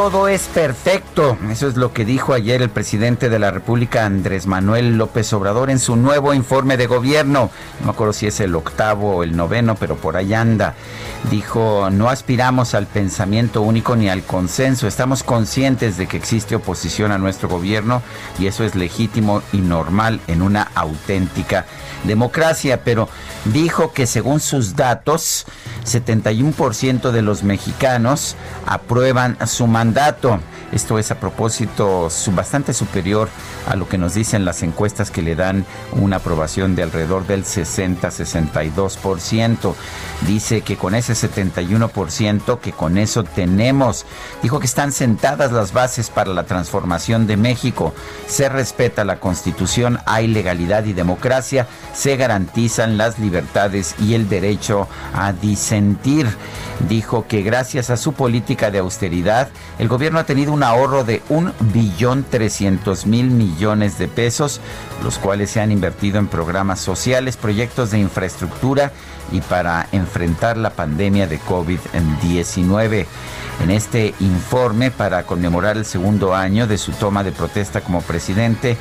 Todo es perfecto. Eso es lo que dijo ayer el presidente de la República, Andrés Manuel López Obrador, en su nuevo informe de gobierno. No me acuerdo si es el octavo o el noveno, pero por ahí anda. Dijo, no aspiramos al pensamiento único ni al consenso. Estamos conscientes de que existe oposición a nuestro gobierno y eso es legítimo y normal en una auténtica pero dijo que según sus datos, 71% de los mexicanos aprueban su mandato. Esto es a propósito bastante superior a lo que nos dicen las encuestas que le dan una aprobación de alrededor del 60-62%. Dice que con ese 71%, que con eso tenemos. Dijo que están sentadas las bases para la transformación de México. Se respeta la constitución, hay legalidad y democracia, se garantizan las libertades y el derecho a disentir. Dijo que gracias a su política de austeridad, el gobierno ha tenido un ahorro de un billón trescientos mil millones de pesos, los cuales se han invertido en programas sociales, proyectos de infraestructura y para enfrentar la pandemia de COVID-19. En este informe, para conmemorar el segundo año de su toma de protesta como presidente,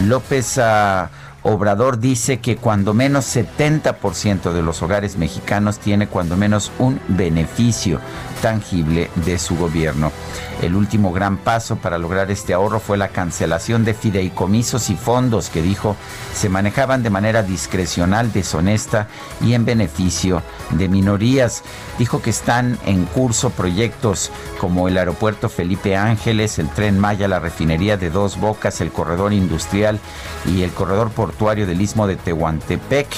López... Uh, Obrador dice que cuando menos 70% de los hogares mexicanos tiene cuando menos un beneficio tangible de su gobierno. El último gran paso para lograr este ahorro fue la cancelación de fideicomisos y fondos que dijo se manejaban de manera discrecional, deshonesta y en beneficio de minorías. Dijo que están en curso proyectos como el aeropuerto Felipe Ángeles, el tren Maya, la refinería de Dos Bocas, el corredor industrial y el corredor portuario del istmo de Tehuantepec.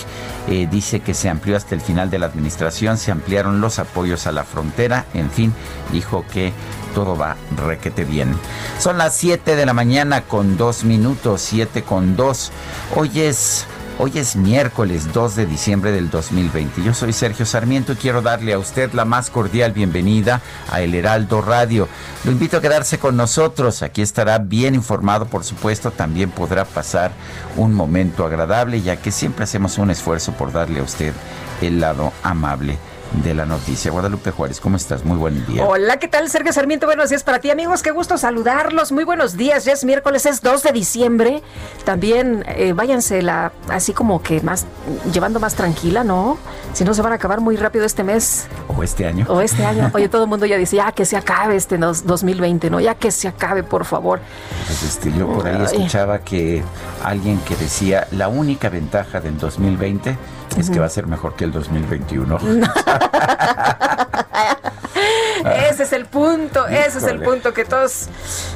Eh, dice que se amplió hasta el final de la administración, se ampliaron los apoyos a la frontera, en fin, dijo que todo va requete bien. Son las 7 de la mañana con 2 minutos, 7 con 2. Hoy es... Hoy es miércoles 2 de diciembre del 2020. Yo soy Sergio Sarmiento y quiero darle a usted la más cordial bienvenida a El Heraldo Radio. Lo invito a quedarse con nosotros. Aquí estará bien informado, por supuesto. También podrá pasar un momento agradable, ya que siempre hacemos un esfuerzo por darle a usted el lado amable de la noticia. Guadalupe Juárez, ¿cómo estás? Muy buen día. Hola, ¿qué tal, Sergio Sarmiento? Buenos días para ti, amigos. Qué gusto saludarlos. Muy buenos días. Ya es miércoles, es 2 de diciembre. También eh, váyanse la, así como que más, llevando más tranquila, ¿no? Si no, se van a acabar muy rápido este mes. O este año. O este año. Oye, todo el mundo ya dice, ya que se acabe este 2020, ¿no? Ya que se acabe, por favor. Pues este, yo por ahí escuchaba que alguien que decía, la única ventaja del 2020 es que va a ser mejor que el 2021. ese es el punto, ese es el punto que todos,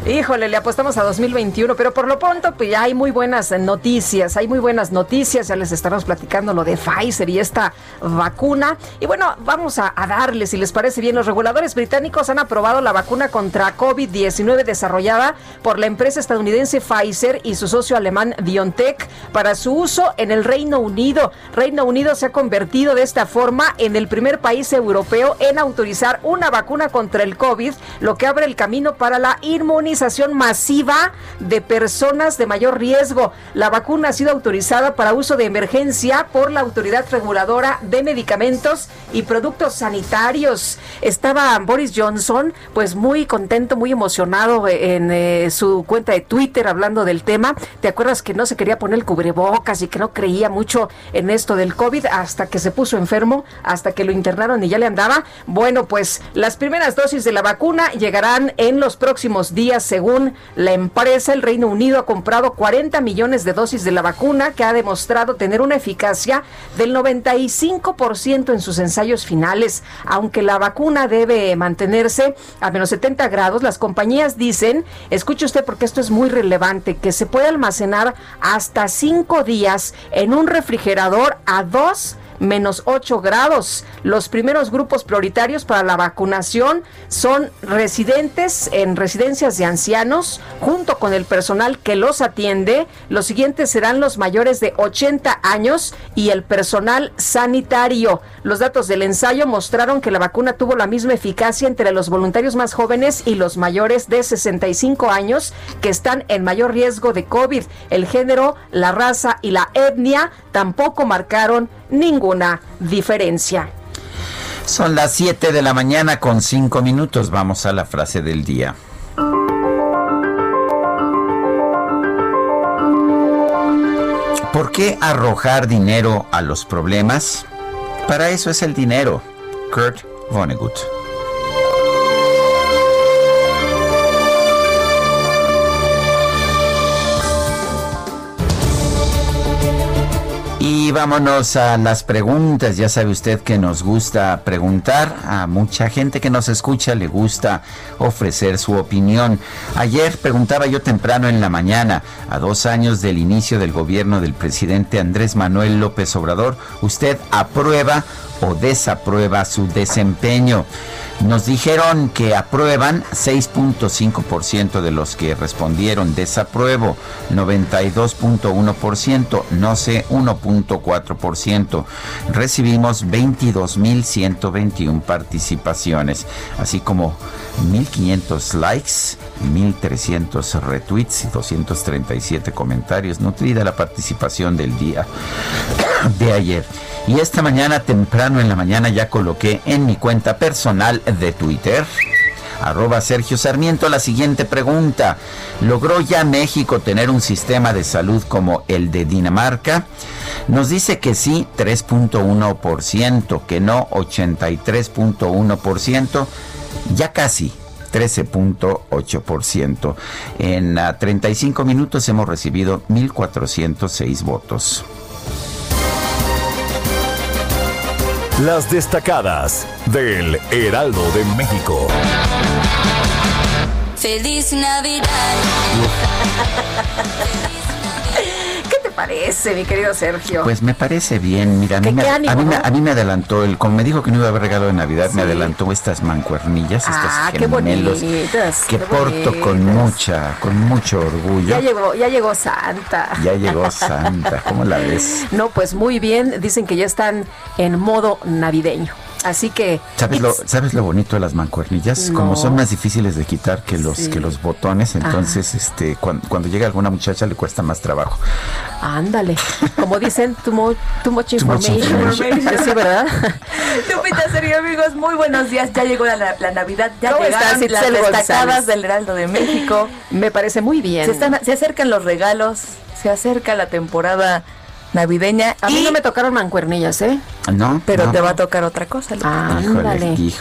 híjole, le apostamos a 2021, pero por lo pronto pues ya hay muy buenas noticias, hay muy buenas noticias, ya les estaremos platicando lo de Pfizer y esta vacuna. Y bueno, vamos a, a darle, si les parece bien, los reguladores británicos han aprobado la vacuna contra COVID-19 desarrollada por la empresa estadounidense Pfizer y su socio alemán BioNTech para su uso en el Reino Unido. Reino Unido se ha convertido de esta forma en el primer país europeo en autorizar una vacuna contra el COVID, lo que abre el camino para la inmunización masiva de personas de mayor riesgo. La vacuna ha sido autorizada para uso de emergencia por la Autoridad Reguladora de Medicamentos y Productos Sanitarios. Estaba Boris Johnson pues muy contento, muy emocionado en eh, su cuenta de Twitter hablando del tema. ¿Te acuerdas que no se quería poner el cubrebocas y que no creía mucho en esto del COVID hasta que se puso enfermo, hasta que lo internaron y ya le andaba? Bueno, pues las primeras dosis de la vacuna llegarán en los próximos días según la empresa. El Reino Unido ha comprado 40 millones de dosis de la vacuna que ha demostrado tener una eficacia del 95% en sus ensayos finales. Aunque la vacuna debe mantenerse a menos 70 grados, las compañías dicen, escuche usted porque esto es muy relevante, que se puede almacenar hasta 5 días en un refrigerador a 2 menos 8 grados. Los primeros grupos prioritarios para la vacunación son residentes en residencias de ancianos, junto con el personal que los atiende. Los siguientes serán los mayores de 80 años y el personal sanitario. Los datos del ensayo mostraron que la vacuna tuvo la misma eficacia entre los voluntarios más jóvenes y los mayores de 65 años que están en mayor riesgo de COVID. El género, la raza y la etnia tampoco marcaron ninguna diferencia. Son las 7 de la mañana con 5 minutos. Vamos a la frase del día. ¿Por qué arrojar dinero a los problemas? Para eso es el dinero. Kurt Vonnegut. Y vámonos a las preguntas. Ya sabe usted que nos gusta preguntar. A mucha gente que nos escucha le gusta ofrecer su opinión. Ayer preguntaba yo temprano en la mañana, a dos años del inicio del gobierno del presidente Andrés Manuel López Obrador, ¿usted aprueba o desaprueba su desempeño? Nos dijeron que aprueban 6.5% de los que respondieron desapruebo, 92.1%, no sé 1.4%. Recibimos 22.121 participaciones, así como 1.500 likes, 1.300 retweets y 237 comentarios. Nutrida la participación del día de ayer. Y esta mañana, temprano en la mañana, ya coloqué en mi cuenta personal de Twitter, arroba Sergio Sarmiento, la siguiente pregunta. ¿Logró ya México tener un sistema de salud como el de Dinamarca? Nos dice que sí, 3.1%, que no, 83.1%, ya casi. 13.8%. En 35 minutos hemos recibido 1.406 votos. Las destacadas del Heraldo de México. Feliz Navidad. parece, mi querido Sergio? Pues me parece bien. Mira, a mí, me, a, mí me, adelantó, el, como me dijo que no iba a haber regalo de Navidad, me adelantó estas mancuernillas, ah, estas gemelos, que porto con mucha, con mucho orgullo. Ya llegó, ya llegó Santa. Ya llegó Santa, ¿cómo la ves? No, pues muy bien, dicen que ya están en modo navideño. Así que ¿Sabes lo, ¿Sabes lo bonito de las mancuernillas? Como son más difíciles de quitar que los que los botones, entonces este cuando, llega alguna muchacha le cuesta más trabajo. Ándale. Como dicen, too, much information. Sí, ¿verdad? Lupita, serio amigos, muy buenos días. Ya llegó la, Navidad, ya llegaron las destacadas del Heraldo de México. Me parece muy bien. Se, están, se acercan los regalos, se acerca la temporada navideña. A mí no me tocaron mancuernillas, ¿eh? No. Pero te va a tocar otra cosa. Ah,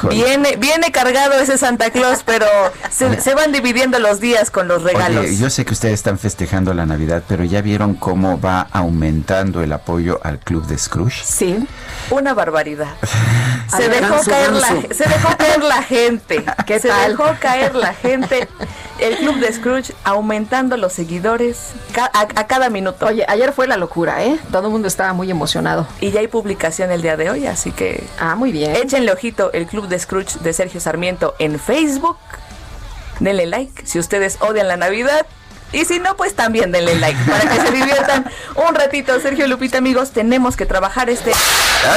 Viene, viene cargado ese Santa Claus, pero se, van dividiendo los días con los regalos. yo sé que ustedes están festejando la Navidad, pero ya vieron cómo va aumentando el apoyo al club de Scrooge. Sí. Una barbaridad. se, dejó caer la, se dejó caer la gente. se dejó caer la gente. El club de Scrooge aumentando los seguidores a, a cada minuto. Oye, ayer fue la locura, ¿eh? Todo el mundo estaba muy emocionado. Y ya hay publicación el día de hoy, así que... Ah, muy bien. Échenle ojito el Club de Scrooge de Sergio Sarmiento en Facebook. Denle like si ustedes odian la Navidad. Y si no, pues también denle like para que se diviertan un ratito. Sergio Lupita, amigos, tenemos que trabajar este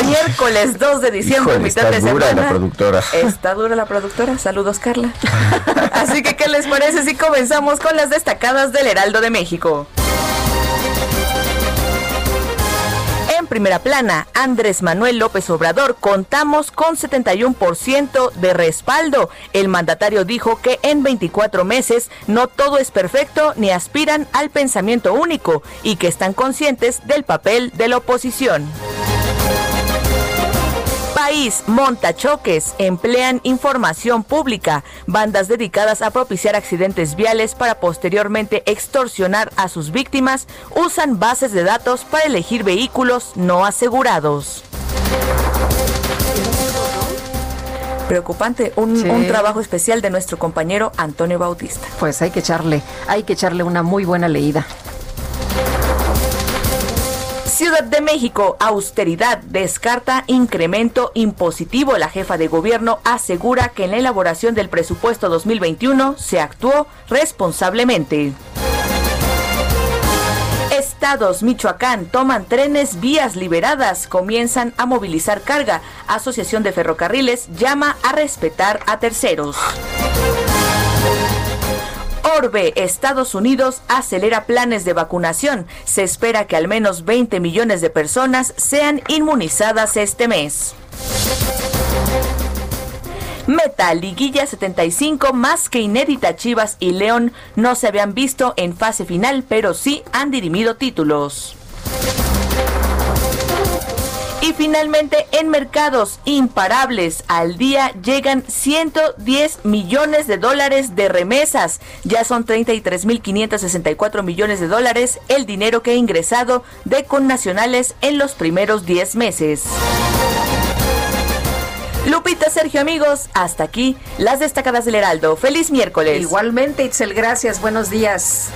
Miércoles 2 de diciembre, mitad está dura la productora. Está dura la productora. Saludos, Carla. Así que, ¿qué les parece si comenzamos con las destacadas del Heraldo de México? Primera plana, Andrés Manuel López Obrador, contamos con 71% de respaldo. El mandatario dijo que en 24 meses no todo es perfecto ni aspiran al pensamiento único y que están conscientes del papel de la oposición país monta choques, emplean información pública, bandas dedicadas a propiciar accidentes viales para posteriormente extorsionar a sus víctimas, usan bases de datos para elegir vehículos no asegurados. Preocupante, un, un trabajo especial de nuestro compañero Antonio Bautista. Pues hay que echarle, hay que echarle una muy buena leída. Ciudad de México, austeridad, descarta incremento impositivo. La jefa de gobierno asegura que en la elaboración del presupuesto 2021 se actuó responsablemente. Estados Michoacán toman trenes vías liberadas, comienzan a movilizar carga. Asociación de Ferrocarriles llama a respetar a terceros. Orbe, Estados Unidos acelera planes de vacunación. Se espera que al menos 20 millones de personas sean inmunizadas este mes. Meta, liguilla 75, más que inédita Chivas y León no se habían visto en fase final, pero sí han dirimido títulos. Y finalmente, en mercados imparables al día llegan 110 millones de dólares de remesas. Ya son 33.564 millones de dólares el dinero que ha ingresado de connacionales en los primeros 10 meses. Lupita, Sergio, amigos, hasta aquí las destacadas del Heraldo. Feliz miércoles. Igualmente, Itzel, gracias. Buenos días.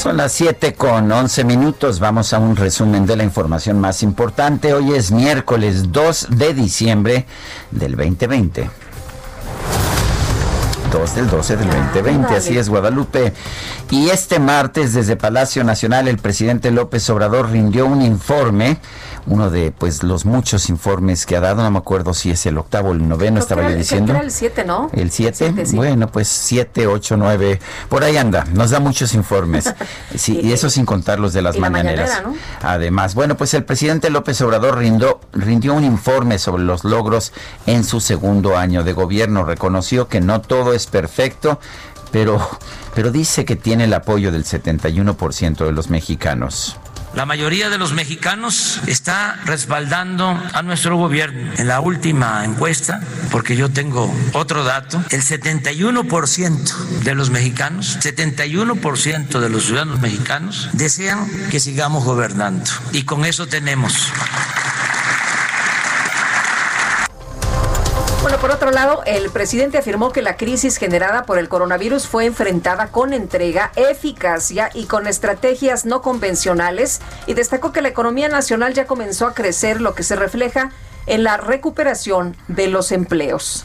Son las 7 con 11 minutos. Vamos a un resumen de la información más importante. Hoy es miércoles 2 de diciembre del 2020. 2 del 12 del 2020, así es Guadalupe. Y este martes desde Palacio Nacional el presidente López Obrador rindió un informe uno de pues los muchos informes que ha dado, no me acuerdo si es el octavo o el noveno, estaba yo diciendo. Era el 7, ¿no? El 7, bueno, pues 7, 8, 9, por ahí anda, nos da muchos informes. sí, y eso sin contar los de las mañaneras. Además, bueno, pues el presidente López Obrador rindió, rindió un informe sobre los logros en su segundo año de gobierno, reconoció que no todo es perfecto, pero, pero dice que tiene el apoyo del 71% de los mexicanos. La mayoría de los mexicanos está respaldando a nuestro gobierno. En la última encuesta, porque yo tengo otro dato, el 71% de los mexicanos, 71% de los ciudadanos mexicanos desean que sigamos gobernando. Y con eso tenemos Bueno, por otro lado, el presidente afirmó que la crisis generada por el coronavirus fue enfrentada con entrega, eficacia y con estrategias no convencionales y destacó que la economía nacional ya comenzó a crecer, lo que se refleja en la recuperación de los empleos.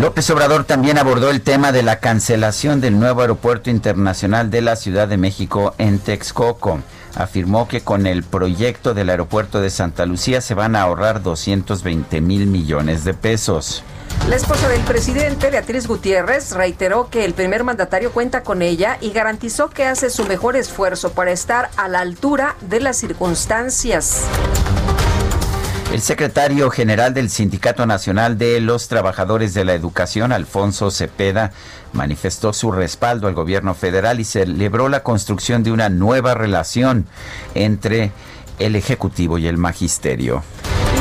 López Obrador también abordó el tema de la cancelación del nuevo aeropuerto internacional de la Ciudad de México en Texcoco afirmó que con el proyecto del aeropuerto de Santa Lucía se van a ahorrar 220 mil millones de pesos. La esposa del presidente, Beatriz Gutiérrez, reiteró que el primer mandatario cuenta con ella y garantizó que hace su mejor esfuerzo para estar a la altura de las circunstancias. El secretario general del Sindicato Nacional de los Trabajadores de la Educación, Alfonso Cepeda, manifestó su respaldo al gobierno federal y celebró la construcción de una nueva relación entre el Ejecutivo y el Magisterio.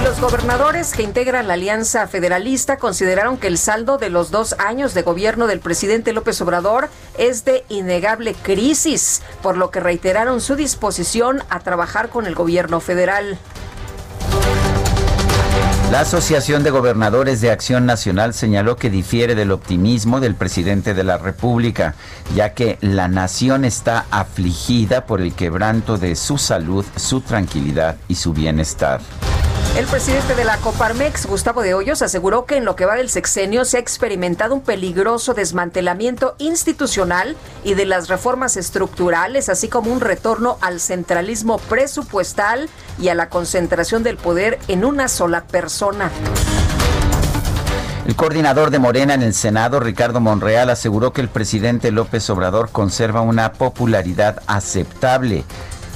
Los gobernadores que integran la Alianza Federalista consideraron que el saldo de los dos años de gobierno del presidente López Obrador es de innegable crisis, por lo que reiteraron su disposición a trabajar con el gobierno federal. La Asociación de Gobernadores de Acción Nacional señaló que difiere del optimismo del presidente de la República, ya que la nación está afligida por el quebranto de su salud, su tranquilidad y su bienestar. El presidente de la Coparmex, Gustavo de Hoyos, aseguró que en lo que va del sexenio se ha experimentado un peligroso desmantelamiento institucional y de las reformas estructurales, así como un retorno al centralismo presupuestal y a la concentración del poder en una sola persona. El coordinador de Morena en el Senado, Ricardo Monreal, aseguró que el presidente López Obrador conserva una popularidad aceptable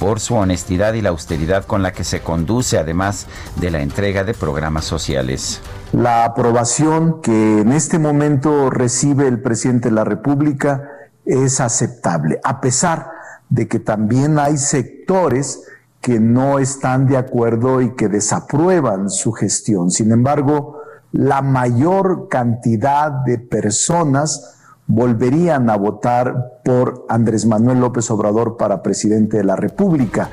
por su honestidad y la austeridad con la que se conduce, además de la entrega de programas sociales. La aprobación que en este momento recibe el presidente de la República es aceptable, a pesar de que también hay sectores que no están de acuerdo y que desaprueban su gestión. Sin embargo, la mayor cantidad de personas volverían a votar por Andrés Manuel López Obrador para presidente de la República.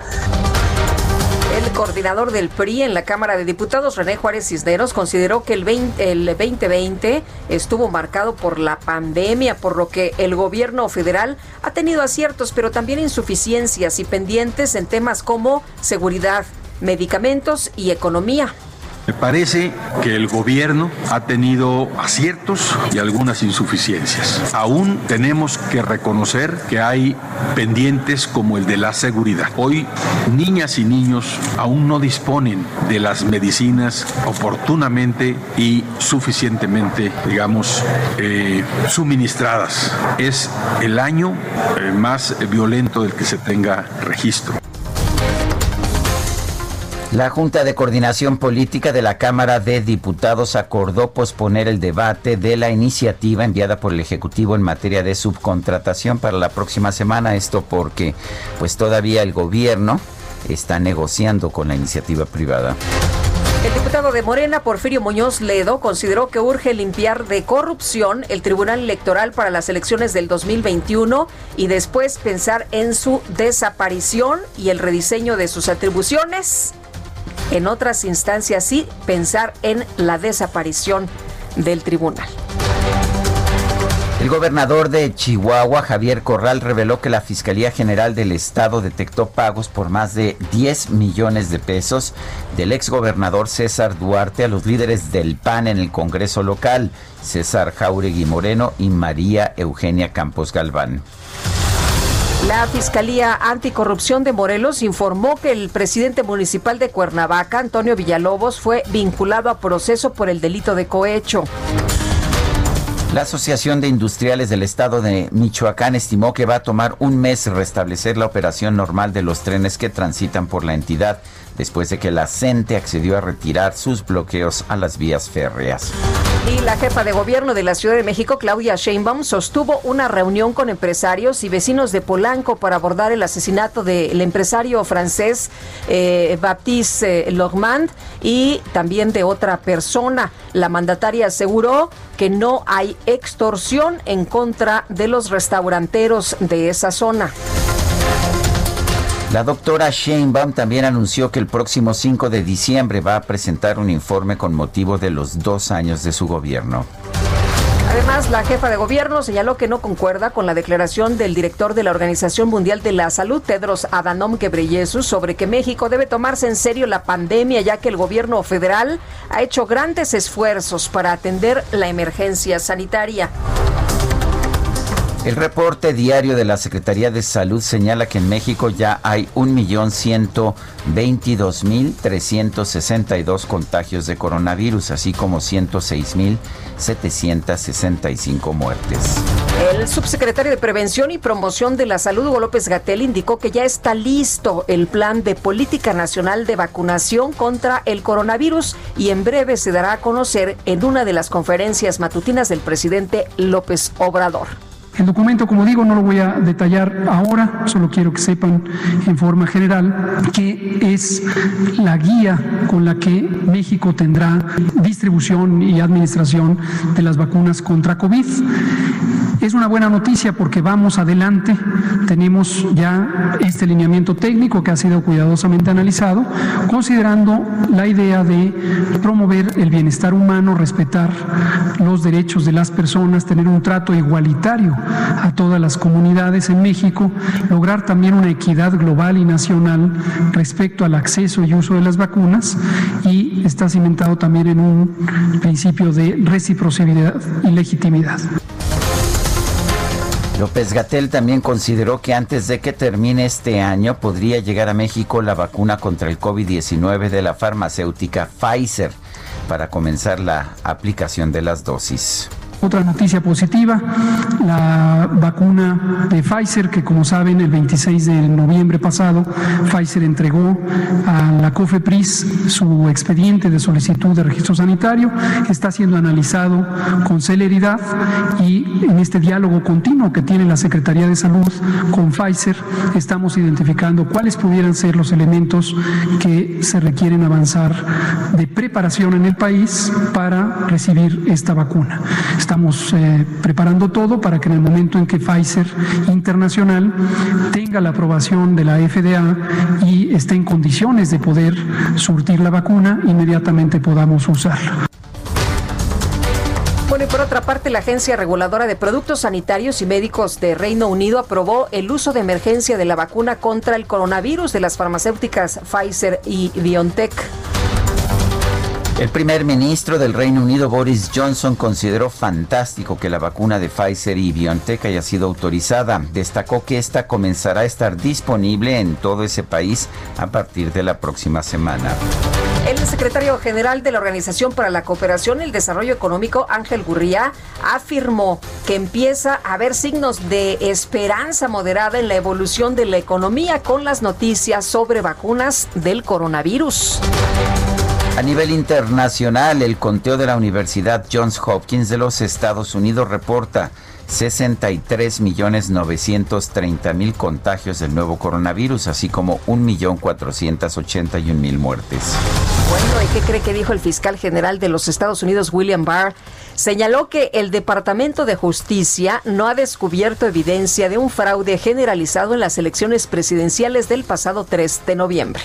El coordinador del PRI en la Cámara de Diputados, René Juárez Cisneros, consideró que el, 2020 estuvo marcado por la pandemia, por lo que el gobierno federal ha tenido aciertos, pero también insuficiencias y pendientes en temas como seguridad, medicamentos y economía. Me parece que el gobierno ha tenido aciertos y algunas insuficiencias. Aún tenemos que reconocer que hay pendientes como el de la seguridad. Hoy niñas y niños aún no disponen de las medicinas oportunamente y suficientemente, digamos, eh, suministradas. Es el año eh, más violento del que se tenga registro. La Junta de Coordinación Política de la Cámara de Diputados acordó posponer el debate de la iniciativa enviada por el Ejecutivo en materia de subcontratación para la próxima semana. Esto porque pues todavía el gobierno está negociando con la iniciativa privada. El diputado de Morena, Porfirio Muñoz Ledo, consideró que urge limpiar de corrupción el Tribunal Electoral para las elecciones del 2021 y después pensar en su desaparición y el rediseño de sus atribuciones en otras instancias sí pensar en la desaparición del tribunal. El gobernador de Chihuahua, Javier Corral, reveló que la Fiscalía General del Estado detectó pagos por más de 10 millones de pesos del exgobernador César Duarte a los líderes del PAN en el Congreso local, César Jauregui Moreno y María Eugenia Campos Galván. La Fiscalía Anticorrupción de Morelos informó que el presidente municipal de Cuernavaca, Antonio Villalobos, fue vinculado a proceso por el delito de cohecho. La Asociación de Industriales del Estado de Michoacán estimó que va a tomar un mes restablecer la operación normal de los trenes que transitan por la entidad después de que la CENTE accedió a retirar sus bloqueos a las vías férreas. Y la jefa de gobierno de la Ciudad de México, Claudia Sheinbaum, sostuvo una reunión con empresarios y vecinos de Polanco para abordar el asesinato del empresario francés eh, Baptiste eh, Logmand y también de otra persona. La mandataria aseguró que no hay extorsión en contra de los restauranteros de esa zona. La doctora Sheinbaum también anunció que el próximo 5 de diciembre va a presentar un informe con motivo de los dos años de su gobierno. Además, la jefa de gobierno señaló que no concuerda con la declaración del director de la Organización Mundial de la Salud, Tedros Adhanom Ghebreyesus, sobre que México debe tomarse en serio la pandemia, ya que el gobierno federal ha hecho grandes esfuerzos para atender la emergencia sanitaria. El reporte diario de la Secretaría de Salud señala que en México ya hay 1.122.362 contagios de coronavirus, así como 106.765 muertes. El subsecretario de Prevención y Promoción de la Salud, Hugo López Gatel, indicó que ya está listo el plan de política nacional de vacunación contra el coronavirus y en breve se dará a conocer en una de las conferencias matutinas del presidente López Obrador. El documento, como digo, no lo voy a detallar ahora, solo quiero que sepan en forma general que es la guía con la que México tendrá distribución y administración de las vacunas contra COVID. Es una buena noticia porque vamos adelante, tenemos ya este lineamiento técnico que ha sido cuidadosamente analizado, considerando la idea de promover el bienestar humano, respetar los derechos de las personas, tener un trato igualitario a todas las comunidades en México, lograr también una equidad global y nacional respecto al acceso y uso de las vacunas y está cimentado también en un principio de reciprocidad y legitimidad. López Gatel también consideró que antes de que termine este año podría llegar a México la vacuna contra el COVID-19 de la farmacéutica Pfizer para comenzar la aplicación de las dosis. Otra noticia positiva, la vacuna de Pfizer, que como saben el 26 de noviembre pasado, Pfizer entregó a la COFEPRIS su expediente de solicitud de registro sanitario, está siendo analizado con celeridad y en este diálogo continuo que tiene la Secretaría de Salud con Pfizer, estamos identificando cuáles pudieran ser los elementos que se requieren avanzar de preparación en el país para recibir esta vacuna. Estamos eh, preparando todo para que en el momento en que Pfizer Internacional tenga la aprobación de la FDA y esté en condiciones de poder surtir la vacuna, inmediatamente podamos usarla. Bueno, y por otra parte, la Agencia Reguladora de Productos Sanitarios y Médicos de Reino Unido aprobó el uso de emergencia de la vacuna contra el coronavirus de las farmacéuticas Pfizer y BioNTech. El primer ministro del Reino Unido, Boris Johnson, consideró fantástico que la vacuna de Pfizer y BioNTech haya sido autorizada. Destacó que esta comenzará a estar disponible en todo ese país a partir de la próxima semana. El secretario general de la Organización para la Cooperación y el Desarrollo Económico, Ángel Gurría, afirmó que empieza a haber signos de esperanza moderada en la evolución de la economía con las noticias sobre vacunas del coronavirus. A nivel internacional, el conteo de la Universidad Johns Hopkins de los Estados Unidos reporta 63.930.000 contagios del nuevo coronavirus, así como 1.481.000 muertes. Bueno, ¿y qué cree que dijo el fiscal general de los Estados Unidos, William Barr? Señaló que el Departamento de Justicia no ha descubierto evidencia de un fraude generalizado en las elecciones presidenciales del pasado 3 de noviembre.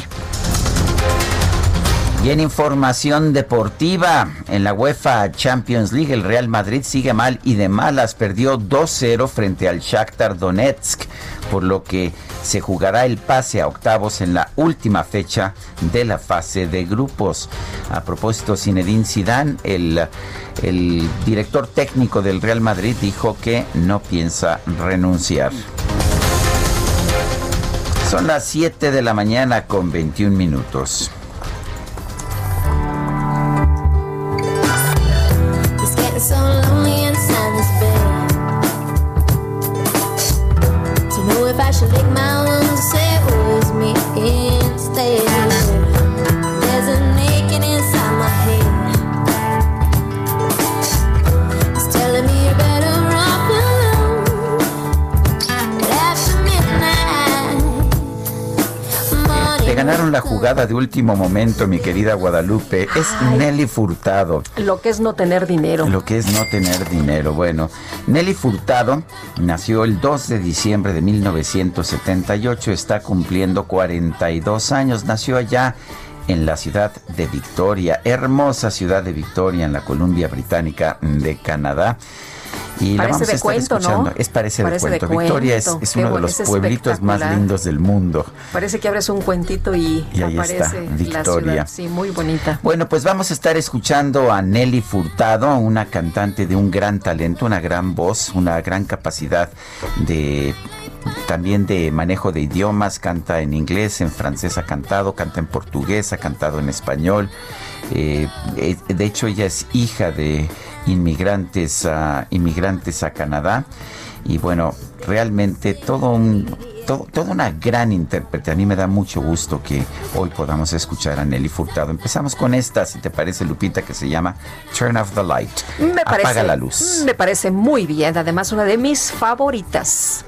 Y en información deportiva, en la UEFA Champions League, el Real Madrid sigue mal y de malas. Perdió 2-0 frente al Shakhtar Donetsk, por lo que se jugará el pase a octavos en la última fecha de la fase de grupos. A propósito, Zinedine Zidane, el, el director técnico del Real Madrid, dijo que no piensa renunciar. Son las 7 de la mañana con 21 minutos. La jugada de último momento, mi querida Guadalupe. Es Nelly Furtado. Lo que es no tener dinero. Lo que es no tener dinero. Bueno, Nelly Furtado nació el 2 de diciembre de 1978. Está cumpliendo 42 años. Nació allá en la ciudad de Victoria, hermosa ciudad de Victoria en la Columbia Británica de Canadá. Y parece de cuento, ¿no? Es parece, de, cuento. Victoria es, uno de los pueblitos más lindos del mundo. Parece que abres un cuentito y, aparece Victoria. La ciudad. Sí, muy bonita. Bueno, pues vamos a estar escuchando a Nelly Furtado, una cantante de un gran talento, una gran voz, una gran capacidad de también de manejo de idiomas, canta en inglés, en francés ha cantado, canta en portugués, ha cantado en español. Eh, eh, de hecho, ella es hija de inmigrantes a, inmigrantes a Canadá. Y bueno, realmente todo un, todo, toda una gran intérprete. A mí me da mucho gusto que hoy podamos escuchar a Nelly Furtado. Empezamos con esta, si te parece, Lupita, que se llama Turn off the light. Me Apaga parece, la luz. Me parece muy bien. Además, una de mis favoritas.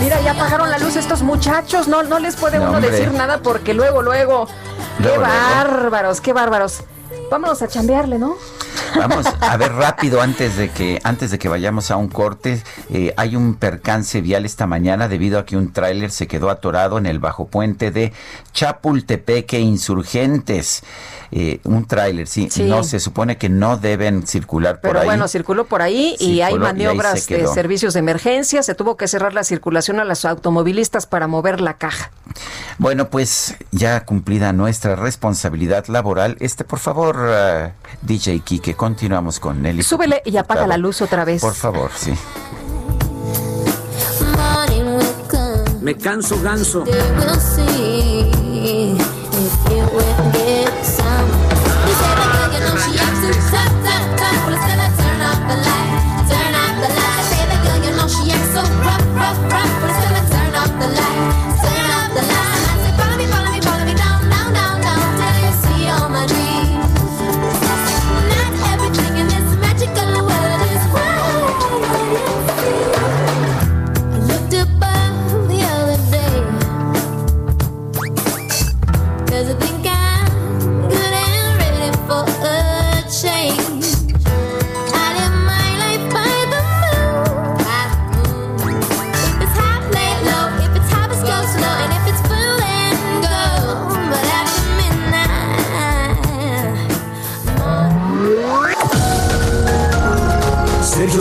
Mira, ya apagaron la luz estos muchachos. No, no les puede uno decir nada porque luego, luego. qué bárbaros, qué bárbaros. Vámonos a chambearle, ¿no? Vamos a ver rápido antes de que antes de que vayamos a un corte. Eh, hay un percance vial esta mañana debido a que un tráiler se quedó atorado en el bajo puente de Chapultepeque Insurgentes. Eh, un tráiler, sí, no se supone que no deben circular por ahí. Pero bueno, circuló por ahí y hay maniobras de servicios de emergencia. Se tuvo que cerrar la circulación a los automovilistas para mover la caja. Bueno, pues ya cumplida nuestra responsabilidad laboral, este, por favor, uh, DJ Kike, continuamos con Nelly. Súbele y apaga la luz otra vez. Por favor, sí. Me canso ganso.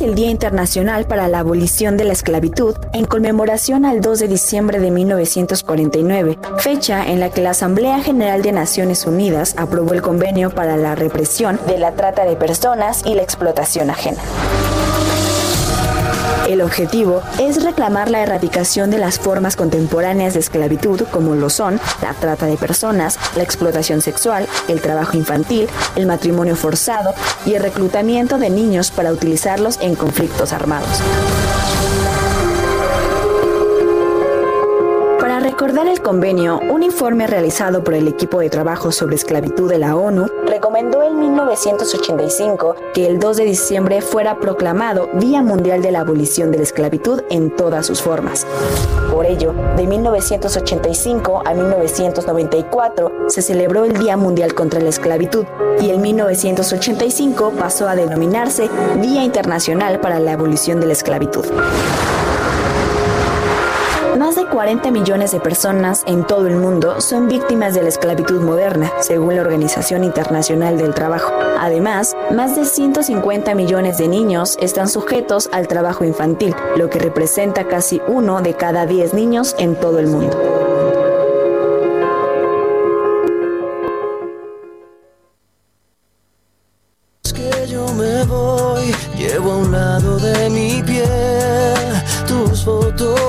El Día Internacional para la Abolición de la Esclavitud en conmemoración al 2 de diciembre de 1949, fecha en la que la Asamblea General de Naciones Unidas aprobó el convenio para la represión de la trata de personas y la explotación ajena. El objetivo es reclamar la erradicación de las formas contemporáneas de esclavitud como lo son la trata de personas, la explotación sexual, el trabajo infantil, el matrimonio forzado y el reclutamiento de niños para utilizarlos en conflictos armados. Recordar el convenio, un informe realizado por el equipo de trabajo sobre esclavitud de la ONU recomendó en 1985 que el 2 de diciembre fuera proclamado Día Mundial de la Abolición de la Esclavitud en todas sus formas. Por ello, de 1985 a 1994 se celebró el Día Mundial contra la Esclavitud y en 1985 pasó a denominarse Día Internacional para la Abolición de la Esclavitud. Más de 40 millones de personas en todo el mundo son víctimas de la esclavitud moderna, según la Organización Internacional del Trabajo. Además, más de 150 millones de niños están sujetos al trabajo infantil, lo que representa casi uno de cada 10 niños en todo el mundo. que yo me voy, llevo a un lado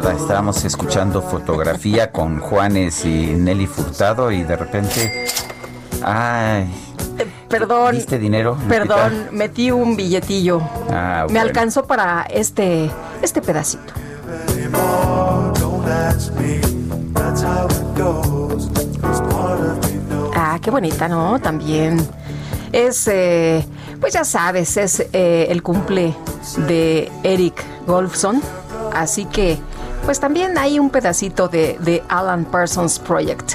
estábamos escuchando fotografía con Juanes y Nelly Furtado y de repente, ay, eh, perdón. ¿Viste dinero? Perdón, metí un billetillo. Ah, Me alcanzó para este, este pedacito. Ah, qué bonita, ¿no? También. Es, eh, pues ya sabes, es eh, el cumple de Eric Golfson. Así que pues también hay un pedacito de, de Alan Parsons Project.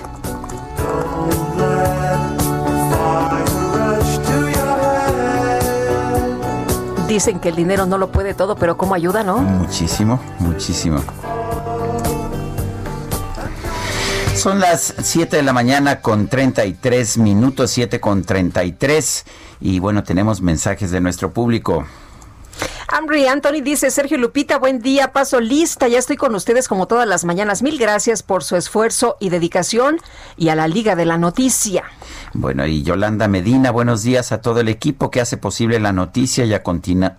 Dicen que el dinero no lo puede todo, pero ¿cómo ayuda, no? Muchísimo, muchísimo. Son las 7 de la mañana con 33 minutos, 7 con 33. Y bueno, tenemos mensajes de nuestro público. Ambry Anthony dice, Sergio Lupita, buen día, paso lista, ya estoy con ustedes como todas las mañanas. Mil gracias por su esfuerzo y dedicación y a la Liga de la Noticia. Bueno, y Yolanda Medina, buenos días a todo el equipo que hace posible la noticia y a,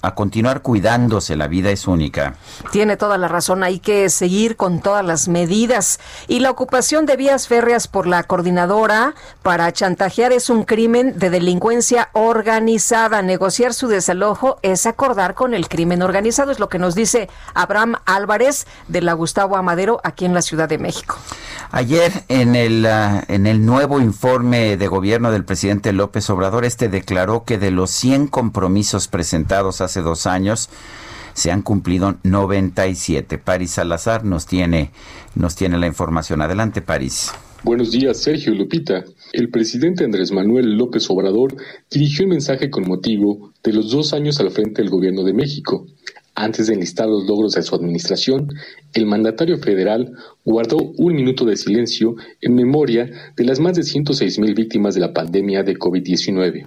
a, continuar cuidándose. La vida es única. Tiene toda la razón, hay que seguir con todas las medidas. Y la ocupación de vías férreas por la coordinadora para chantajear es un crimen de delincuencia organizada. Negociar su desalojo es acordar con el crimen organizado, es lo que nos dice Abraham Álvarez de la Gustavo Amadero aquí en la Ciudad de México. Ayer en el, ah, en el nuevo informe de gobierno del presidente López Obrador, este declaró que de los 100 compromisos presentados hace dos años, se han cumplido 97. París Salazar nos tiene, nos tiene la información. Adelante, París. Buenos días, Sergio Lupita. El presidente Andrés Manuel López Obrador dirigió un mensaje con motivo de los dos años al frente del gobierno de México. Antes de enlistar los logros de su administración, el mandatario federal guardó un minuto de silencio en memoria de las más de 106 mil víctimas de la pandemia de COVID-19.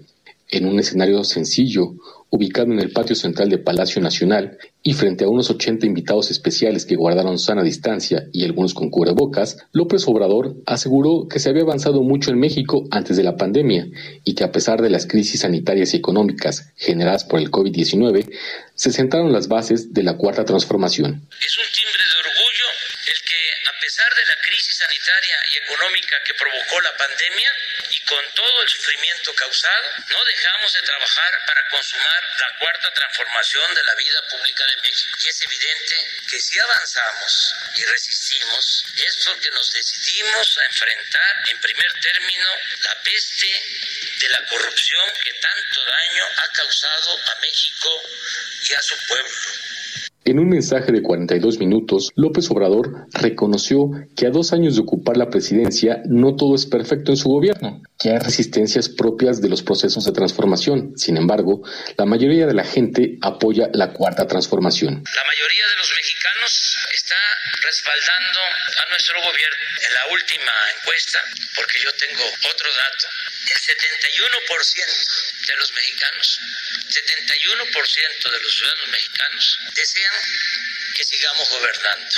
En un escenario sencillo, ubicado en el patio central de Palacio Nacional y frente a unos 80 invitados especiales que guardaron sana distancia y algunos con cubrebocas, López Obrador aseguró que se había avanzado mucho en México antes de la pandemia y que a pesar de las crisis sanitarias y económicas generadas por el COVID-19, se sentaron las bases de la cuarta transformación. Es un timbre de orgullo el que, a pesar de la crisis sanitaria y económica que provocó la pandemia, con todo el sufrimiento causado, no dejamos de trabajar para consumar la cuarta transformación de la vida pública de México. Y es evidente que si avanzamos y resistimos es porque nos decidimos a enfrentar en primer término la peste de la corrupción que tanto daño ha causado a México y a su pueblo. En un mensaje de 42 minutos, López Obrador reconoció que a dos años de ocupar la presidencia no todo es perfecto en su gobierno, que hay resistencias propias de los procesos de transformación. Sin embargo, la mayoría de la gente apoya la cuarta transformación. La mayoría de los mexicanos está respaldando a nuestro gobierno. En la última encuesta, porque yo tengo otro dato, el 71% de los mexicanos, 71% de los ciudadanos mexicanos desean sigamos gobernando.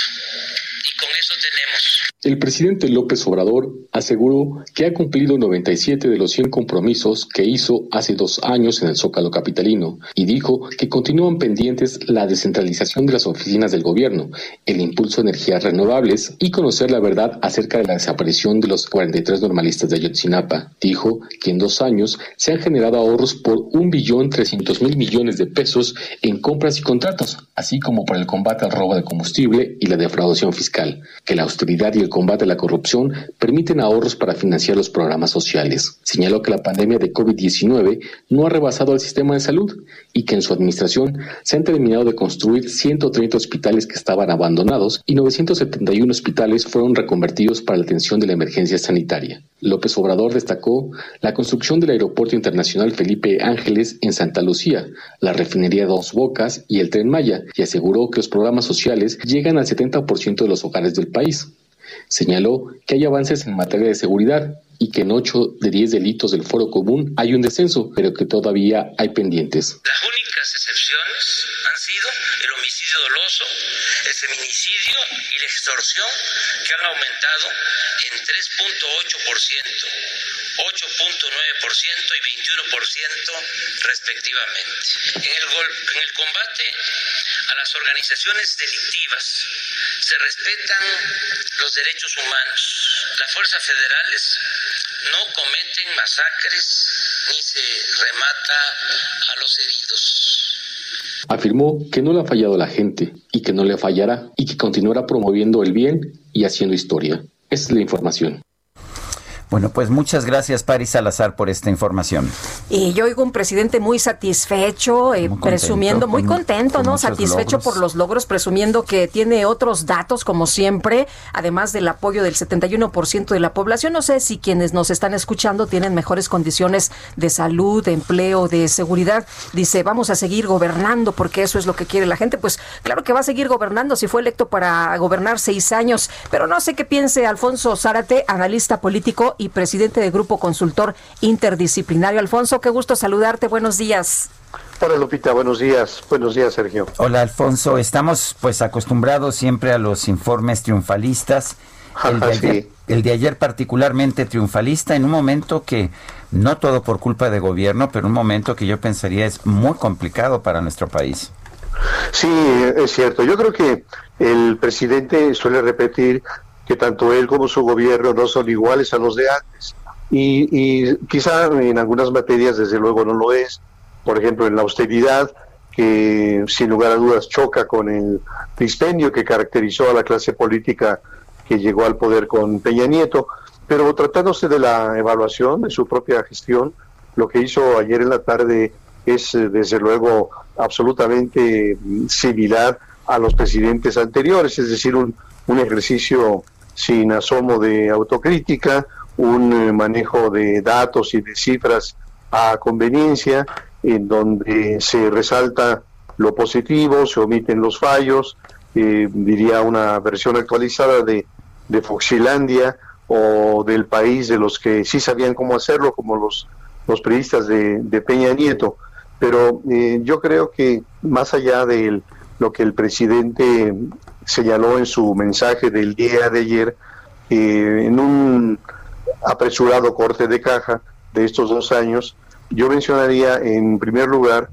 Y con eso tenemos. El presidente López Obrador aseguró que ha cumplido 97 de los 100 compromisos que hizo hace dos años en el Zócalo Capitalino y dijo que continúan pendientes la descentralización de las oficinas del gobierno, el impulso de energías renovables y conocer la verdad acerca de la desaparición de los 43 normalistas de Ayotzinapa. Dijo que en dos años se han generado ahorros por un billón trescientos mil millones de pesos en compras y contratos, así como por el combate al robo de combustible y la defraudación fiscal, que la austeridad y el combate a la corrupción permiten ahorros para financiar los programas sociales. Señaló que la pandemia de COVID-19 no ha rebasado al sistema de salud y que en su administración se han terminado de construir 130 hospitales que estaban abandonados y 971 hospitales fueron reconvertidos para la atención de la emergencia sanitaria. López Obrador destacó la construcción del Aeropuerto Internacional Felipe Ángeles en Santa Lucía, la refinería Dos Bocas y el Tren Maya, y aseguró que los programas sociales llegan al 70% de los hogares del país. Señaló que hay avances en materia de seguridad y que en 8 de 10 delitos del foro común hay un descenso, pero que todavía hay pendientes. Las únicas excepciones han sido el homicidio doloso, el feminicidio y la extorsión, que han aumentado en 3.8%, 8.9% y 21% respectivamente. En el, en el combate a las organizaciones delictivas se respetan los derechos humanos. Las fuerzas federales no cometen masacres ni se remata a los heridos. Afirmó que no le ha fallado la gente y que no le fallará y que continuará promoviendo el bien y haciendo historia. Esa es la información. Bueno, pues muchas gracias, Paris Salazar, por esta información. Y yo oigo un presidente muy satisfecho, eh, presumiendo, muy contento, ¿no? Satisfecho por los logros, presumiendo que tiene otros datos, como siempre, además del apoyo del 71% de la población. No sé si quienes nos están escuchando tienen mejores condiciones de salud, de empleo, de seguridad. Dice, vamos a seguir gobernando porque eso es lo que quiere la gente. Pues claro que va a seguir gobernando si fue electo para gobernar seis años, pero no sé qué piense Alfonso Zárate, analista político y presidente de Grupo Consultor Interdisciplinario. Alfonso, qué gusto saludarte. Buenos días. Hola Lupita, buenos días. Buenos días, Sergio. Hola Alfonso, estamos pues acostumbrados siempre a los informes triunfalistas. El de, ayer, el de ayer particularmente triunfalista en un momento que no todo por culpa de gobierno, pero un momento que yo pensaría es muy complicado para nuestro país. Sí, es cierto. Yo creo que el presidente suele repetir que tanto él como su gobierno no son iguales a los de antes. Y, y quizá en algunas materias, desde luego, no lo es. Por ejemplo, en la austeridad, que sin lugar a dudas choca con el dispendio que caracterizó a la clase política que llegó al poder con Peña Nieto. Pero tratándose de la evaluación de su propia gestión, lo que hizo ayer en la tarde es, eh, desde luego, absolutamente similar a los presidentes anteriores, es decir, un, un ejercicio sin asomo de autocrítica, un eh, manejo de datos y de cifras a conveniencia, en donde se resalta lo positivo, se omiten los fallos, eh, diría una versión actualizada de, de Foxilandia o del país de los que sí sabían cómo hacerlo, como los, los periodistas de, de Peña Nieto. Pero eh, yo creo que más allá de lo que el presidente señaló en su mensaje del día de ayer, eh, en un apresurado corte de caja de estos dos años, yo mencionaría en primer lugar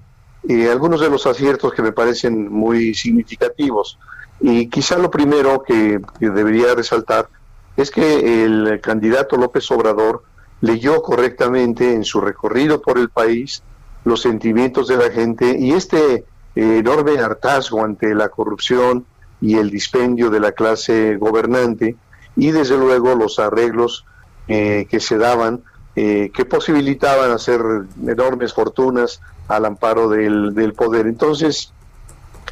eh, algunos de los aciertos que me parecen muy significativos. Y quizá lo primero que, debería resaltar es que el candidato López Obrador leyó correctamente en su recorrido por el país los sentimientos de la gente y este enorme hartazgo ante la corrupción y el dispendio de la clase gobernante y desde luego los arreglos eh, que se daban eh, que posibilitaban hacer enormes fortunas al amparo del, poder. Entonces,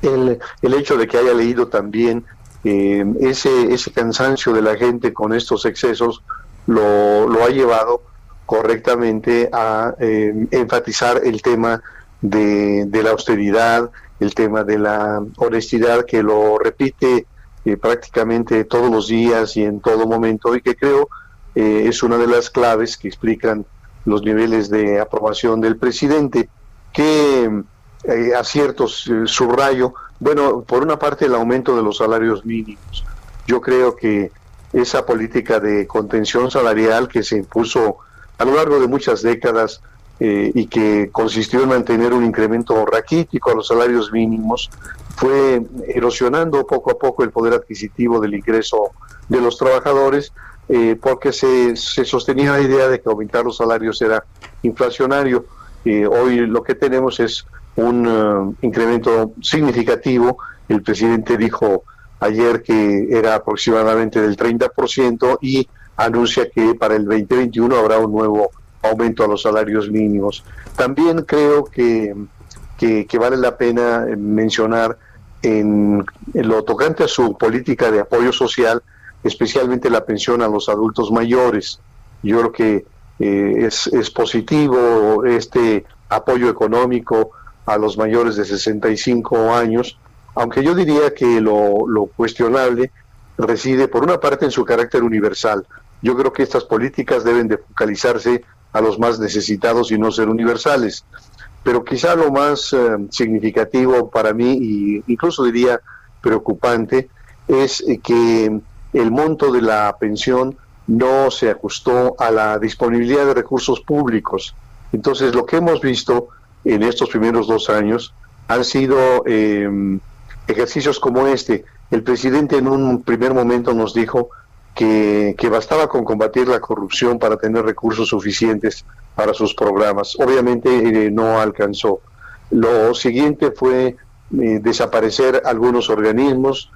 el, el, hecho de que haya leído también eh, ese, ese cansancio de la gente con estos excesos lo, lo ha llevado correctamente a enfatizar el tema de, de la austeridad, el tema de la honestidad que lo repite eh, prácticamente todos los días y en todo momento y que creo eh, es una de las claves que explican los niveles de aprobación del presidente. ¿Qué eh, aciertos subrayo? Bueno, por una parte el aumento de los salarios mínimos. Yo creo que esa política de contención salarial que se impuso a lo largo de muchas décadas eh, y que consistió en mantener un incremento raquítico a los salarios mínimos, fue erosionando poco a poco el poder adquisitivo del ingreso de los trabajadores, eh, porque se, se, sostenía la idea de que aumentar los salarios era inflacionario. Eh, hoy lo que tenemos es un uh, incremento significativo. El presidente dijo ayer que era aproximadamente del 30% y anuncia que para el 2021 habrá un nuevo aumento a los salarios mínimos. También creo que, que, vale la pena mencionar en, lo tocante a su política de apoyo social, especialmente la pensión a los adultos mayores. Yo creo que eh, es, es positivo este apoyo económico a los mayores de 65 años, aunque yo diría que lo, lo cuestionable reside por una parte en su carácter universal. Yo creo que estas políticas deben de focalizarse a los más necesitados y no ser universales. Pero quizá lo más eh, significativo para mí, y incluso diría preocupante, es eh, que el monto de la pensión no se ajustó a la disponibilidad de recursos públicos. Entonces, lo que hemos visto en estos primeros dos años han sido em, ejercicios como este. El presidente en un primer momento nos dijo que, bastaba con combatir la corrupción para tener recursos suficientes para sus programas. Obviamente eh, no alcanzó. Lo siguiente fue eh, desaparecer algunos organismos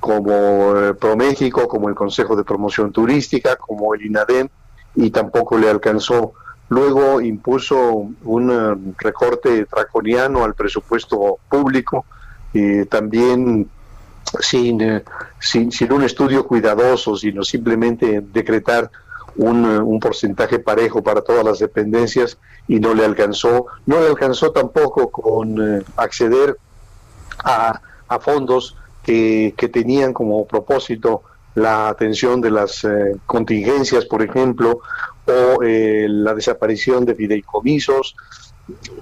como eh, ProMéxico, como el Consejo de Promoción Turística, como el INADEM, y tampoco le alcanzó. Luego impuso un eh, recorte draconiano al presupuesto público, y también sin, eh, sin, sin, un estudio cuidadoso, sino simplemente decretar un, eh, un, porcentaje parejo para todas las dependencias y no le alcanzó. No le alcanzó tampoco con acceder a, a fondos que, que, tenían como propósito la atención de las contingencias, por ejemplo, o eh, la desaparición de fideicomisos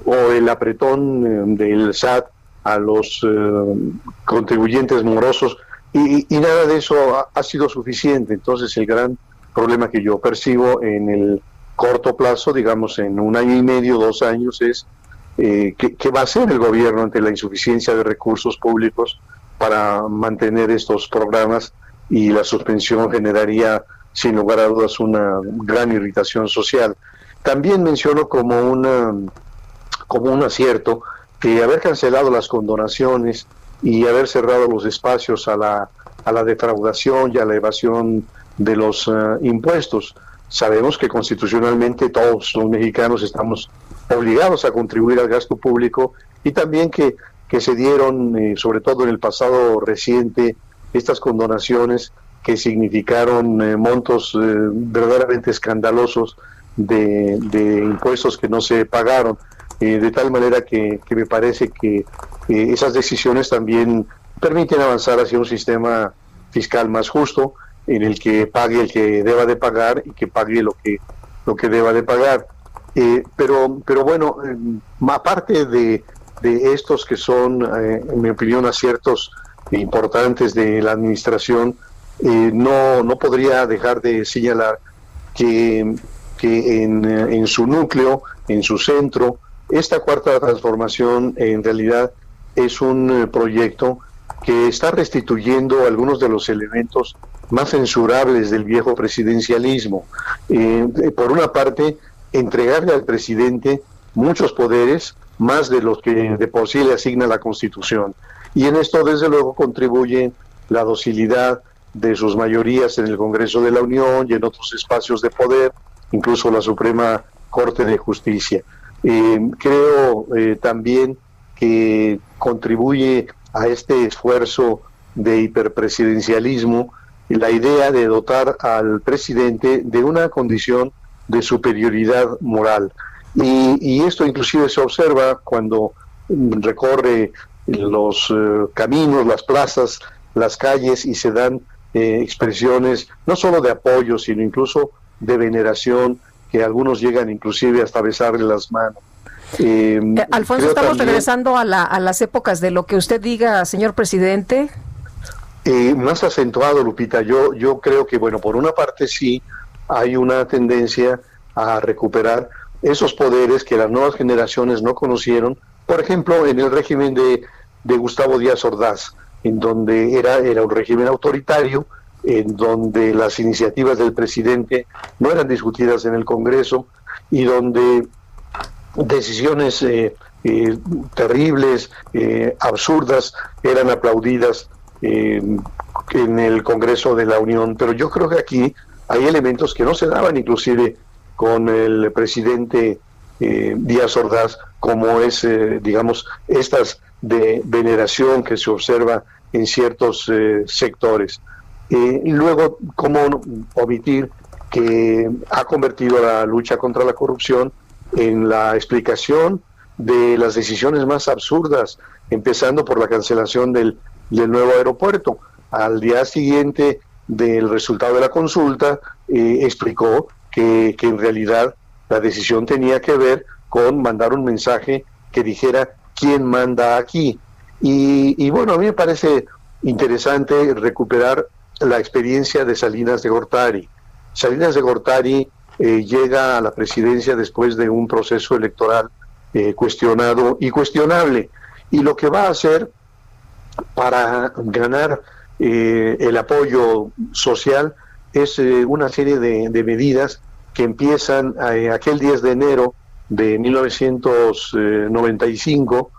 o el apretón eh, del SAT a los eh, contribuyentes morosos y, nada de eso ha, sido suficiente. Entonces el gran problema que yo percibo en el corto plazo, digamos en un año y medio, dos años, es ¿qué, va a hacer el gobierno ante la insuficiencia de recursos públicos para mantener estos programas y la suspensión generaría sin lugar a dudas una gran irritación social. También menciono como, una, como un acierto que haber cancelado las condonaciones y haber cerrado los espacios a la, a la defraudación y a la evasión de los eh, impuestos. Sabemos que constitucionalmente todos los mexicanos estamos obligados a contribuir al gasto público y también que, que se dieron, eh, sobre todo en el pasado reciente, estas condonaciones que significaron eh, montos eh, verdaderamente escandalosos de, impuestos que no se pagaron, eh, de tal manera que, me parece que esas decisiones también permiten avanzar hacia un sistema fiscal más justo, en el que pague el que deba de pagar y que pague lo que, lo que deba de pagar. pero, pero bueno, aparte de, de estos que son, en mi opinión, aciertos importantes de la administración, eh, no, no podría dejar de señalar que, que en, en, su núcleo, en su centro, esta cuarta transformación en realidad es un eh, proyecto que está restituyendo algunos de los elementos más censurables del viejo presidencialismo. Eh, por una parte, entregarle al presidente muchos poderes, más de los que de por sí le asigna la Constitución. Y en esto, desde luego, contribuye la docilidad, de sus mayorías en el Congreso de la Unión y en otros espacios de poder, incluso la Suprema Corte de Justicia. Eh, creo eh, también que contribuye a este esfuerzo de hiperpresidencialismo la idea de dotar al presidente de una condición de superioridad moral. Y, esto inclusive se observa cuando recorre los eh, caminos, las plazas, las calles y se dan eh, expresiones no solo de apoyo, sino incluso de veneración, que algunos llegan inclusive hasta besarle las manos. Eh, eh, Alfonso, estamos regresando a, las épocas de lo que usted diga, señor presidente. más acentuado, Lupita. Yo, yo creo que, bueno, por una parte sí hay una tendencia a recuperar esos poderes que las nuevas generaciones no conocieron, por ejemplo, en el régimen de, de Gustavo Díaz Ordaz en donde era, era un régimen autoritario, en donde las iniciativas del presidente no eran discutidas en el Congreso y donde decisiones eh, eh, terribles, eh, absurdas, eran aplaudidas en el Congreso de la Unión. Pero yo creo que aquí hay elementos que no se daban inclusive con el presidente Díaz Ordaz, como es, digamos, estas de veneración que se observa en ciertos eh, sectores. y luego, ¿cómo omitir que ha convertido la lucha contra la corrupción en la explicación de las decisiones más absurdas, empezando por la cancelación del, nuevo aeropuerto? Al día siguiente del resultado de la consulta, eh, explicó que, en realidad la decisión tenía que ver con mandar un mensaje que dijera quién manda aquí. Y, bueno, a mí me parece interesante recuperar la experiencia de Salinas de Gortari. Salinas de Gortari eh, llega a la presidencia después de un proceso electoral eh, cuestionado y cuestionable. Y lo que va a hacer para ganar eh, el apoyo social es una serie de, medidas que empiezan aquel 10 de enero de 1995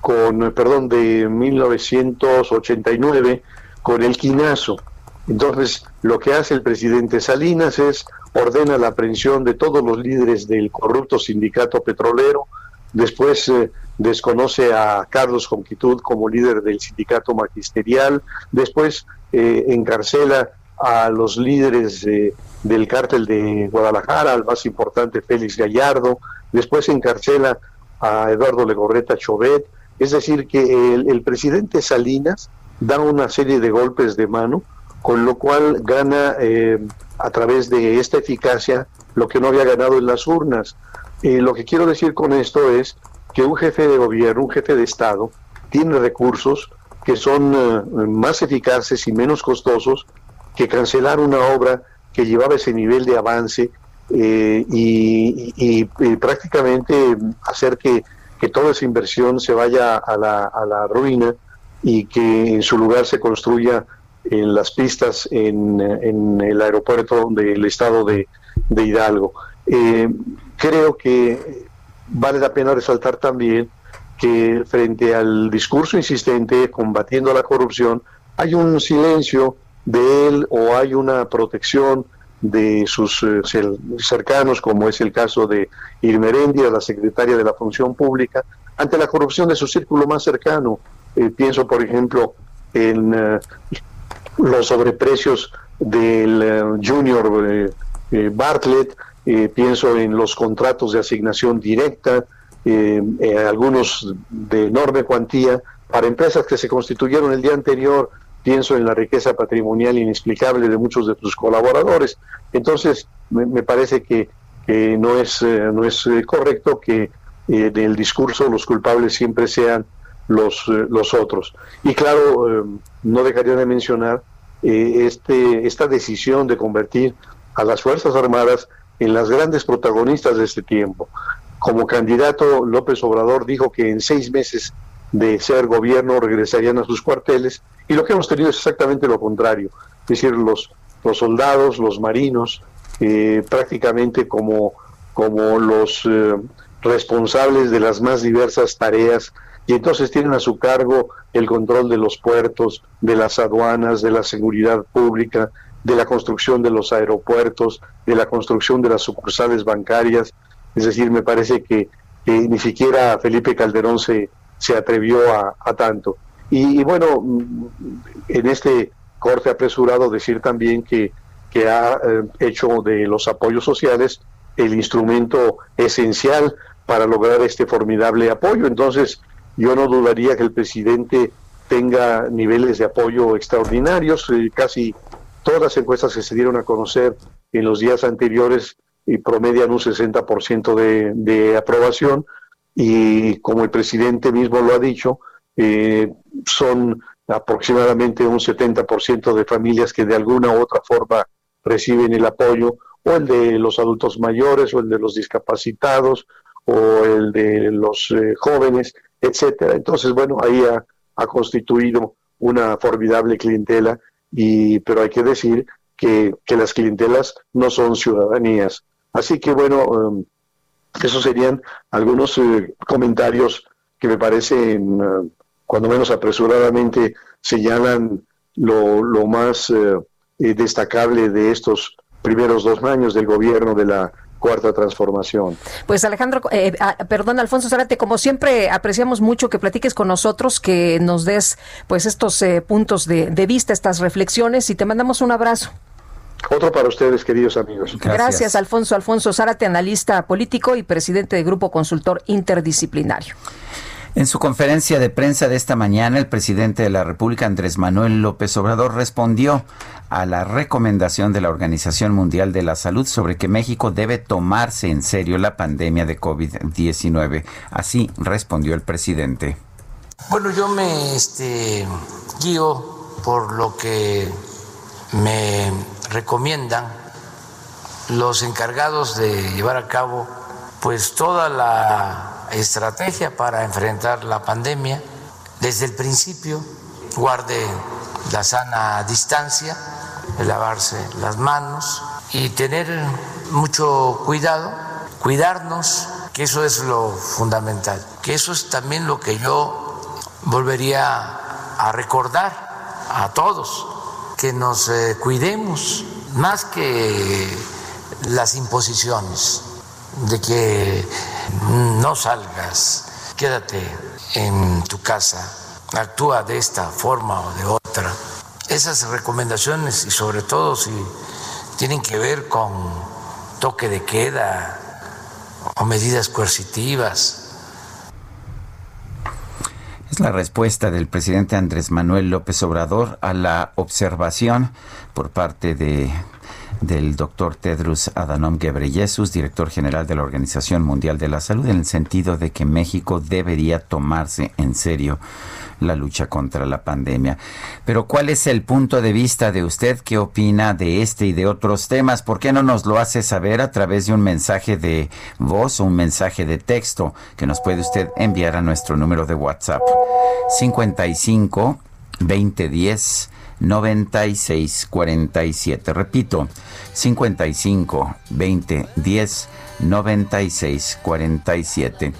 con, perdón, de 1989 con el quinazo. Entonces, lo que hace el presidente Salinas es ordena la aprehensión de todos los líderes del corrupto sindicato petrolero, después eh, desconoce a Carlos Conquitud como líder del sindicato magisterial, después eh, encarcela a los líderes del cártel de Guadalajara, al más importante Félix Gallardo, después encarcela a Eduardo Legorreta Chovet, es decir, que el, presidente Salinas da una serie de golpes de mano, con lo cual gana eh, a través de esta eficacia lo que no había ganado en las urnas. Eh, lo que quiero decir con esto es que un jefe de gobierno, un jefe de Estado, tiene recursos que son eh, más eficaces y menos costosos que cancelar una obra que llevaba ese nivel de avance y, prácticamente hacer que que toda esa inversión se vaya a la, a la ruina y que en su lugar se construya en las pistas en, en el aeropuerto del estado de, de Hidalgo. Eh, creo que vale la pena resaltar también que frente al discurso insistente combatiendo la corrupción, hay un silencio de él o hay una protección de sus eh, cercanos, como es el caso de Irmerendia, la secretaria de la Función Pública, ante la corrupción de su círculo más cercano. Eh, pienso, por ejemplo, en eh, los sobreprecios del Junior Bartlett, pienso en los contratos de asignación directa, algunos de enorme cuantía, para empresas que se constituyeron el día anterior pienso en la riqueza patrimonial inexplicable de muchos de tus colaboradores. Entonces, me, parece que no es, eh, no es eh, correcto que eh, en el discurso los culpables siempre sean los, los otros. Y claro, no dejaría de mencionar este, esta decisión de convertir a las Fuerzas Armadas en las grandes protagonistas de este tiempo. Como candidato, López Obrador dijo que en seis meses de ser gobierno regresarían a sus cuarteles y lo que hemos tenido es exactamente lo contrario, es decir, los, los soldados, los marinos, eh, prácticamente como, como los eh, responsables de las más diversas tareas y entonces tienen a su cargo el control de los puertos, de las aduanas, de la seguridad pública, de la construcción de los aeropuertos, de la construcción de las sucursales bancarias. Es decir, me parece que ni siquiera Felipe Calderón se, se atrevió a, tanto. Y, bueno, mm, en este corte apresurado decir también que, que ha eh, hecho de los apoyos sociales el instrumento esencial para lograr este formidable apoyo. Entonces, yo no dudaría que el presidente tenga niveles de apoyo extraordinarios. Eh, casi todas las encuestas que se dieron a conocer en los días anteriores y promedian un 60% de, de aprobación y como el presidente mismo lo ha dicho, eh, son aproximadamente un 70% de familias que de alguna u otra forma reciben el apoyo, o el de los adultos mayores, o el de los discapacitados, o el de los eh, jóvenes, etcétera. Entonces, bueno, ahí ha, constituido una formidable clientela, y, pero hay que decir que, que las clientelas no son ciudadanías. Así que, bueno, um, esos serían algunos eh, comentarios que me parecen, eh, cuando menos apresuradamente, señalan lo, lo más eh, destacable de estos primeros dos años del gobierno de la cuarta transformación. Pues Alejandro, ah, perdón, Alfonso Zárate, como siempre apreciamos mucho que platiques con nosotros, que nos des pues estos puntos de, de vista, estas reflexiones y te mandamos un abrazo. Otro para ustedes, queridos amigos. Gracias. Alfonso. Alfonso Zárate, analista político y presidente de Grupo Consultor Interdisciplinario. En su conferencia de prensa de esta mañana, el presidente de la República, Andrés Manuel López Obrador, respondió a la recomendación de la Organización Mundial de la Salud sobre que México debe tomarse en serio la pandemia de COVID-19. Así respondió el presidente. Bueno, yo me este, guío por lo que me recomiendan los encargados de llevar a cabo pues toda la estrategia para enfrentar la pandemia. Desde el principio guarde la sana distancia lavarse las manos y tener mucho cuidado cuidarnos que eso es lo fundamental que eso es también lo que yo volvería a recordar a todos que nos eh, cuidemos más que las imposiciones de que no salgas, quédate en tu casa, actúa de esta forma o de otra. Esas recomendaciones y sobre todo si tienen que ver con toque de queda o medidas coercitivas, es la respuesta del presidente Andrés Manuel López Obrador a la observación por parte de del doctor Tedros Adhanom Ghebreyesus, director general de la Organización Mundial de la Salud, en el sentido de que México debería tomarse en serio la lucha contra la pandemia. Pero ¿cuál es el punto de vista de usted? ¿Qué opina de este y de otros temas? ¿Por qué no nos lo hace saber a través de un mensaje de voz o un mensaje de texto que nos puede usted enviar a nuestro número de WhatsApp? 55 2010 9647. Repito, 55 20 10 96 47.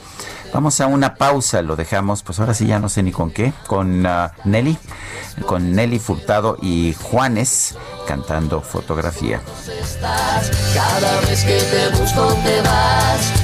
Vamos a una pausa, lo dejamos, pues ahora sí ya no sé ni con qué, con uh, Nelly, con Nelly Furtado y Juanes cantando fotografía. Cada vez que te busco te vas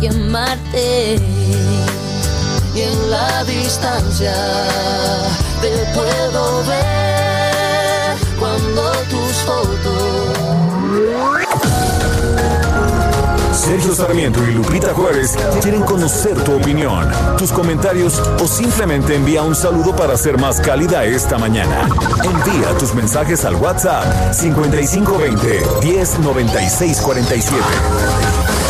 que amarte. Y en la distancia te puedo ver cuando tus fotos Sergio Sarmiento y Lupita Juárez quieren conocer tu opinión, tus comentarios o simplemente envía un saludo para ser más cálida esta mañana. Envía tus mensajes al WhatsApp 5520 109647.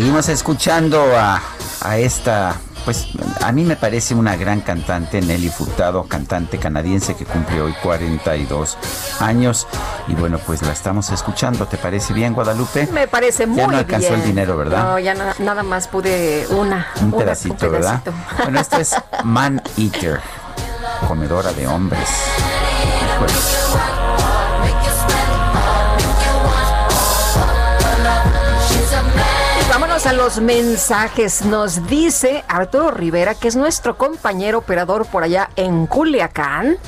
Seguimos escuchando a, a esta pues a mí me parece una gran cantante, Nelly Furtado, cantante canadiense que cumple hoy 42 años. Y bueno, pues la estamos escuchando. ¿Te parece bien, Guadalupe? Me parece muy bien. Ya no alcanzó el dinero, ¿verdad? No, ya nada más pude una. Un pedacito, ¿verdad? Bueno, esto es Man Eater, comedora de hombres. Vámonos a los mensajes. Nos dice Arturo Rivera, que es nuestro compañero operador por allá en Culiacán,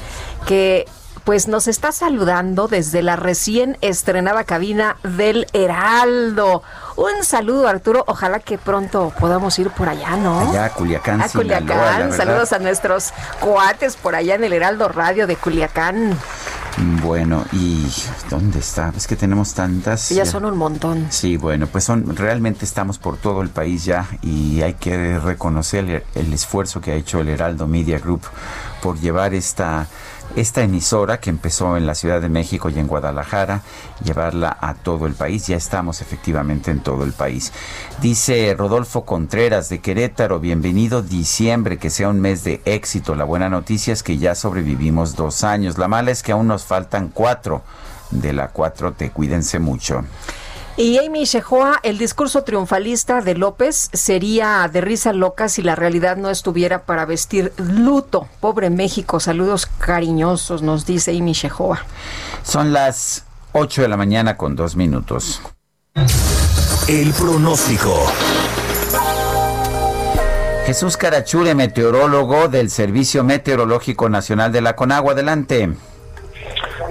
que pues nos está saludando desde la recién estrenada cabina del Heraldo. Un saludo, Arturo. Ojalá que pronto podamos ir por allá, ¿no? Allá, Culiacán, a Culiacán. Saludos a nuestros cuates por allá en el Heraldo Radio de Culiacán. Bueno, ¿y dónde está? Es que tenemos tantas. Ya, son un montón. Sí, bueno, pues son realmente estamos por todo el país ya y hay que reconocer el esfuerzo que ha hecho el Heraldo Media Group por llevar esta esta emisora que empezó en la Ciudad de México y en Guadalajara, llevarla a todo el país. Ya estamos efectivamente en todo el país. Dice Rodolfo Contreras de Querétaro, bienvenido diciembre, que sea un mes de éxito. La buena noticia es que ya sobrevivimos dos años. La mala es que aún nos faltan cuatro. De la cuatro, te cuídense mucho. Y Amy Shehoa, el discurso triunfalista de López sería de risa loca si la realidad no estuviera para vestir luto. Pobre México, saludos cariñosos, nos dice Amy Shehoa. Son las 8 de la mañana con dos minutos. El pronóstico. Jesús Carachure, meteorólogo del Servicio Meteorológico Nacional de la Conagua. Adelante.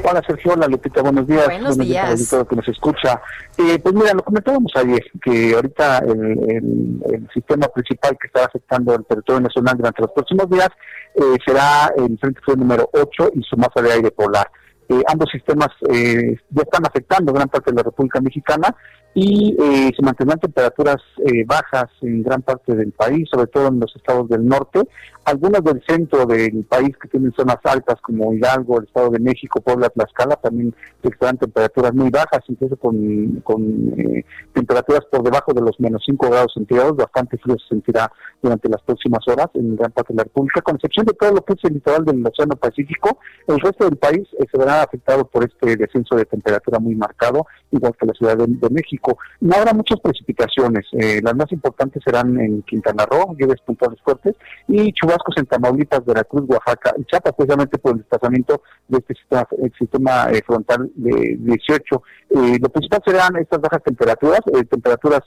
Hola Sergio, hola Lupita, buenos días. Buenos, días. todo que nos escucha. Eh, pues mira, lo comentábamos ayer, que ahorita el, el, sistema principal que está afectando el territorio nacional durante los próximos días eh, será el Frente Frío número 8 y su masa de aire polar. Eh, ambos sistemas eh, ya están afectando gran parte de la República Mexicana y eh, se mantendrán temperaturas eh, bajas en gran parte del país, sobre todo en los estados del norte, algunas del centro del país que tienen zonas altas como Hidalgo, el Estado de México, Puebla, Tlaxcala, también estarán temperaturas muy bajas, incluso con, con eh, temperaturas por debajo de los menos 5 grados centígrados, bastante frío se sentirá durante las próximas horas en gran parte de la República, con excepción de todo lo que es el litoral del Océano Pacífico, el resto del país verá afectado por este descenso de temperatura muy marcado, igual que la Ciudad de México. No habrá muchas precipitaciones. Eh, las más importantes serán en Quintana Roo, lluvias puntuales fuertes, y chubascos en Tamaulipas, Veracruz, Oaxaca y Chiapas, precisamente por el desplazamiento de este sistema, el sistema eh, frontal de 18. Eh, lo principal serán estas bajas temperaturas, temperaturas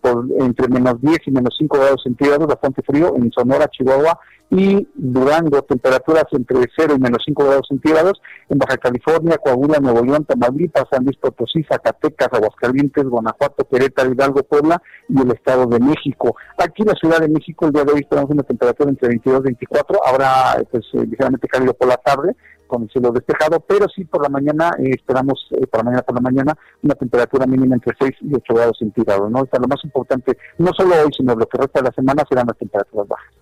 por entre menos 10 y menos 5 grados centígrados, bastante frío en Sonora, Chihuahua y Durango, temperaturas entre 0 y menos 5 grados centígrados, en Baja California, Coahuila, Nuevo León, Tamaulipas, San Luis Potosí, Zacatecas, Aguascalientes, Guanajuato, Querétaro, Hidalgo, Puebla y el Estado de México. Aquí en la Ciudad de México el día de hoy tenemos una temperatura entre 22 y 24, habrá pues eh, ligeramente cálido por la tarde, con el cielo despejado, pero sí por la mañana, eh, esperamos eh, para mañana por la mañana, una temperatura mínima entre 6 y 8 grados centígrados, ¿no? Está lo más importante, no solo hoy, sino lo que resta de la semana serán las temperaturas bajas.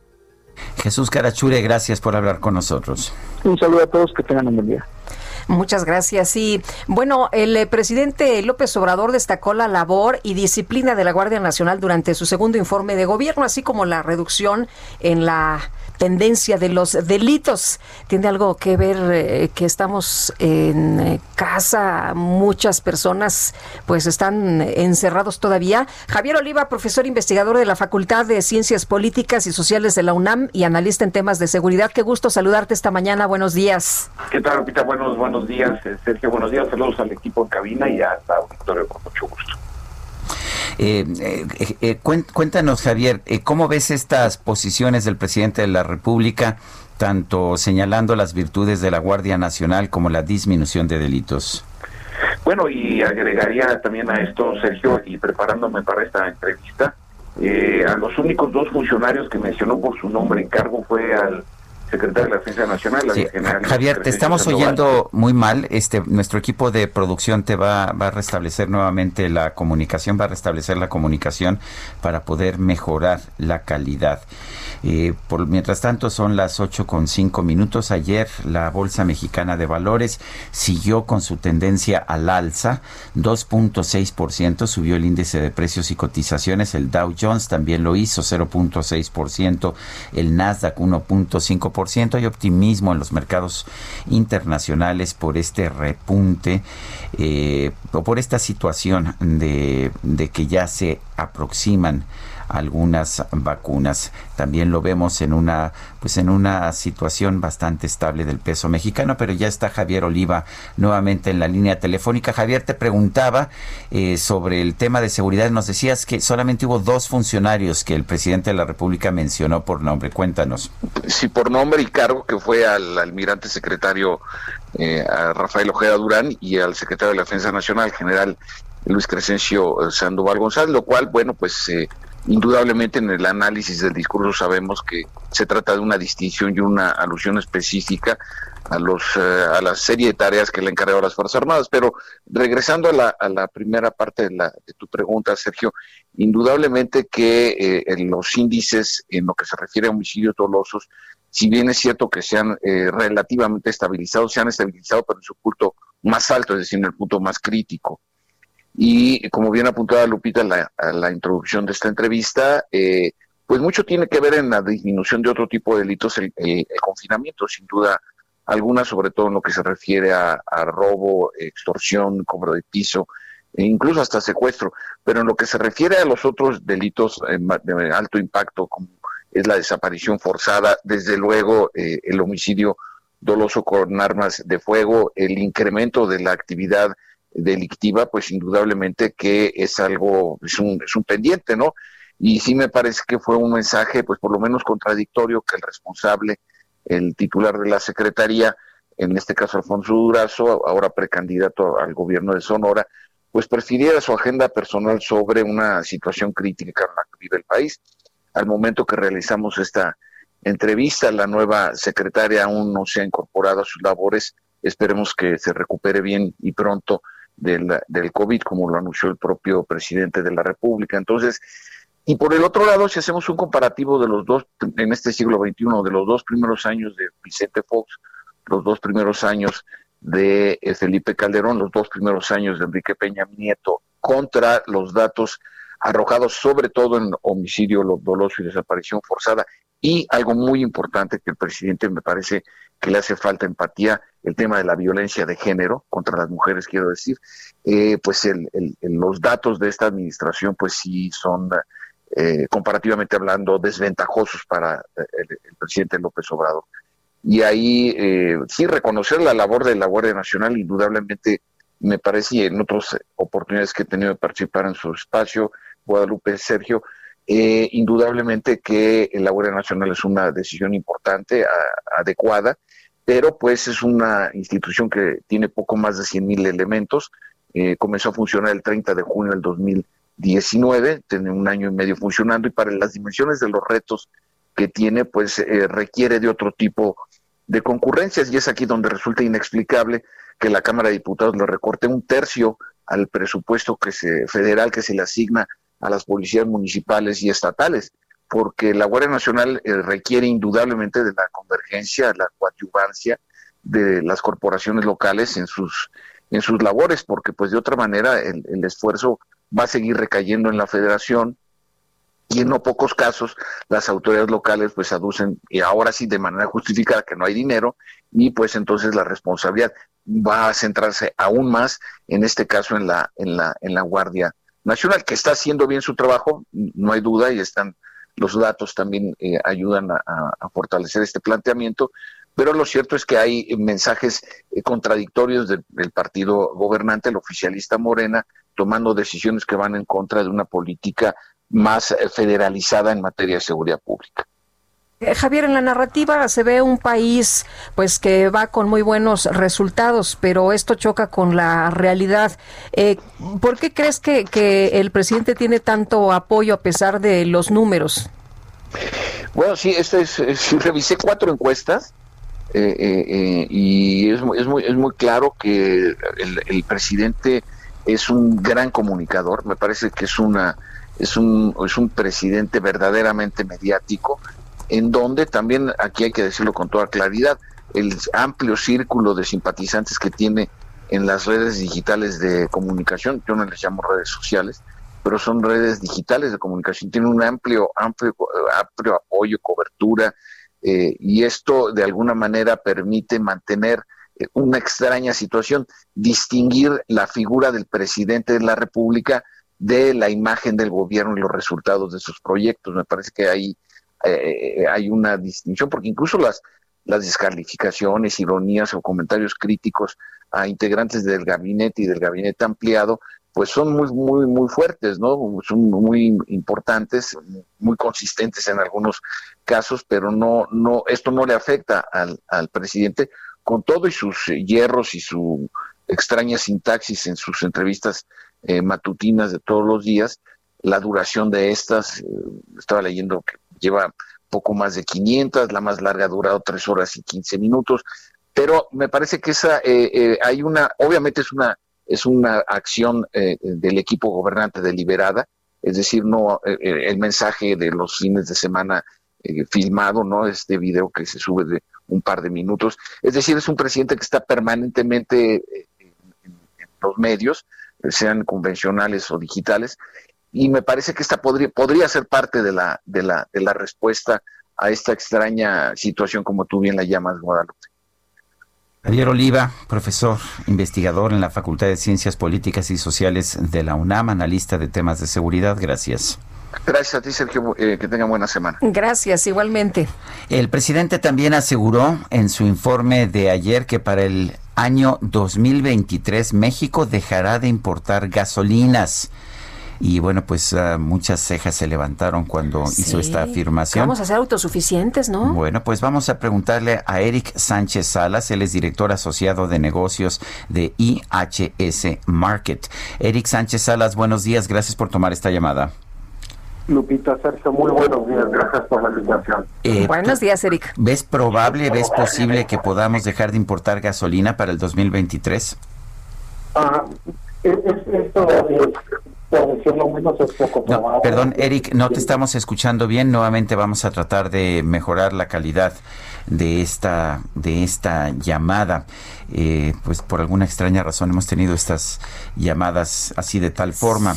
Jesús Carachure, gracias por hablar con nosotros. Un saludo a todos, que tengan un buen día. Muchas gracias. Y bueno, el eh, presidente López Obrador destacó la labor y disciplina de la Guardia Nacional durante su segundo informe de gobierno, así como la reducción en la tendencia de los delitos. ¿Tiene algo que ver eh, que estamos en eh, casa? Muchas personas pues están encerrados todavía. Javier Oliva, profesor investigador de la Facultad de Ciencias Políticas y Sociales de la UNAM y analista en temas de seguridad. Qué gusto saludarte esta mañana. Buenos días. ¿Qué tal, Rupita? Buenos, buenos días. Eh, Sergio, buenos días. Saludos al equipo en cabina y a la auditorio con mucho gusto. Eh, eh, eh cuéntanos, Javier, ¿cómo ves estas posiciones del presidente de la República, tanto señalando las virtudes de la Guardia Nacional como la disminución de delitos? Bueno, y agregaría también a esto, Sergio, y preparándome para esta entrevista, a los únicos dos funcionarios que mencionó por su nombre en cargo fue al secretario de la Defensa Nacional. Javier, te estamos oyendo muy mal. Este, nuestro equipo de producción te va, va a restablecer nuevamente la comunicación, va a restablecer la comunicación para poder mejorar la calidad. Eh, por, mientras tanto, son las 8 con 5 minutos. Ayer la Bolsa Mexicana de Valores siguió con su tendencia al alza, 2.6%, subió el índice de precios y cotizaciones, el Dow Jones también lo hizo, 0.6%, el Nasdaq 1.5%. Hay optimismo en los mercados internacionales por este repunte eh, o por esta situación de que ya se aproximan algunas vacunas. También lo vemos en una pues en una situación bastante estable del peso mexicano, pero ya está Javier Oliva nuevamente en la línea telefónica. Javier te preguntaba eh, sobre el tema de seguridad. Nos decías que solamente hubo dos funcionarios que el presidente de la República mencionó por nombre. Cuéntanos. Sí, por nombre y cargo, que fue al almirante secretario eh, a Rafael Ojeda Durán y al secretario de la Defensa Nacional, general Luis Crescencio Sandoval González, lo cual, bueno, pues eh, Indudablemente en el análisis del discurso sabemos que se trata de una distinción y una alusión específica a los eh, a la serie de tareas que le encargado las Fuerzas Armadas. Pero regresando a la, a la primera parte de, la, de tu pregunta, Sergio, indudablemente que eh, en los índices en lo que se refiere a homicidios dolosos, si bien es cierto que se han eh, relativamente estabilizado, se han estabilizado pero en su punto más alto, es decir, en el punto más crítico. Y como bien apuntaba Lupita en la, la introducción de esta entrevista, eh, pues mucho tiene que ver en la disminución de otro tipo de delitos, el, eh, confinamiento, sin duda alguna, sobre todo en lo que se refiere a, robo, extorsión, cobro de piso, e incluso hasta secuestro. Pero en lo que se refiere a los otros delitos eh, de alto impacto, como es la desaparición forzada, desde luego el homicidio doloso con armas de fuego, el incremento de la actividad delictiva, pues indudablemente que es algo, es un, es un pendiente, ¿no? Y sí me parece que fue un mensaje, pues por lo menos contradictorio, que el responsable, el titular de la Secretaría, en este caso Alfonso Durazo, ahora precandidato al gobierno de Sonora, pues prefiriera su agenda personal sobre una situación crítica en la que vive el país. Al momento que realizamos esta entrevista, la nueva secretaria aún no se ha incorporado a sus labores. Esperemos que se recupere bien y pronto del, del COVID, como lo anunció el propio presidente de la República. Entonces, y por el otro lado, si hacemos un comparativo de los dos, en este siglo XXI, de los dos primeros años de Vicente Fox, los dos primeros años de eh, Felipe Calderón, los dos primeros años de Enrique Peña Nieto, contra los datos arrojados sobre todo en homicidio doloso y desaparición forzada. Y algo muy importante que el presidente me parece que le hace falta empatía, el tema de la violencia de género contra las mujeres, quiero decir, eh, pues los datos de esta administración pues sí son eh, comparativamente hablando, desventajosos para eh, el, presidente López Obrador. Y ahí eh, sí reconocer la labor de la Guardia Nacional, indudablemente me parece, y en otras oportunidades que he tenido de participar en su espacio, Guadalupe Sergio, indudablemente que la Guardia Nacional es una decisión importante, adecuada, pero pues es una institución que tiene poco más de 100 mil elementos, comenzó a funcionar el 30 de junio del 2000 19, tiene un año y medio funcionando y para las dimensiones de los retos que tiene, pues eh, requiere de otro tipo de concurrencias y es aquí donde resulta inexplicable que la Cámara de Diputados le recorte un tercio al presupuesto que se, federal que se le asigna a las policías municipales y estatales, porque la Guardia Nacional eh, requiere indudablemente de la convergencia, la coadyuvancia de las corporaciones locales en sus en sus labores, porque pues de otra manera el, el esfuerzo va a seguir recayendo en la federación y en no pocos casos las autoridades locales pues aducen y ahora sí de manera justificada que no hay dinero y pues entonces la responsabilidad va a centrarse aún más en este caso en la en la en la Guardia Nacional que está haciendo bien su trabajo no hay duda y están los datos también eh, ayudan a, fortalecer este planteamiento pero lo cierto es que hay mensajes eh, contradictorios del partido gobernante el oficialista Morena tomando decisiones que van en contra de una política más eh, federalizada en materia de seguridad pública. Eh, Javier, en la narrativa se ve un país pues que va con muy buenos resultados, pero esto choca con la realidad. Eh, ¿Por qué crees que, el presidente tiene tanto apoyo a pesar de los números? Bueno, sí, este es, revisé cuatro encuestas y es, es, muy, es muy claro que el, el presidente es un gran comunicador, me parece que es una es un, es un presidente verdaderamente mediático, en donde también, aquí hay que decirlo con toda claridad, el amplio círculo de simpatizantes que tiene en las redes digitales de comunicación, yo no les llamo redes sociales, pero son redes digitales de comunicación, tiene un amplio, amplio, amplio apoyo, cobertura, eh, y esto de alguna manera permite mantener una extraña situación, distinguir la figura del presidente de la República de la imagen del gobierno y los resultados de sus proyectos. Me parece que ahí eh, hay una distinción, porque incluso las, las descalificaciones, ironías o comentarios críticos a integrantes del gabinete y del gabinete ampliado, pues son muy, muy, muy fuertes, ¿no? Son muy importantes, muy consistentes en algunos casos, pero no, no, esto no le afecta al, al presidente con todo y sus hierros y su extraña sintaxis en sus entrevistas eh, matutinas de todos los días, la duración de estas, eh, estaba leyendo que lleva poco más de 500, la más larga ha durado 3 horas y 15 minutos, pero me parece que esa eh, hay una, obviamente es una es una acción del equipo gobernante deliberada, es decir, no el mensaje de los fines de semana filmado, no este video que se sube de un par de minutos. Es decir, es un presidente que está permanentemente eh, en, los medios, sean convencionales o digitales, y me parece que esta podría, podría ser parte de la, de, la, de la respuesta a esta extraña situación, como tú bien la llamas, Guadalupe. Javier Oliva, profesor, investigador en la Facultad de Ciencias Políticas y Sociales de la UNAM, analista de temas de seguridad. Gracias. Gracias a ti, Sergio. Eh, que tengan buena semana. Gracias, igualmente. El presidente también aseguró en su informe de ayer que para el año 2023 México dejará de importar gasolinas. Y bueno, pues ah, muchas cejas se levantaron cuando hizo esta afirmación. Vamos a ser autosuficientes, ¿no? Bueno, pues vamos a preguntarle a Eric Sánchez Salas, él es director asociado de negocios de IHS Market. Eric Sánchez Salas, buenos días, gracias por tomar esta llamada. Lupita, Sergio, muy buenos días, gracias por la invitación. Eh, buenos días, Eric. ¿Ves probable, ves posible que podamos dejar de importar gasolina para el 2023? Ah, esto por decirlo menos es poco no, perdón, Eric, no te estamos escuchando bien. Nuevamente vamos a tratar de mejorar la calidad de esta de esta llamada. Eh, pues por alguna extraña razón hemos tenido estas llamadas así de tal forma.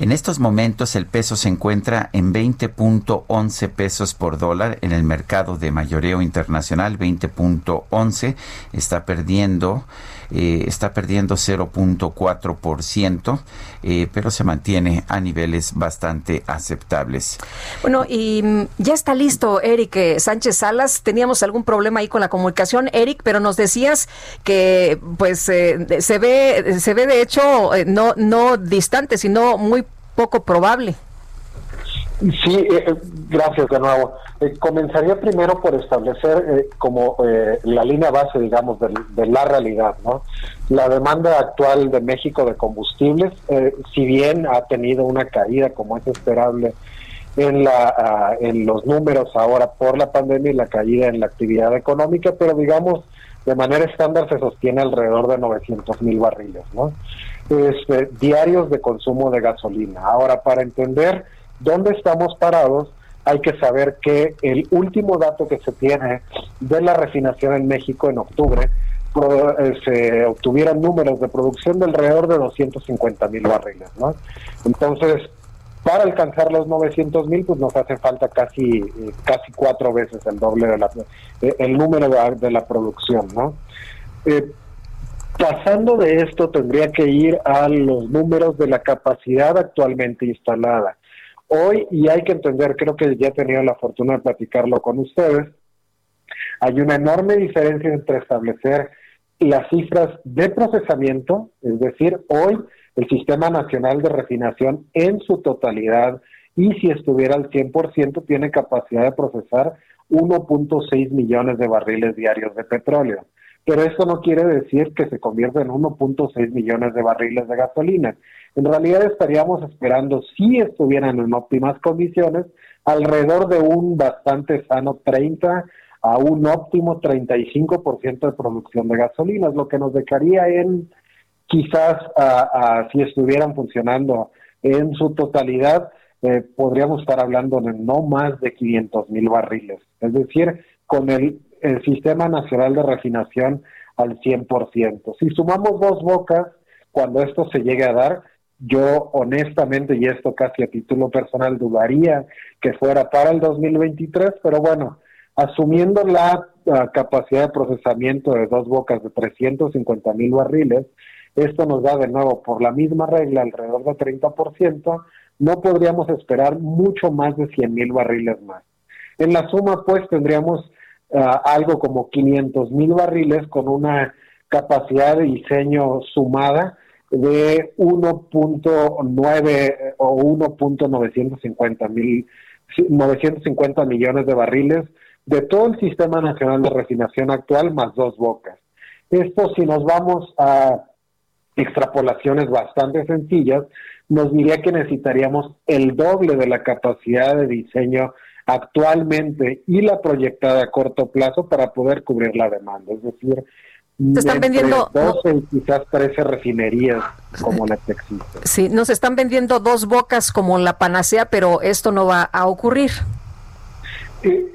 En estos momentos el peso se encuentra en 20.11 pesos por dólar en el mercado de mayoreo internacional, 20.11 está perdiendo eh, está perdiendo 0.4%, eh, pero se mantiene a niveles bastante aceptables. Bueno, y mm, ya está listo Eric eh, Sánchez Salas. Teníamos algún problema ahí con la comunicación, Eric, pero nos decías que pues se ve se ve de hecho no no distante, sino muy poco probable. Sí, gracias de nuevo. Eh, comenzaría primero por establecer eh, como eh, la línea base, digamos, de, la realidad, ¿no? La demanda actual de México de combustibles, si bien ha tenido una caída como es esperable en la ah, en los números ahora por la pandemia y la caída en la actividad económica, pero digamos de manera estándar se sostiene alrededor de 900 mil barriles, ¿no? diarios de consumo de gasolina. Ahora, para entender dónde estamos parados, hay que saber que el último dato que se tiene de la refinación en México en octubre eh, se obtuvieron números de producción de alrededor de 250 mil barriles, ¿no? Entonces, para alcanzar los 900 mil, pues nos hace falta casi eh, casi cuatro veces el doble de la eh, el número de, la producción, ¿no? pasando de esto, tendría que ir a los números de la capacidad actualmente instalada Hoy, y hay que entender, creo que ya he tenido la fortuna de platicarlo con ustedes, hay una enorme diferencia entre establecer las cifras de procesamiento, es decir, hoy el Sistema Nacional de Refinación en su totalidad y si estuviera al 100% tiene capacidad de procesar 1.6 millones de barriles diarios de petróleo. Pero eso no quiere decir que se convierta en 1.6 millones de barriles de gasolina. En realidad estaríamos esperando, si estuvieran en óptimas condiciones, alrededor de un bastante sano 30 a un óptimo 35% de producción de gasolina, lo que nos dejaría en quizás si estuvieran funcionando en su totalidad, eh, podríamos estar hablando de no más de 500 mil barriles. Es decir, con el, el Sistema Nacional de Refinación al 100%. Si sumamos dos bocas, cuando esto se llegue a dar, yo honestamente, y esto casi a título personal, dudaría que fuera para el 2023, pero bueno, asumiendo la, capacidad de procesamiento de dos bocas de 350 mil barriles, esto nos da de nuevo por la misma regla alrededor de 30%, no podríamos esperar mucho más de 100 mil barriles más. En la suma, pues, tendríamos algo como 500 mil barriles con una capacidad de diseño sumada de 1.9 o 1.950 mil 950 millones de barriles de todo el sistema nacional de refinación actual más dos bocas. Esto si nos vamos a extrapolaciones bastante sencillas, nos diría que necesitaríamos el doble de la capacidad de diseño actualmente y la proyectada a corto plazo para poder cubrir la demanda. Es decir, se están vendiendo 12 quizás 13 refinerías como las que existen. Sí, nos están vendiendo dos bocas como la panacea, pero esto no va a ocurrir. Eh,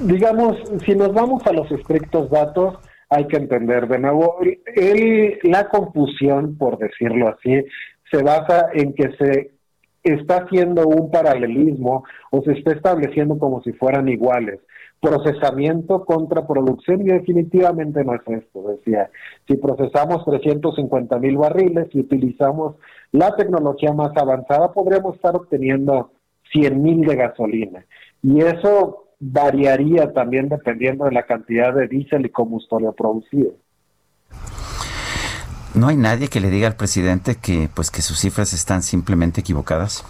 digamos, si nos vamos a los estrictos datos, hay que entender de nuevo, el, la confusión, por decirlo así, se basa en que se está haciendo un paralelismo o se está estableciendo como si fueran iguales procesamiento contra producción y definitivamente no es esto. Decía, si procesamos 350 mil barriles y utilizamos la tecnología más avanzada, podríamos estar obteniendo 100 mil de gasolina. Y eso variaría también dependiendo de la cantidad de diésel y combustible producido. ¿No hay nadie que le diga al presidente que pues que sus cifras están simplemente equivocadas?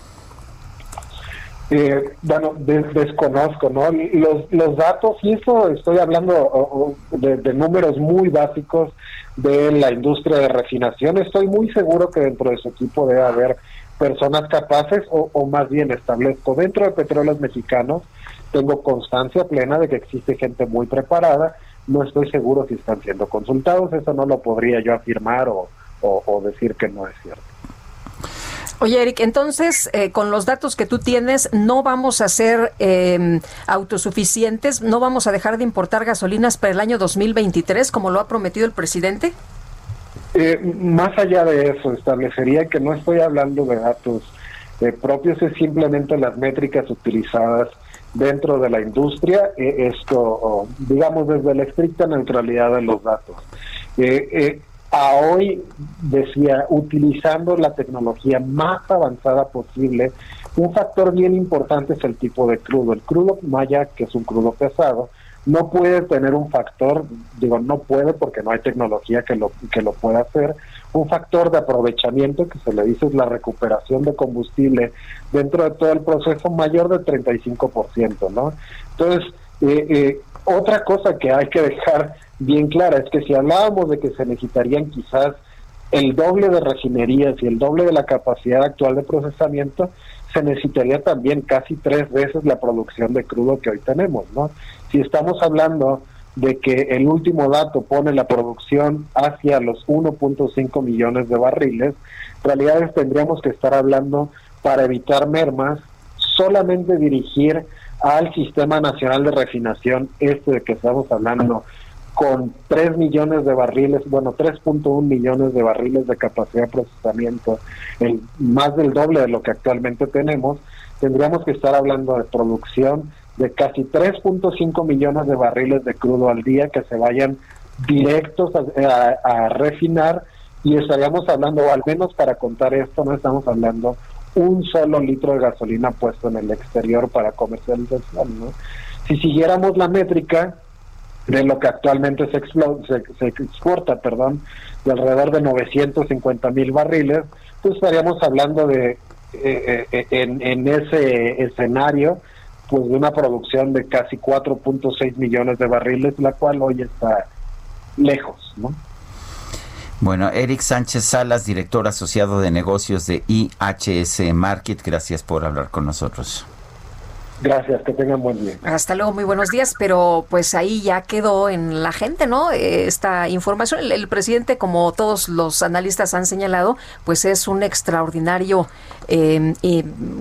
Eh, bueno, desconozco, ¿no? Los, los datos, y eso estoy hablando de, números muy básicos de la industria de refinación, estoy muy seguro que dentro de su equipo debe haber personas capaces, o, o más bien establezco, dentro de petróleos mexicanos, tengo constancia plena de que existe gente muy preparada, no estoy seguro si están siendo consultados, eso no lo podría yo afirmar o, o decir que no es cierto. Oye, Eric, entonces, eh, con los datos que tú tienes, ¿no vamos a ser em, autosuficientes? ¿No vamos a dejar de importar gasolinas para el año 2023, como lo ha prometido el presidente? Eh, más allá de eso, establecería que no estoy hablando de datos eh, propios, es simplemente las métricas utilizadas dentro de la industria, esto, digamos, desde la estricta neutralidad de los datos. Eh, a hoy, decía, utilizando la tecnología más avanzada posible, un factor bien importante es el tipo de crudo. El crudo maya, que es un crudo pesado, no puede tener un factor, digo, no puede porque no hay tecnología que lo, que lo pueda hacer, un factor de aprovechamiento que se le dice es la recuperación de combustible dentro de todo el proceso mayor del 35%, ¿no? Entonces, eh, eh, otra cosa que hay que dejar bien clara, es que si hablábamos de que se necesitarían quizás el doble de refinerías y el doble de la capacidad actual de procesamiento, se necesitaría también casi tres veces la producción de crudo que hoy tenemos, ¿no? Si estamos hablando de que el último dato pone la producción hacia los 1.5 millones de barriles, en realidad tendríamos que estar hablando para evitar mermas, solamente dirigir al Sistema Nacional de Refinación, este de que estamos hablando, con 3 millones de barriles, bueno, 3.1 millones de barriles de capacidad de procesamiento, el, más del doble de lo que actualmente tenemos, tendríamos que estar hablando de producción de casi 3.5 millones de barriles de crudo al día que se vayan directos a, refinar y estaríamos hablando, o al menos para contar esto, no estamos hablando un solo litro de gasolina puesto en el exterior para comercialización. ¿no? Si siguiéramos la métrica, de lo que actualmente se, se, exporta, perdón, de alrededor de 950 mil barriles, pues estaríamos hablando de, eh, eh, en, en ese escenario, pues de una producción de casi 4.6 millones de barriles, la cual hoy está lejos, ¿no? Bueno, Eric Sánchez Salas, director asociado de negocios de IHS Market, gracias por hablar con nosotros. Gracias, que tengan buen día. Hasta luego, muy buenos días, pero pues ahí ya quedó en la gente, ¿no? Esta información, el, presidente, como todos los analistas han señalado, pues es un extraordinario em,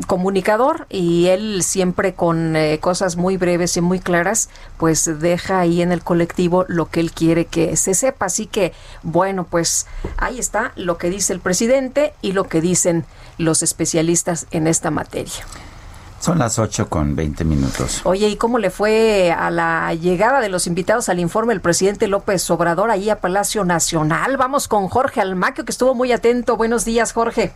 comunicador y él siempre con eh, cosas muy breves y muy claras, pues deja ahí en el colectivo lo que él quiere que se sepa. Así que, bueno, pues ahí está lo que dice el presidente y lo que dicen los especialistas en esta materia. Son las 8 con 20 minutos. Oye, ¿y cómo le fue a la llegada de los invitados al informe del presidente López Obrador ahí a Palacio Nacional? Vamos con Jorge Almaquio, que estuvo muy atento. Buenos días, Jorge.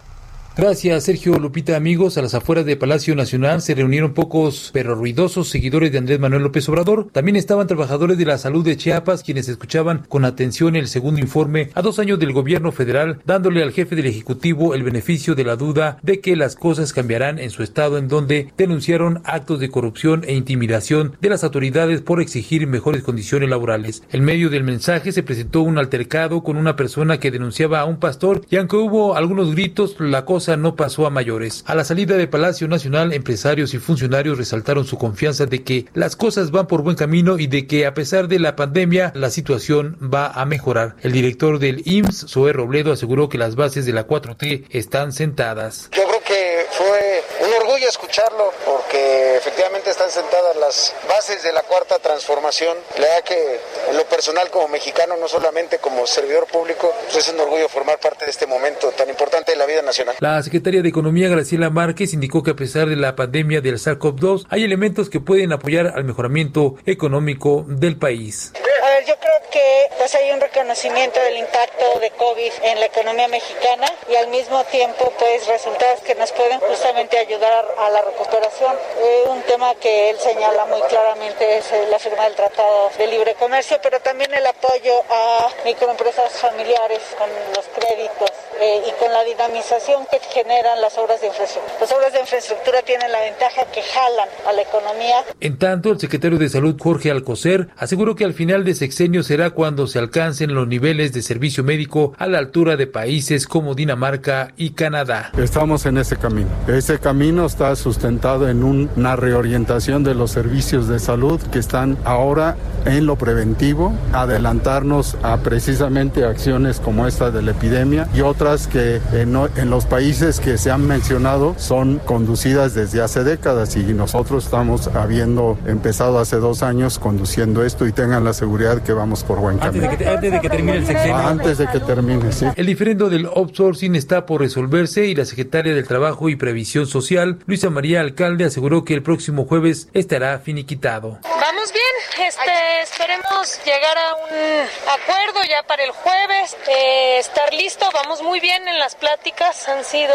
Gracias, Sergio Lupita. Amigos, a las afueras de Palacio Nacional se reunieron pocos pero ruidosos seguidores de Andrés Manuel López Obrador. También estaban trabajadores de la salud de Chiapas, quienes escuchaban con atención el segundo informe a dos años del gobierno federal, dándole al jefe del Ejecutivo el beneficio de la duda de que las cosas cambiarán en su estado, en donde denunciaron actos de corrupción e intimidación de las autoridades por exigir mejores condiciones laborales. En medio del mensaje se presentó un altercado con una persona que denunciaba a un pastor y aunque hubo algunos gritos, la cosa no pasó a mayores. A la salida de Palacio Nacional, empresarios y funcionarios resaltaron su confianza de que las cosas van por buen camino y de que a pesar de la pandemia, la situación va a mejorar. El director del IMSS, Zoé Robledo, aseguró que las bases de la 4T están sentadas. Yo creo que fue un orgullo escucharlo porque efectivamente están sentadas las bases de la cuarta transformación. La verdad que en lo personal como mexicano, no solamente como servidor público, pues es un orgullo formar parte de este momento tan importante de la vida nacional. La secretaria de Economía, Graciela Márquez, indicó que a pesar de la pandemia del SARS-CoV-2, hay elementos que pueden apoyar al mejoramiento económico del país. Ver, yo creo que pues hay un reconocimiento del impacto de COVID en la economía mexicana y al mismo tiempo pues resultados que nos pueden justamente ayudar a la recuperación. Eh, un tema que él señala muy claramente es eh, la firma del Tratado de Libre Comercio, pero también el apoyo a microempresas familiares con los créditos eh, y con la dinamización que generan las obras de infraestructura. Las obras de infraestructura tienen la ventaja que jalan a la economía. En tanto, el secretario de Salud Jorge Alcocer aseguró que al final de sexenio será cuando se alcancen los niveles de servicio médico a la altura de países como Dinamarca y Canadá. Estamos en ese camino. Ese camino está sustentado en una reorientación de los servicios de salud que están ahora en lo preventivo, adelantarnos a precisamente acciones como esta de la epidemia y otras que en, en los países que se han mencionado son conducidas desde hace décadas y nosotros estamos habiendo empezado hace dos años conduciendo esto y tengan la seguridad que vamos por buen camino. Antes de que, termine el sexenio. Antes de que termine, sí. El diferendo del outsourcing está por resolverse y la secretaria del Trabajo y Previsión Social, Luisa María Alcalde, aseguró que el próximo jueves estará finiquitado. Vamos bien, este, esperemos llegar a un acuerdo ya para el jueves, eh, estar listo, vamos muy bien en las pláticas, han sido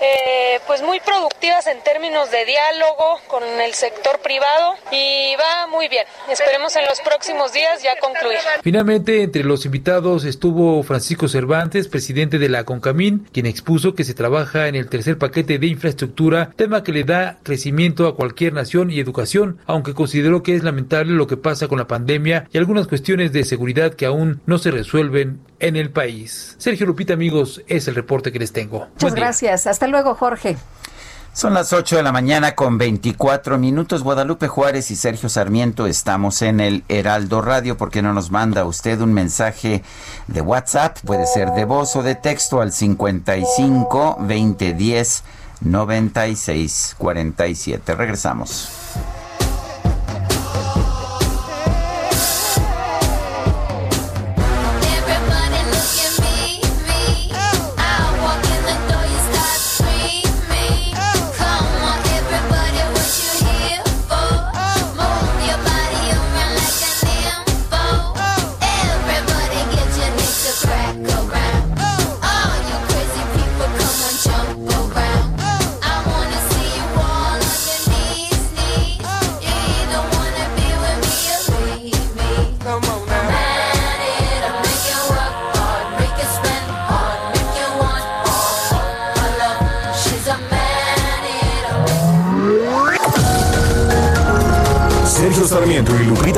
eh, pues muy productivas en términos de diálogo con el sector privado y va muy bien. Esperemos en los próximos días ya concluir. Finalmente, entre los invitados estuvo Francisco Cervantes, presidente de la CONCAMIN, quien expuso que se trabaja en el tercer paquete de infraestructura, tema que le da crecimiento a cualquier nación y educación, aunque consideró que es lamentable lo que pasa con la pandemia y algunas cuestiones de seguridad que aún no se resuelven en el país. Sergio Lupita, amigos, es el reporte que les tengo. Muchas gracias. Hasta luego, Jorge. Son las 8 de la mañana con 24 minutos. Guadalupe Juárez y Sergio Sarmiento estamos en el Heraldo Radio. ¿Por qué no nos manda usted un mensaje de WhatsApp? Puede ser de voz o de texto al 55 2010 96 47. Regresamos.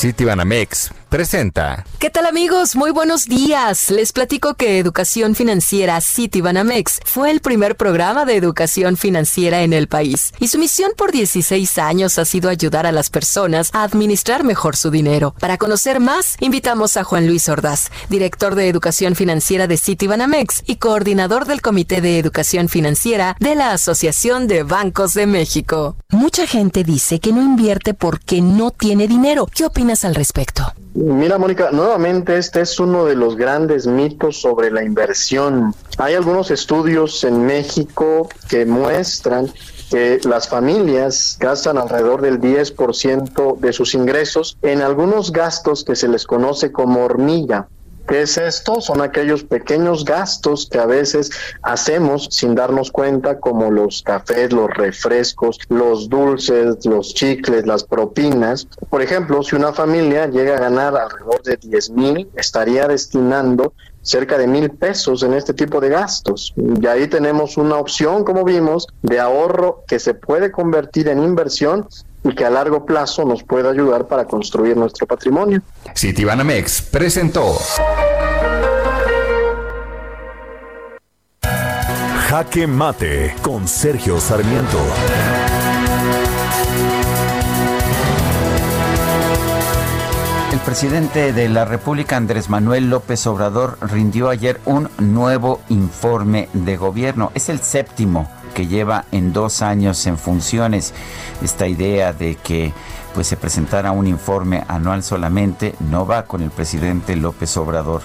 Citibanamex presenta. ¿Qué tal amigos? Muy buenos días. Les platico que Educación Financiera Citibanamex fue el primer programa de educación financiera en el país y su misión por 16 años ha sido ayudar a las personas a administrar mejor su dinero. Para conocer más, invitamos a Juan Luis Ordaz, director de Educación Financiera de Citibanamex y coordinador del Comité de Educación Financiera de la Asociación de Bancos de México. Mucha gente dice que no invierte porque no tiene dinero. ¿Qué opinas al respecto? Mira, Mónica, nuevamente este es uno de los grandes mitos sobre la inversión. Hay algunos estudios en México que muestran que las familias gastan alrededor del 10% de sus ingresos en algunos gastos que se les conoce como hormiga. ¿Qué es esto? Son aquellos pequeños gastos que a veces hacemos sin darnos cuenta, como los cafés, los refrescos, los dulces, los chicles, las propinas. Por ejemplo, si una familia llega a ganar alrededor de 10 mil, estaría destinando cerca de mil pesos en este tipo de gastos. Y ahí tenemos una opción, como vimos, de ahorro que se puede convertir en inversión y que a largo plazo nos pueda ayudar para construir nuestro patrimonio. Citibanamex presentó. Jaque Mate con Sergio Sarmiento. El presidente de la República, Andrés Manuel López Obrador, rindió ayer un nuevo informe de gobierno. Es el séptimo que lleva en dos años en funciones. Esta idea de que pues se presentara un informe anual solamente, no va con el presidente López Obrador.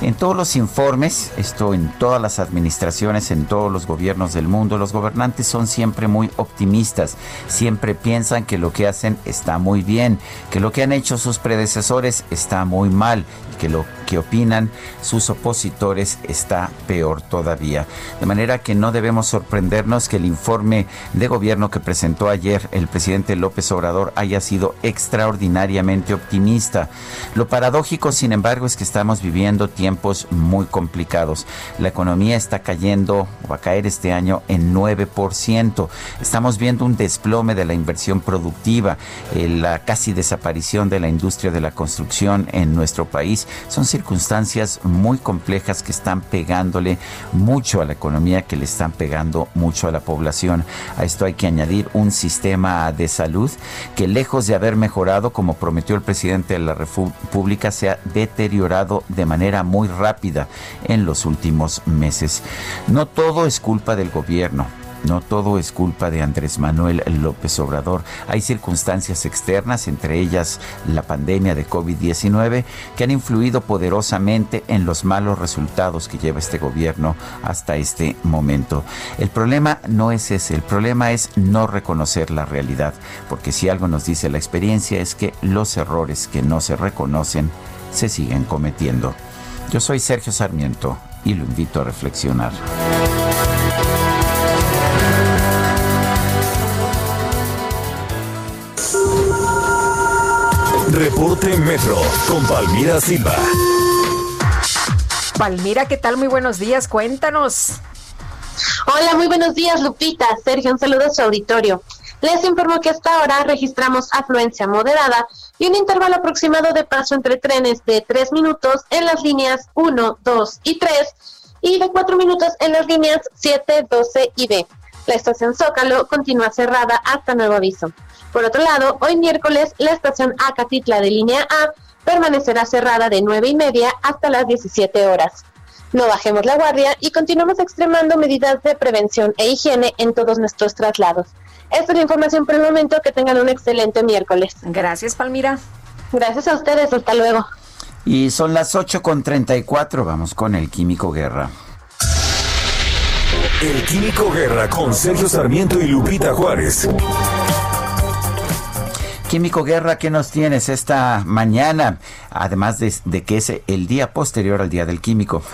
En todos los informes, esto en todas las administraciones, en todos los gobiernos del mundo, los gobernantes son siempre muy optimistas, siempre piensan que lo que hacen está muy bien, que lo que han hecho sus predecesores está muy mal que lo que opinan sus opositores está peor todavía. De manera que no debemos sorprendernos que el informe de gobierno que presentó ayer el presidente López Obrador haya sido extraordinariamente optimista. Lo paradójico, sin embargo, es que estamos viviendo tiempos muy complicados. La economía está cayendo, va a caer este año en 9%. Estamos viendo un desplome de la inversión productiva, eh, la casi desaparición de la industria de la construcción en nuestro país. Son circunstancias muy complejas que están pegándole mucho a la economía, que le están pegando mucho a la población. A esto hay que añadir un sistema de salud que lejos de haber mejorado, como prometió el presidente de la República, se ha deteriorado de manera muy rápida en los últimos meses. No todo es culpa del gobierno. No todo es culpa de Andrés Manuel López Obrador. Hay circunstancias externas, entre ellas la pandemia de COVID-19, que han influido poderosamente en los malos resultados que lleva este gobierno hasta este momento. El problema no es ese, el problema es no reconocer la realidad, porque si algo nos dice la experiencia es que los errores que no se reconocen se siguen cometiendo. Yo soy Sergio Sarmiento y lo invito a reflexionar. Reporte Metro con Palmira Silva. Palmira, ¿qué tal? Muy buenos días, cuéntanos. Hola, muy buenos días, Lupita. Sergio, un saludo a su auditorio. Les informo que hasta ahora registramos afluencia moderada y un intervalo aproximado de paso entre trenes de 3 minutos en las líneas 1, 2 y 3 y de 4 minutos en las líneas 7, 12 y B. La estación Zócalo continúa cerrada hasta nuevo aviso. Por otro lado, hoy miércoles la estación Acatitla de línea A permanecerá cerrada de 9 y media hasta las 17 horas. No bajemos la guardia y continuamos extremando medidas de prevención e higiene en todos nuestros traslados. Esta es la información por el momento. Que tengan un excelente miércoles. Gracias, Palmira. Gracias a ustedes. Hasta luego. Y son las 8.34. Vamos con el Químico Guerra. El Químico Guerra con Sergio Sarmiento y Lupita Juárez. Químico Guerra, ¿qué nos tienes esta mañana? Además de, que es el día posterior al Día del Químico.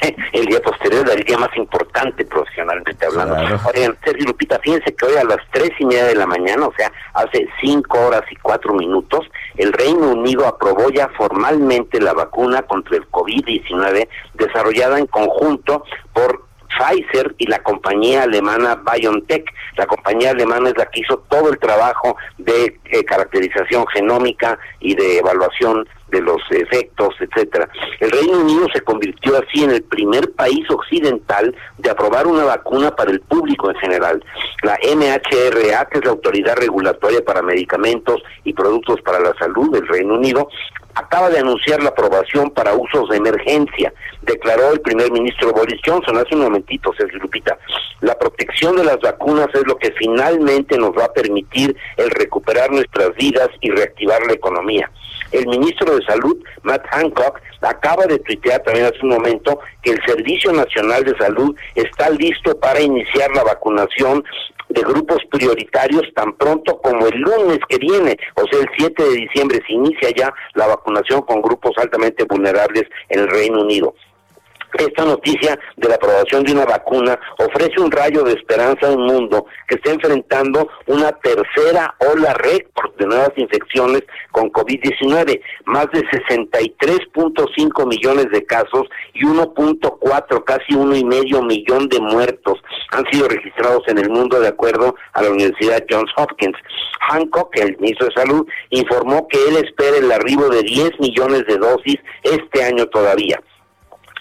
el día posterior al día más importante profesionalmente hablando. Oigan, Sergio Lupita, fíjense que hoy a las tres y media de la mañana, o sea, hace cinco horas y cuatro minutos, el Reino Unido aprobó ya formalmente la vacuna contra el COVID-19 desarrollada en conjunto por Pfizer y la compañía alemana BioNTech. La compañía alemana es la que hizo todo el trabajo de eh, caracterización genómica y de evaluación de los efectos, etcétera. El Reino Unido se convirtió así en el primer país occidental de aprobar una vacuna para el público en general. La MHRA, que es la autoridad regulatoria para medicamentos y productos para la salud del Reino Unido, acaba de anunciar la aprobación para usos de emergencia, declaró el primer ministro Boris Johnson hace un momentito, Sergio Lupita. La protección de las vacunas es lo que finalmente nos va a permitir el recuperar nuestras vidas y reactivar la economía. El ministro de Salud, Matt Hancock, acaba de tuitear también hace un momento que el Servicio Nacional de Salud está listo para iniciar la vacunación de grupos prioritarios tan pronto como el lunes que viene, o sea, el 7 de diciembre se inicia ya la vacunación con grupos altamente vulnerables en el Reino Unido. Esta noticia de la aprobación de una vacuna ofrece un rayo de esperanza a un mundo que está enfrentando una tercera ola récord de nuevas infecciones con COVID-19, más de 63.5 millones de casos y 1.4, casi uno y medio millón de muertos han sido registrados en el mundo de acuerdo a la Universidad Johns Hopkins. Hancock, el ministro de Salud, informó que él espera el arribo de 10 millones de dosis este año todavía.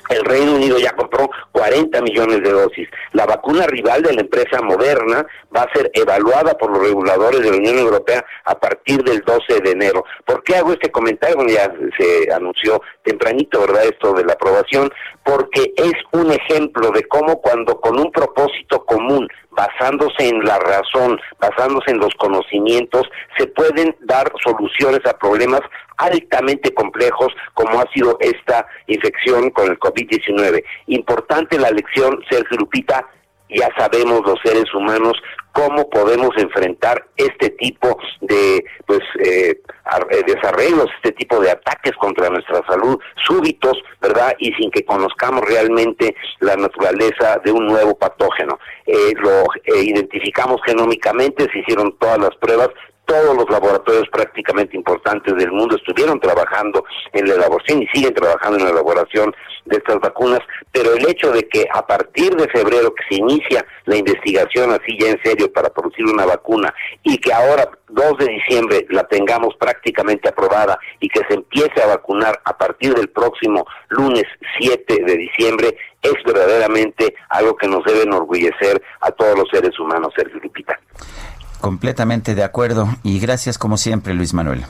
El Reino Unido ya compró 40 millones de dosis. La vacuna rival de la empresa Moderna va a ser evaluada por los reguladores de la Unión Europea a partir del 12 de enero. ¿Por qué hago este comentario? ya se anunció tempranito, ¿verdad? Esto de la aprobación, porque es un ejemplo de cómo cuando con un propósito común, basándose en la razón, basándose en los conocimientos, se pueden dar soluciones a problemas altamente complejos como ha sido esta infección con el COVID-19. Importante la lección, Sergio Lupita, ya sabemos los seres humanos cómo podemos enfrentar este tipo de pues eh, eh, desarreglos, este tipo de ataques contra nuestra salud súbitos, ¿verdad? Y sin que conozcamos realmente la naturaleza de un nuevo patógeno. Eh, lo identificamos genómicamente, se hicieron todas las pruebas, todos los laboratorios prácticamente importantes del mundo estuvieron trabajando en la elaboración y siguen trabajando en la elaboración de estas vacunas, pero el hecho de que a partir de febrero que se inicia la investigación así ya en serio para producir una vacuna y que ahora 2 de diciembre la tengamos prácticamente aprobada y que se empiece a vacunar a partir del próximo lunes 7 de diciembre es verdaderamente algo que nos debe enorgullecer a todos los seres humanos, Sergio Lupita. Completamente de acuerdo y gracias como siempre, Luis Manuel.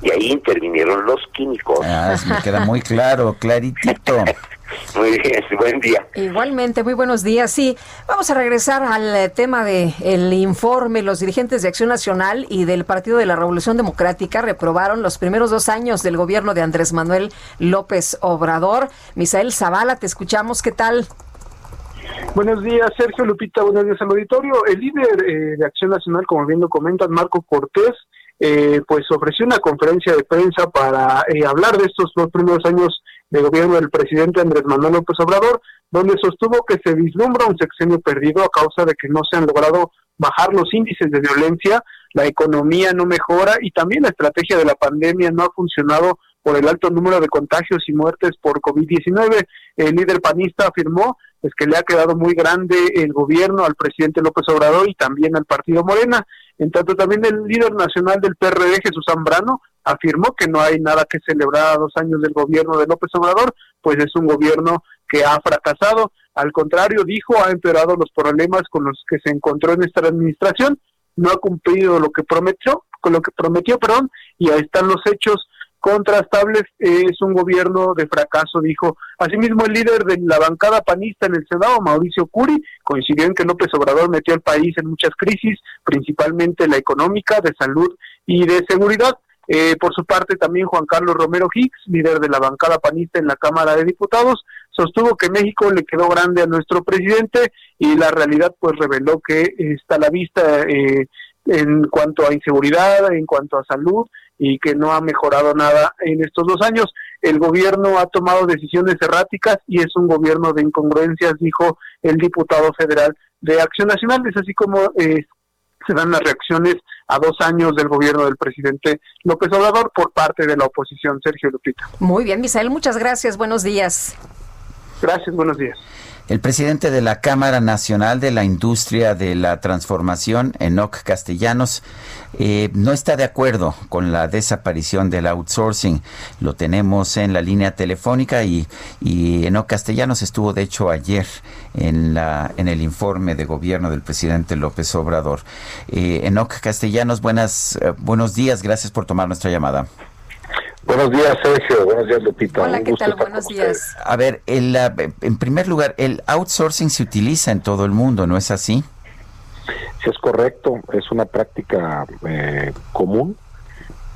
Y ahí intervinieron los químicos. Ah, me queda muy claro, claritito. Muy bien, buen día. Igualmente, muy buenos días. Sí, vamos a regresar al eh, tema de el informe. Los dirigentes de Acción Nacional y del Partido de la Revolución Democrática reprobaron los primeros dos años del gobierno de Andrés Manuel López Obrador. Misael Zavala, te escuchamos. ¿Qué tal? Buenos días, Sergio Lupita, buenos días al auditorio. El líder eh, de Acción Nacional, como bien lo comentan, Marco Cortés, eh, pues ofreció una conferencia de prensa para eh, hablar de estos dos primeros años de gobierno del presidente Andrés Manuel López Obrador, donde sostuvo que se vislumbra un sexenio perdido a causa de que no se han logrado bajar los índices de violencia, la economía no mejora y también la estrategia de la pandemia no ha funcionado por el alto número de contagios y muertes por COVID-19. El líder panista afirmó pues, que le ha quedado muy grande el gobierno al presidente López Obrador y también al partido Morena. En tanto, también el líder nacional del PRD, Jesús Zambrano, afirmó que no hay nada que celebrar a dos años del gobierno de López Obrador, pues es un gobierno que ha fracasado. Al contrario, dijo, ha empeorado los problemas con los que se encontró en esta administración, no ha cumplido lo que prometió, con lo que prometió, perdón, y ahí están los hechos contrastables, es un gobierno de fracaso, dijo. Asimismo, el líder de la bancada panista en el Senado, Mauricio Curi, coincidió en que López Obrador metió al país en muchas crisis, principalmente la económica, de salud y de seguridad. Eh, por su parte, también Juan Carlos Romero Hicks, líder de la bancada panista en la Cámara de Diputados, sostuvo que México le quedó grande a nuestro presidente y la realidad pues reveló que está a la vista eh, en cuanto a inseguridad, en cuanto a salud y que no ha mejorado nada en estos dos años. El gobierno ha tomado decisiones erráticas y es un gobierno de incongruencias, dijo el diputado federal de Acción Nacional. Es así como eh, se dan las reacciones a dos años del gobierno del presidente López Obrador por parte de la oposición. Sergio Lupita. Muy bien, Misael, muchas gracias. Buenos días. Gracias, buenos días. El presidente de la Cámara Nacional de la Industria de la Transformación, Enoc Castellanos, eh, no está de acuerdo con la desaparición del outsourcing. Lo tenemos en la línea telefónica y, Enoc Castellanos estuvo, de hecho, ayer en, la, en el informe de gobierno del presidente López Obrador. Eh, Enoc Castellanos, buenas, eh, buenos días. Gracias por tomar nuestra llamada. Buenos días, Sergio. Buenos días, Lupita. Hola, ¿qué tal? Buenos días. A ver, el, en primer lugar, el outsourcing se utiliza en todo el mundo, ¿no es así? Sí, es correcto. Es una práctica eh, común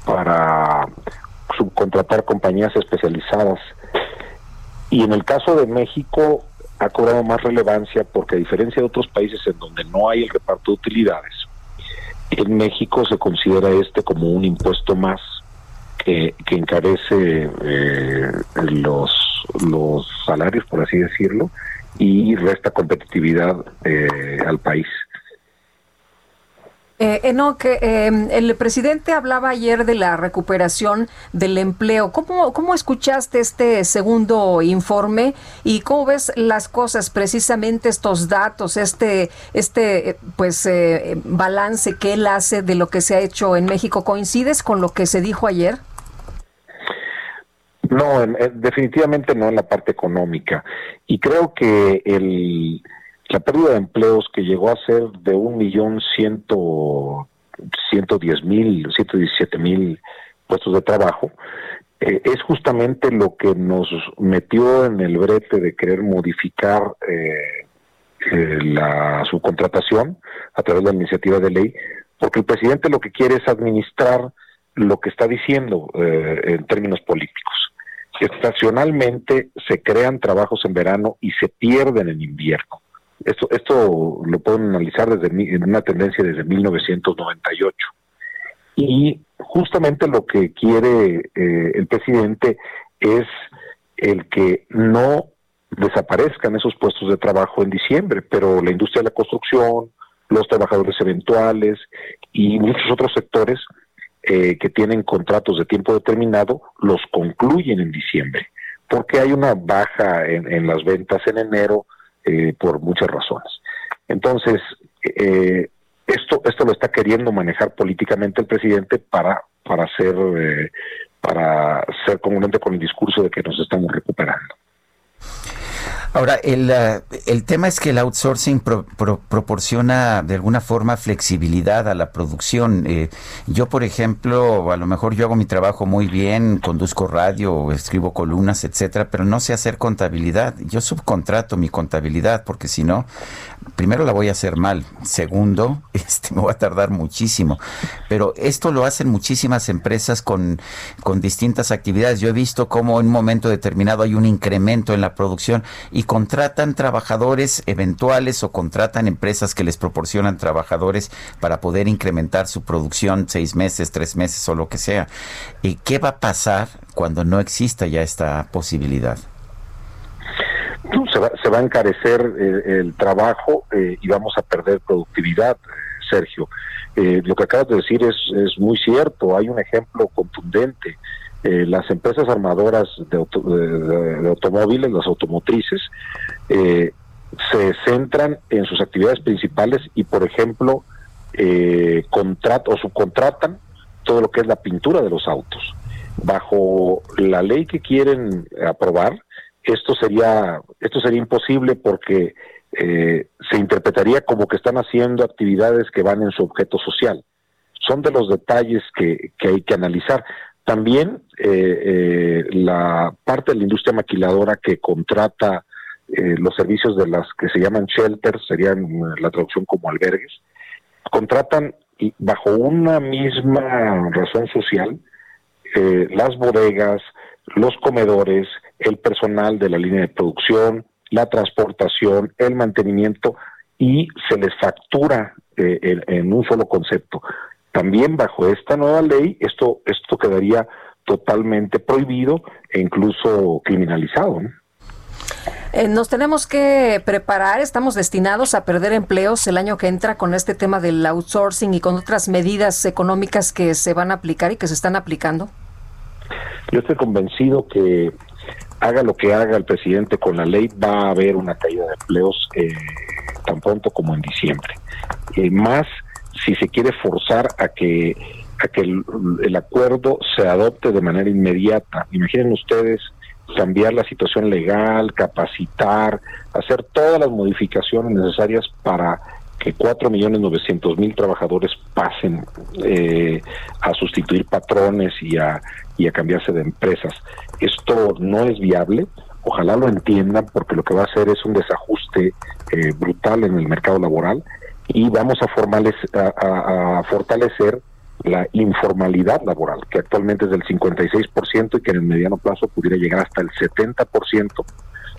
para subcontratar compañías especializadas. Y en el caso de México ha cobrado más relevancia porque a diferencia de otros países en donde no hay el reparto de utilidades, en México se considera este como un impuesto más que, encarece eh, los, los salarios, por así decirlo, y resta competitividad eh, al país. Eh, que em, el presidente hablaba ayer de la recuperación del empleo. ¿Cómo, ¿Cómo escuchaste este segundo informe y cómo ves las cosas, precisamente estos datos, este, este pues eh, balance que él hace de lo que se ha hecho en México? ¿Coincides con lo que se dijo ayer? No, definitivamente no en la parte económica. Y creo que el, la pérdida de empleos que llegó a ser de un millón ciento, ciento diez mil, ciento diecisiete mil puestos de trabajo, eh, es justamente lo que nos metió en el brete de querer modificar eh, eh, la subcontratación a través de la iniciativa de ley, porque el presidente lo que quiere es administrar lo que está diciendo en términos políticos. Estacionalmente se crean trabajos en verano y se pierden en invierno. Esto, esto lo pueden analizar desde en una tendencia desde 1998. Y justamente lo que quiere eh, el presidente es el que no desaparezcan esos puestos de trabajo en diciembre, pero la industria de la construcción, los trabajadores eventuales y muchos otros sectores eh, que tienen contratos de tiempo determinado los concluyen en diciembre, porque hay una baja en, las ventas en enero eh, por muchas razones. Entonces, eh, esto, esto lo está queriendo manejar políticamente el presidente para, para ser, para ser congruente con el discurso de que nos estamos recuperando. Ahora, el, eh, el tema es que el outsourcing proporciona de alguna forma flexibilidad a la producción. Eh, yo, por ejemplo, a lo mejor yo hago mi trabajo muy bien, conduzco radio, escribo columnas, etcétera, pero no sé hacer contabilidad. Yo subcontrato mi contabilidad porque si no, primero la voy a hacer mal, segundo, este me va a tardar muchísimo. Pero esto lo hacen muchísimas empresas con, con distintas actividades. Yo he visto cómo en un momento determinado hay un incremento en la producción y contratan trabajadores eventuales o contratan empresas que les proporcionan trabajadores para poder incrementar su producción seis meses, tres meses o lo que sea. ¿Y qué va a pasar cuando no exista ya esta posibilidad? Se va, a encarecer eh, el trabajo eh, y vamos a perder productividad, Sergio. Eh, lo que acabas de decir es, es muy cierto, hay un ejemplo contundente. Eh, las empresas armadoras de, automóviles, las automotrices, eh, se centran en sus actividades principales y, por ejemplo, eh, o subcontratan todo lo que es la pintura de los autos. Bajo la ley que quieren aprobar, esto sería esto sería imposible porque eh, se interpretaría como que están haciendo actividades que van en su objeto social. Son de los detalles que, que hay que analizar. También eh, eh, la parte de la industria maquiladora que contrata eh, los servicios de las que se llaman shelters, serían la traducción como albergues, contratan bajo una misma razón social las bodegas, los comedores, el personal de la línea de producción, la transportación, el mantenimiento y se les factura en un solo concepto. También bajo esta nueva ley esto esto quedaría totalmente prohibido e incluso criminalizado. Eh, nos tenemos que preparar, estamos destinados a perder empleos el año que entra con este tema del outsourcing y con otras medidas económicas que se van a aplicar y que se están aplicando. Yo estoy convencido que haga lo que haga el presidente con la ley, va a haber una caída de empleos eh, tan pronto como en diciembre. Eh, más si se quiere forzar a que a que el, acuerdo se adopte de manera inmediata. Imaginen ustedes cambiar la situación legal, capacitar, hacer todas las modificaciones necesarias para que cuatro millones novecientos mil trabajadores pasen eh, a sustituir patrones y a, y a cambiarse de empresas. Esto no es viable. Ojalá lo entiendan porque lo que va a hacer es un desajuste eh, brutal en el mercado laboral y vamos a, a, fortalecer la informalidad laboral, que actualmente es del 56% y que en el mediano plazo pudiera llegar hasta el 70%,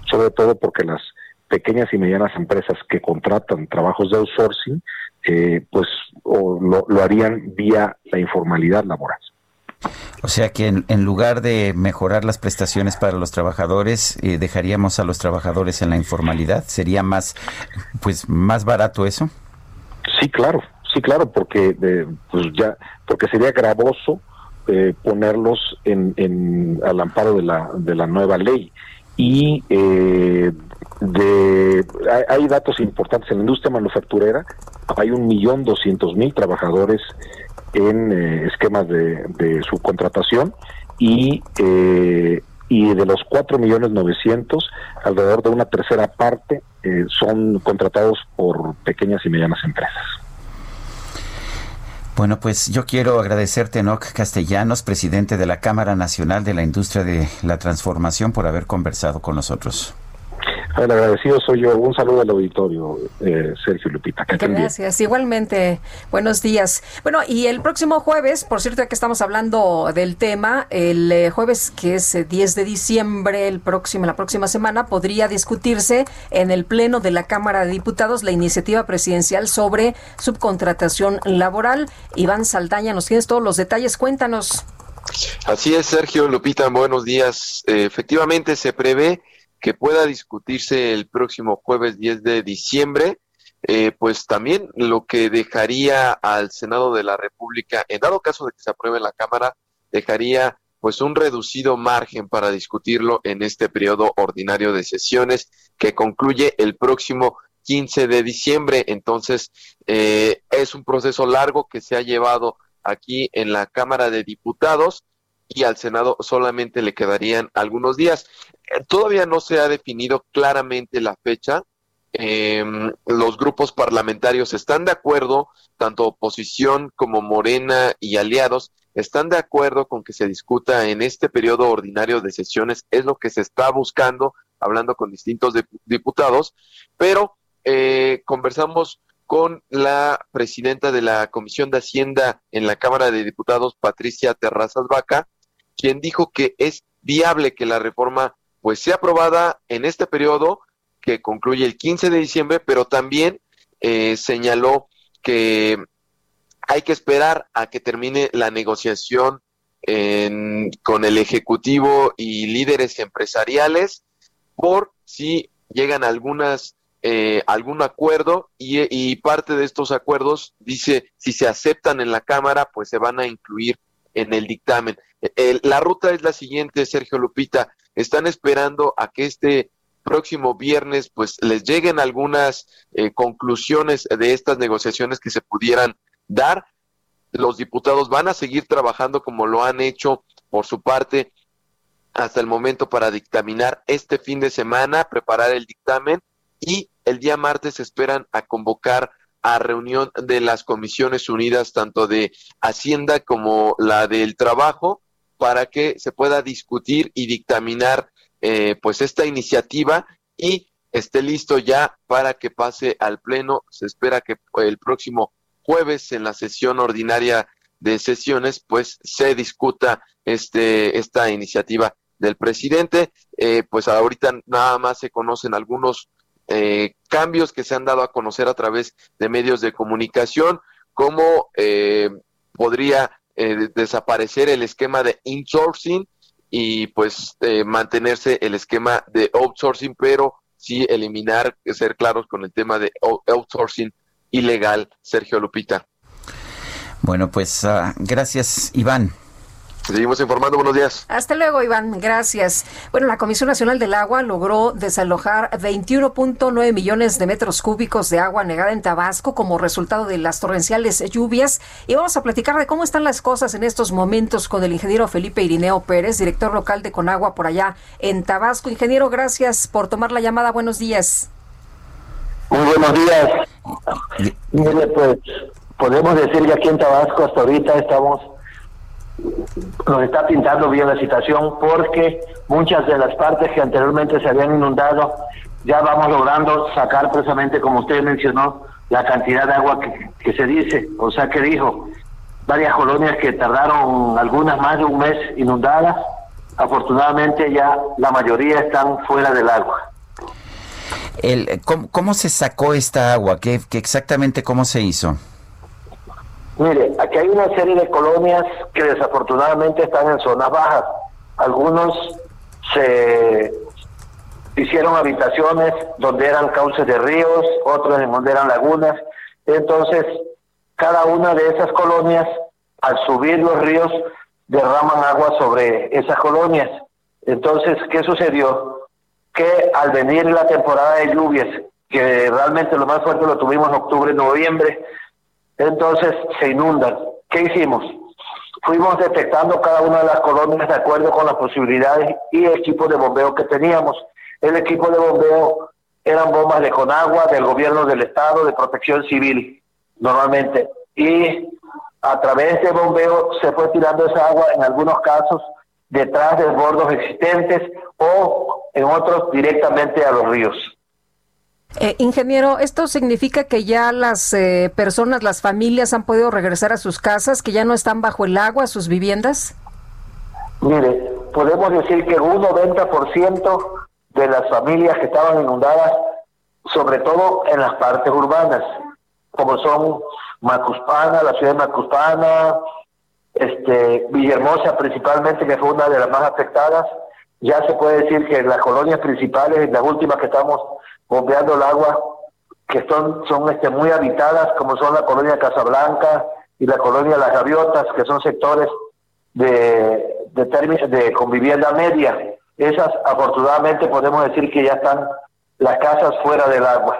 sobre todo porque las pequeñas y medianas empresas que contratan trabajos de outsourcing, eh, pues lo, harían vía la informalidad laboral. O sea que en, lugar de mejorar las prestaciones para los trabajadores, eh, dejaríamos a los trabajadores en la informalidad. ¿Sería más, pues, más barato eso? Sí, claro, sí, claro, porque eh, pues ya, porque sería gravoso eh, ponerlos en, en, al amparo de la, de la nueva ley. Y eh, de, hay, datos importantes en la industria manufacturera, hay un millón doscientos mil trabajadores en esquemas de, de subcontratación y y de los cuatro millones novecientos, alrededor de una tercera parte eh, son contratados por pequeñas y medianas empresas. Bueno, pues yo quiero agradecerte, Enoch Castellanos, presidente de la Cámara Nacional de la Industria de la Transformación, por haber conversado con nosotros. Agradecido soy yo. Un saludo al auditorio, eh, Sergio Lupita. Gracias. Igualmente, buenos días. Bueno, y el próximo jueves, por cierto, que estamos hablando del tema, el eh, jueves que es 10 eh, de diciembre, el próximo, la próxima semana, podría discutirse en el Pleno de la Cámara de Diputados la iniciativa presidencial sobre subcontratación laboral. Iván Saldaña, nos tienes todos los detalles. Cuéntanos. Así es, Sergio Lupita, buenos días. efectivamente, se prevé que pueda discutirse el próximo jueves 10 de diciembre, eh, pues también lo que dejaría al Senado de la República, en dado caso de que se apruebe en la Cámara, dejaría pues un reducido margen para discutirlo en este periodo ordinario de sesiones que concluye el próximo 15 de diciembre. Entonces, eh, es un proceso largo que se ha llevado aquí en la Cámara de Diputados y al Senado solamente le quedarían algunos días. Eh, todavía no se ha definido claramente la fecha. Em, los grupos parlamentarios están de acuerdo, tanto oposición como Morena y aliados, están de acuerdo con que se discuta en este periodo ordinario de sesiones, es lo que se está buscando, hablando con distintos diputados, pero eh, conversamos con la presidenta de la Comisión de Hacienda en la Cámara de Diputados, Patricia Terrazas Vaca, quien dijo que es viable que la reforma pues sea aprobada en este periodo que concluye el 15 de diciembre, pero también eh, señaló que hay que esperar a que termine la negociación con el Ejecutivo y líderes empresariales por si llegan algunas eh, algún acuerdo y, y, parte de estos acuerdos dice si se aceptan en la Cámara pues se van a incluir en el dictamen la ruta es la siguiente, Sergio Lupita. Están esperando a que este próximo viernes pues les lleguen algunas eh, conclusiones de estas negociaciones que se pudieran dar. Los diputados van a seguir trabajando como lo han hecho por su parte hasta el momento para dictaminar este fin de semana, preparar el dictamen y el día martes esperan a convocar a reunión de las comisiones unidas, tanto de Hacienda como la del Trabajo, para que se pueda discutir y dictaminar eh, pues esta iniciativa y esté listo ya para que pase al pleno. Se espera que el próximo jueves en la sesión ordinaria de sesiones pues se discuta este esta iniciativa del presidente. Eh, pues ahorita nada más se conocen algunos eh, cambios que se han dado a conocer a través de medios de comunicación, como podría eh, desaparecer el esquema de insourcing y pues eh, mantenerse el esquema de outsourcing, pero sí eliminar, ser claros con el tema de outsourcing ilegal, Sergio Lupita. Bueno, pues ah, gracias, Iván. Seguimos informando, buenos días. Hasta luego, Iván, gracias. Bueno, la Comisión Nacional del Agua logró desalojar 21.9 millones de metros cúbicos de agua negada en Tabasco como resultado de las torrenciales lluvias. Y vamos a platicar de cómo están las cosas en estos momentos con el ingeniero Felipe Irineo Pérez, director local de Conagua por allá en Tabasco. Ingeniero, gracias por tomar la llamada. Buenos días. Muy buenos días. pues podemos decir que aquí en Tabasco hasta ahorita estamos nos está pintando bien la situación porque muchas de las partes que anteriormente se habían inundado ya vamos logrando sacar precisamente como usted mencionó la cantidad de agua que, se dice, o sea que dijo, varias colonias que tardaron algunas más de un mes inundadas, afortunadamente ya la mayoría están fuera del agua. El, ¿cómo, se sacó esta agua? ¿Qué, qué exactamente cómo se hizo? Mire, aquí hay una serie de colonias que desafortunadamente están en zonas bajas. Algunos se hicieron habitaciones donde eran cauces de ríos, otros en donde eran lagunas. Entonces, cada una de esas colonias, al subir los ríos, derraman agua sobre esas colonias. Entonces, ¿qué sucedió? Que al venir la temporada de lluvias, que realmente lo más fuerte lo tuvimos en octubre, noviembre, entonces se inundan. ¿Qué hicimos? fuimos detectando cada una de las colonias de acuerdo con las posibilidades y equipos de bombeo que teníamos. El equipo de bombeo eran bombas de Conagua, del gobierno del estado, de protección civil, normalmente. Y a través de bombeo se fue tirando esa agua, en algunos casos, detrás de bordos existentes o en otros directamente a los ríos. Eh, ingeniero, ¿esto significa que ya las eh, personas, las familias han podido regresar a sus casas, que ya no están bajo el agua, sus viviendas? Mire, podemos decir que un 90% de las familias que estaban inundadas, sobre todo en las partes urbanas, como son Macuspana, la ciudad de Macuspana, este, Villahermosa principalmente, que fue una de las más afectadas, ya se puede decir que las colonias principales, las últimas que estamos bombeando el agua, que son, son este, muy habitadas, como son la colonia Casablanca y la colonia Las Gaviotas, que son sectores de, de, de con vivienda media. Esas, afortunadamente, podemos decir que ya están las casas fuera del agua.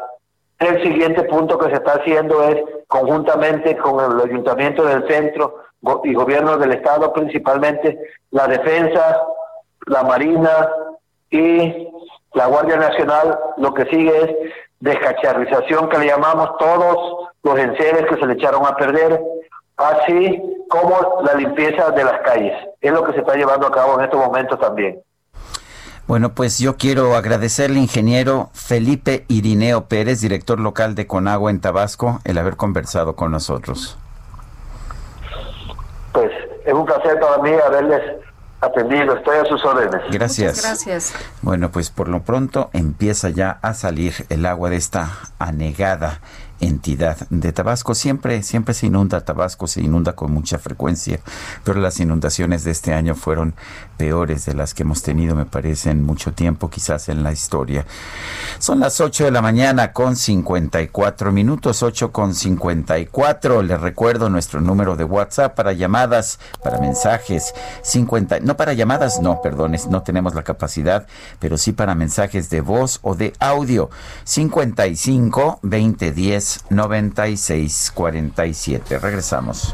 El siguiente punto que se está haciendo es, conjuntamente con el ayuntamiento del centro y gobierno del estado, principalmente la defensa, la marina y la Guardia Nacional lo que sigue es descacharrización que le llamamos todos los enseres que se le echaron a perder, así como la limpieza de las calles. Es lo que se está llevando a cabo en estos momentos también. Bueno, pues yo quiero agradecerle, ingeniero Felipe Irineo Pérez, director local de Conagua en Tabasco, el haber conversado con nosotros. Pues es un placer para mí haberles atendido. Estoy a sus órdenes. Gracias. gracias. Bueno, pues por lo pronto empieza ya a salir el agua de esta anegada entidad de Tabasco. Siempre, siempre se inunda Tabasco, se inunda con mucha frecuencia, pero las inundaciones de este año fueron peores de las que hemos tenido, me parece, en mucho tiempo, quizás en la historia. Son las 8 de la mañana con 54 minutos, 8 con 54. Les recuerdo nuestro número de WhatsApp para llamadas, para mensajes, 50, no para llamadas, no, perdones, no tenemos la capacidad, pero sí para mensajes de voz o de audio. 55 20 10 9647. Regresamos.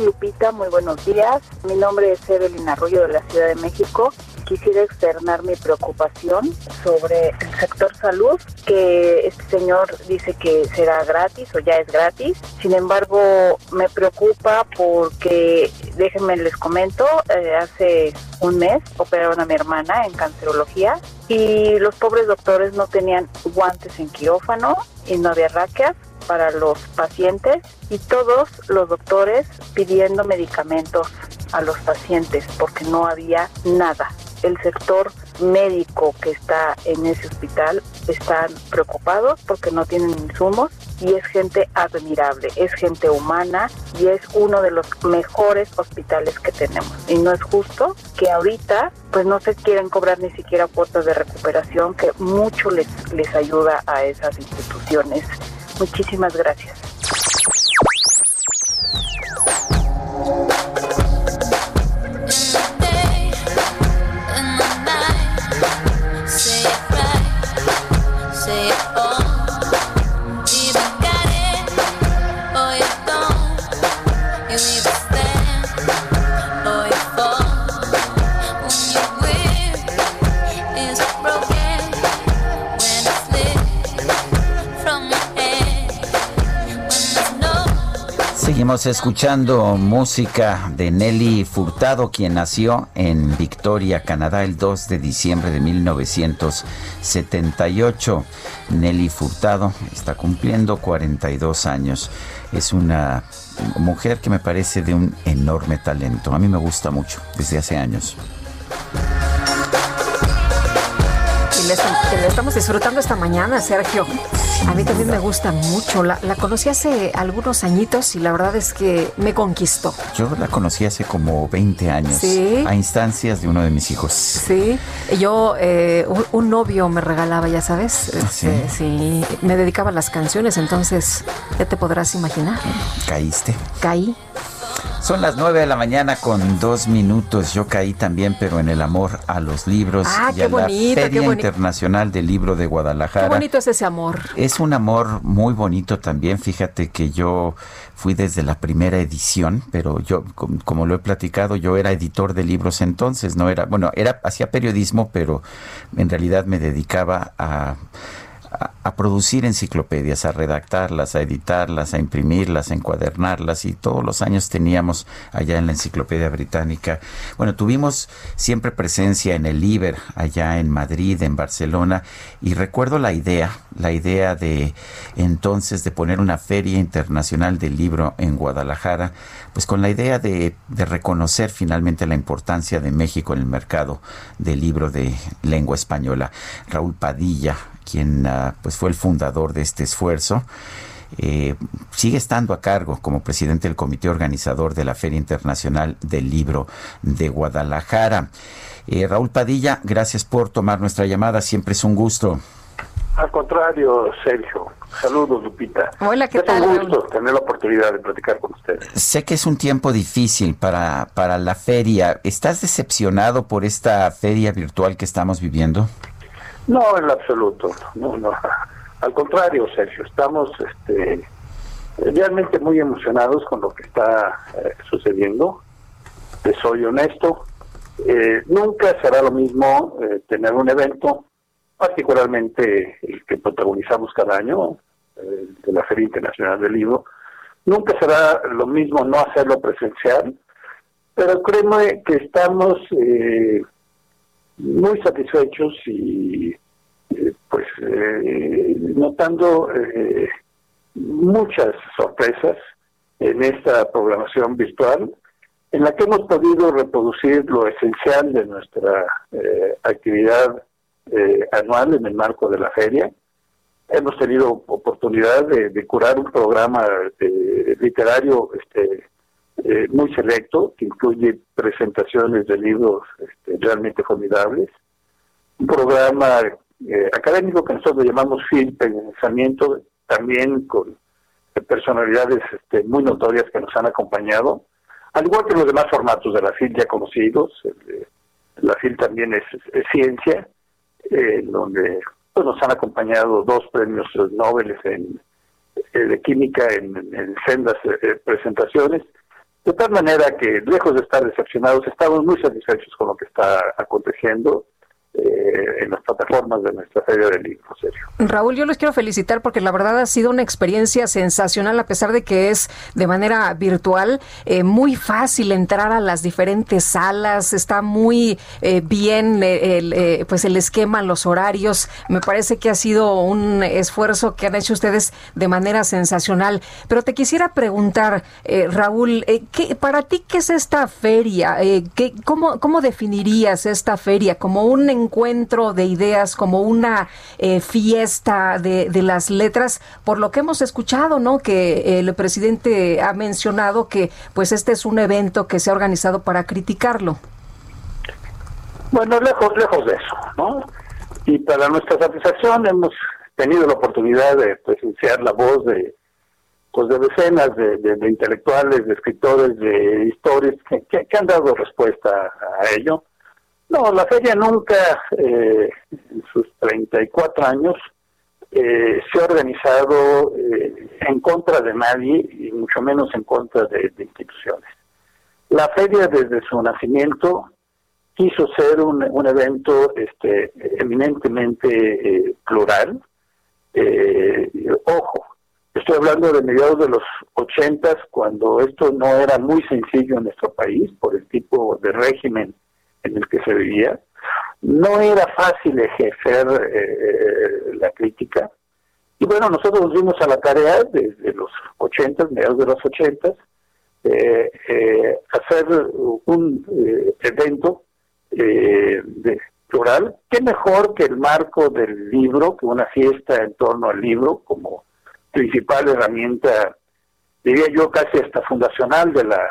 Lupita, muy buenos días. Mi nombre es Evelyn Arroyo de la Ciudad de México. Quisiera externar mi preocupación sobre el sector salud, que este señor dice que será gratis o ya es gratis. Sin embargo, me preocupa porque, déjenme les comento, eh, hace un mes operaron a mi hermana en cancerología y los pobres doctores no tenían guantes en quirófano y no había raquias para los pacientes y todos los doctores pidiendo medicamentos a los pacientes porque no había nada. El sector médico que está en ese hospital están preocupados porque no tienen insumos y es gente admirable, es gente humana y es uno de los mejores hospitales que tenemos. Y no es justo que ahorita pues no se quieran cobrar ni siquiera cuotas de recuperación que mucho les ayuda a esas instituciones. Muchísimas gracias. Seguimos escuchando música de Nelly Furtado, quien nació en Victoria, Canadá, el 2 de diciembre de 1978. Nelly Furtado está cumpliendo 42 años. Es una mujer que me parece de un enorme talento. A mí me gusta mucho desde hace años le, estamos disfrutando esta mañana, Sergio. A mí también me gusta mucho. La, conocí hace algunos añitos y la verdad es que me conquistó. Yo la conocí hace como 20 años. ¿Sí? A instancias de uno de mis hijos. Sí. Yo, eh, un, novio me regalaba, ya sabes. ¿Ah, ¿Sí? Este, sí. Me dedicaba a las canciones, entonces ya te podrás imaginar. ¿Caíste? Caí. Son las 9 de la mañana con dos minutos. Yo caí también, pero en el amor a los libros ah, y a la Feria Internacional del Libro de Guadalajara. Qué bonito es ese amor. Es un amor muy bonito también. Fíjate que yo fui desde la primera edición, pero yo, como, lo he platicado, yo era editor de libros entonces, no era, bueno, era hacía periodismo, pero en realidad me dedicaba a a, producir enciclopedias, a redactarlas, a editarlas, a imprimirlas, a encuadernarlas y todos los años teníamos allá en la Enciclopedia Británica. Bueno, tuvimos siempre presencia en el Iber, allá en Madrid, en Barcelona y recuerdo la idea, la idea de entonces de poner una feria internacional del libro en Guadalajara, pues con la idea de, de reconocer finalmente la importancia de México en el mercado del libro de lengua española. Raúl Padilla, quien ah, pues fue el fundador de este esfuerzo. Eh, sigue estando a cargo como presidente del comité organizador de la Feria Internacional del Libro de Guadalajara. Eh, Raúl Padilla, gracias por tomar nuestra llamada, siempre es un gusto. Al contrario, Sergio. Saludos, Lupita. Hola, ¿qué tal? Es un gusto tener la oportunidad de platicar con ustedes. Sé que es un tiempo difícil para, para la feria. ¿Estás decepcionado por esta feria virtual que estamos viviendo? No, en absoluto. No, no. Al contrario, Sergio, estamos este, realmente muy emocionados con lo que está eh, sucediendo. Te soy honesto. Eh, nunca será lo mismo eh, tener un evento, particularmente el que protagonizamos cada año, de la Feria Internacional del Libro. Nunca será lo mismo no hacerlo presencial, pero créeme que estamos muy satisfechos y eh, pues eh, notando eh, muchas sorpresas en esta programación virtual en la que hemos podido reproducir lo esencial de nuestra actividad anual en el marco de la feria. Hemos tenido oportunidad de, curar un programa literario este, eh, muy selecto, que incluye presentaciones de libros este, realmente formidables. Un programa eh, académico que nosotros llamamos Film Pensamiento, también con personalidades este, muy notorias que nos han acompañado, al igual que los demás formatos de la FIL ya conocidos. la FIL también es, ciencia, donde pues, nos han acompañado dos premios Nobel en, de química en, sendas eh, presentaciones de tal manera que, lejos de estar decepcionados, estamos muy satisfechos con lo que está aconteciendo eh, en las plataformas de nuestra feria del libro. Raúl, yo les quiero felicitar porque la verdad ha sido una experiencia sensacional, a pesar de que es de manera virtual, eh, muy fácil entrar a las diferentes salas, está muy eh, bien el, pues el esquema, los horarios, me parece que ha sido un esfuerzo que han hecho ustedes de manera sensacional. Pero te quisiera preguntar, Raúl, ¿qué, para ti qué es esta feria? ¿qué, cómo, ¿Cómo definirías esta feria? ¿Como un encuentro de ideas, como una eh, fiesta de, las letras, por lo que hemos escuchado, ¿no? Que el presidente ha mencionado que pues este es un evento que se ha organizado para criticarlo. Bueno, lejos, lejos de eso, ¿no? Y para nuestra satisfacción hemos tenido la oportunidad de presenciar la voz de pues de decenas de, intelectuales, de escritores, de historias que, han dado respuesta a ello. No, la feria nunca, eh, en sus 34 años, eh, se ha organizado eh, en contra de nadie y mucho menos en contra de, instituciones. La feria desde su nacimiento quiso ser un, un evento este, eminentemente plural. ojo, Estoy hablando de mediados de los ochentas, cuando esto no era muy sencillo en nuestro país por el tipo de régimen en el que se vivía. No era fácil ejercer eh, la crítica. Y bueno, nosotros nos a la tarea desde los ochentas, mediados de los ochentas, eh, eh, hacer un eh, evento eh, de, plural. ¿Qué mejor que el marco del libro, que una fiesta en torno al libro como principal herramienta, diría yo casi hasta fundacional de la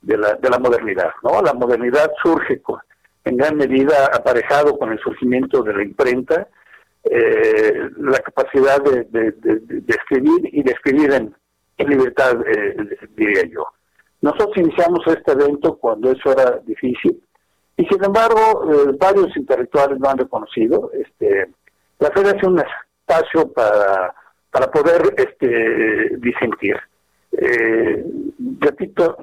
de la, de la modernidad, ¿no? La modernidad surge con, en gran medida aparejado con el surgimiento de la imprenta, eh, la capacidad de, escribir y de escribir en, libertad, eh, diría yo. Nosotros iniciamos este evento cuando eso era difícil y sin embargo eh, varios intelectuales lo han reconocido. Este, la feria es un espacio para, para poder este, disentir. Eh, repito,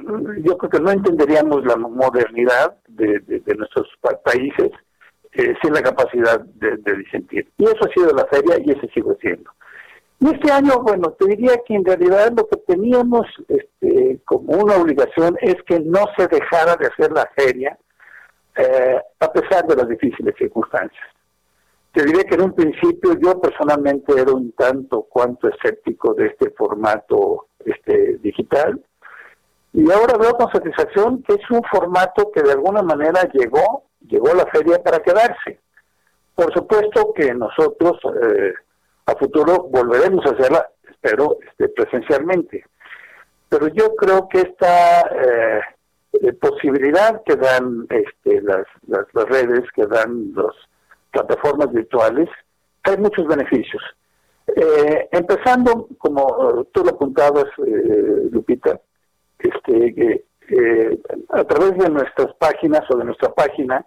yo creo que no entenderíamos la modernidad de, nuestros países eh, sin la capacidad de, disentir. Y eso ha sido la feria y ese sigue siendo. Y este año, bueno, te diría que en realidad lo que teníamos este, como una obligación es que no se dejara de hacer la feria eh, a pesar de las difíciles circunstancias. Te diré que en un principio yo personalmente era un tanto cuanto escéptico de este formato este, digital y ahora veo con satisfacción que es un formato que de alguna manera llegó, llegó la feria para quedarse. Por supuesto que nosotros eh, a futuro volveremos a hacerla, espero, este, presencialmente. Pero yo creo que esta eh, posibilidad que dan este, las, las, redes, que dan las plataformas virtuales, hay muchos beneficios. Eh, empezando, como tú lo apuntabas, eh, Lupita, este, a través de nuestras páginas o de nuestra página,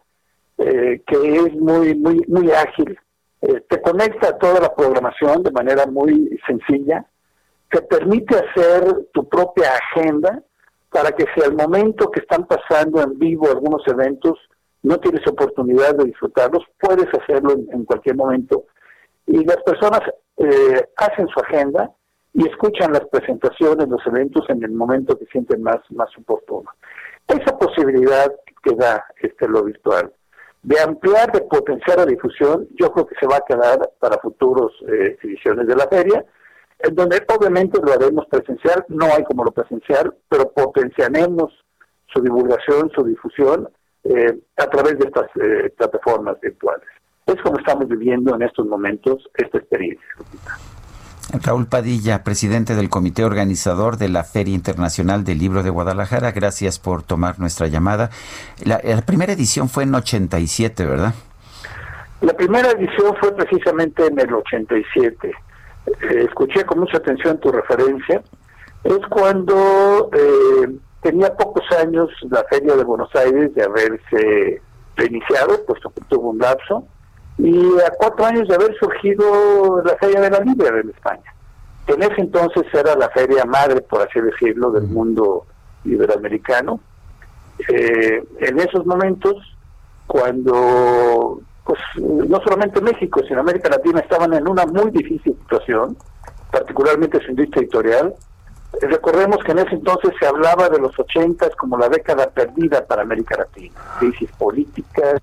que es muy, muy, muy ágil, te conecta a toda la programación de manera muy sencilla, te permite hacer tu propia agenda, para que si al momento que están pasando en vivo algunos eventos no tienes oportunidad de disfrutarlos, puedes hacerlo en, cualquier momento. Y las personas eh, hacen su agenda y escuchan las presentaciones, los eventos en el momento que sienten más, más oportuno. Esa posibilidad que da este lo virtual de ampliar, de potenciar la difusión, yo creo que se va a quedar para futuros eh, ediciones de la feria en donde obviamente lo haremos presencial, no hay como lo presencial, pero potenciaremos su divulgación, su difusión eh, a través de estas eh, plataformas virtuales. Es como estamos viviendo en estos momentos esta experiencia. Raúl Padilla, presidente del comité organizador de la Feria Internacional del Libro de Guadalajara, gracias por tomar nuestra llamada. La, la primera edición fue en 87, ¿verdad? La primera edición fue precisamente en el 87. Eh, escuché con mucha atención tu referencia, es cuando eh, tenía pocos años la Feria de Buenos Aires de haberse reiniciado, puesto que tuvo un lapso, y a cuatro años de haber surgido la Feria de la Libia en España. En ese entonces era la feria madre, por así decirlo, del mundo iberoamericano. Eh, en esos momentos, cuando pues no solamente México, sino América Latina estaban en una muy difícil situación, particularmente su industria editorial. Recordemos que en ese entonces se hablaba de los ochentas como la década perdida para América Latina, crisis políticas,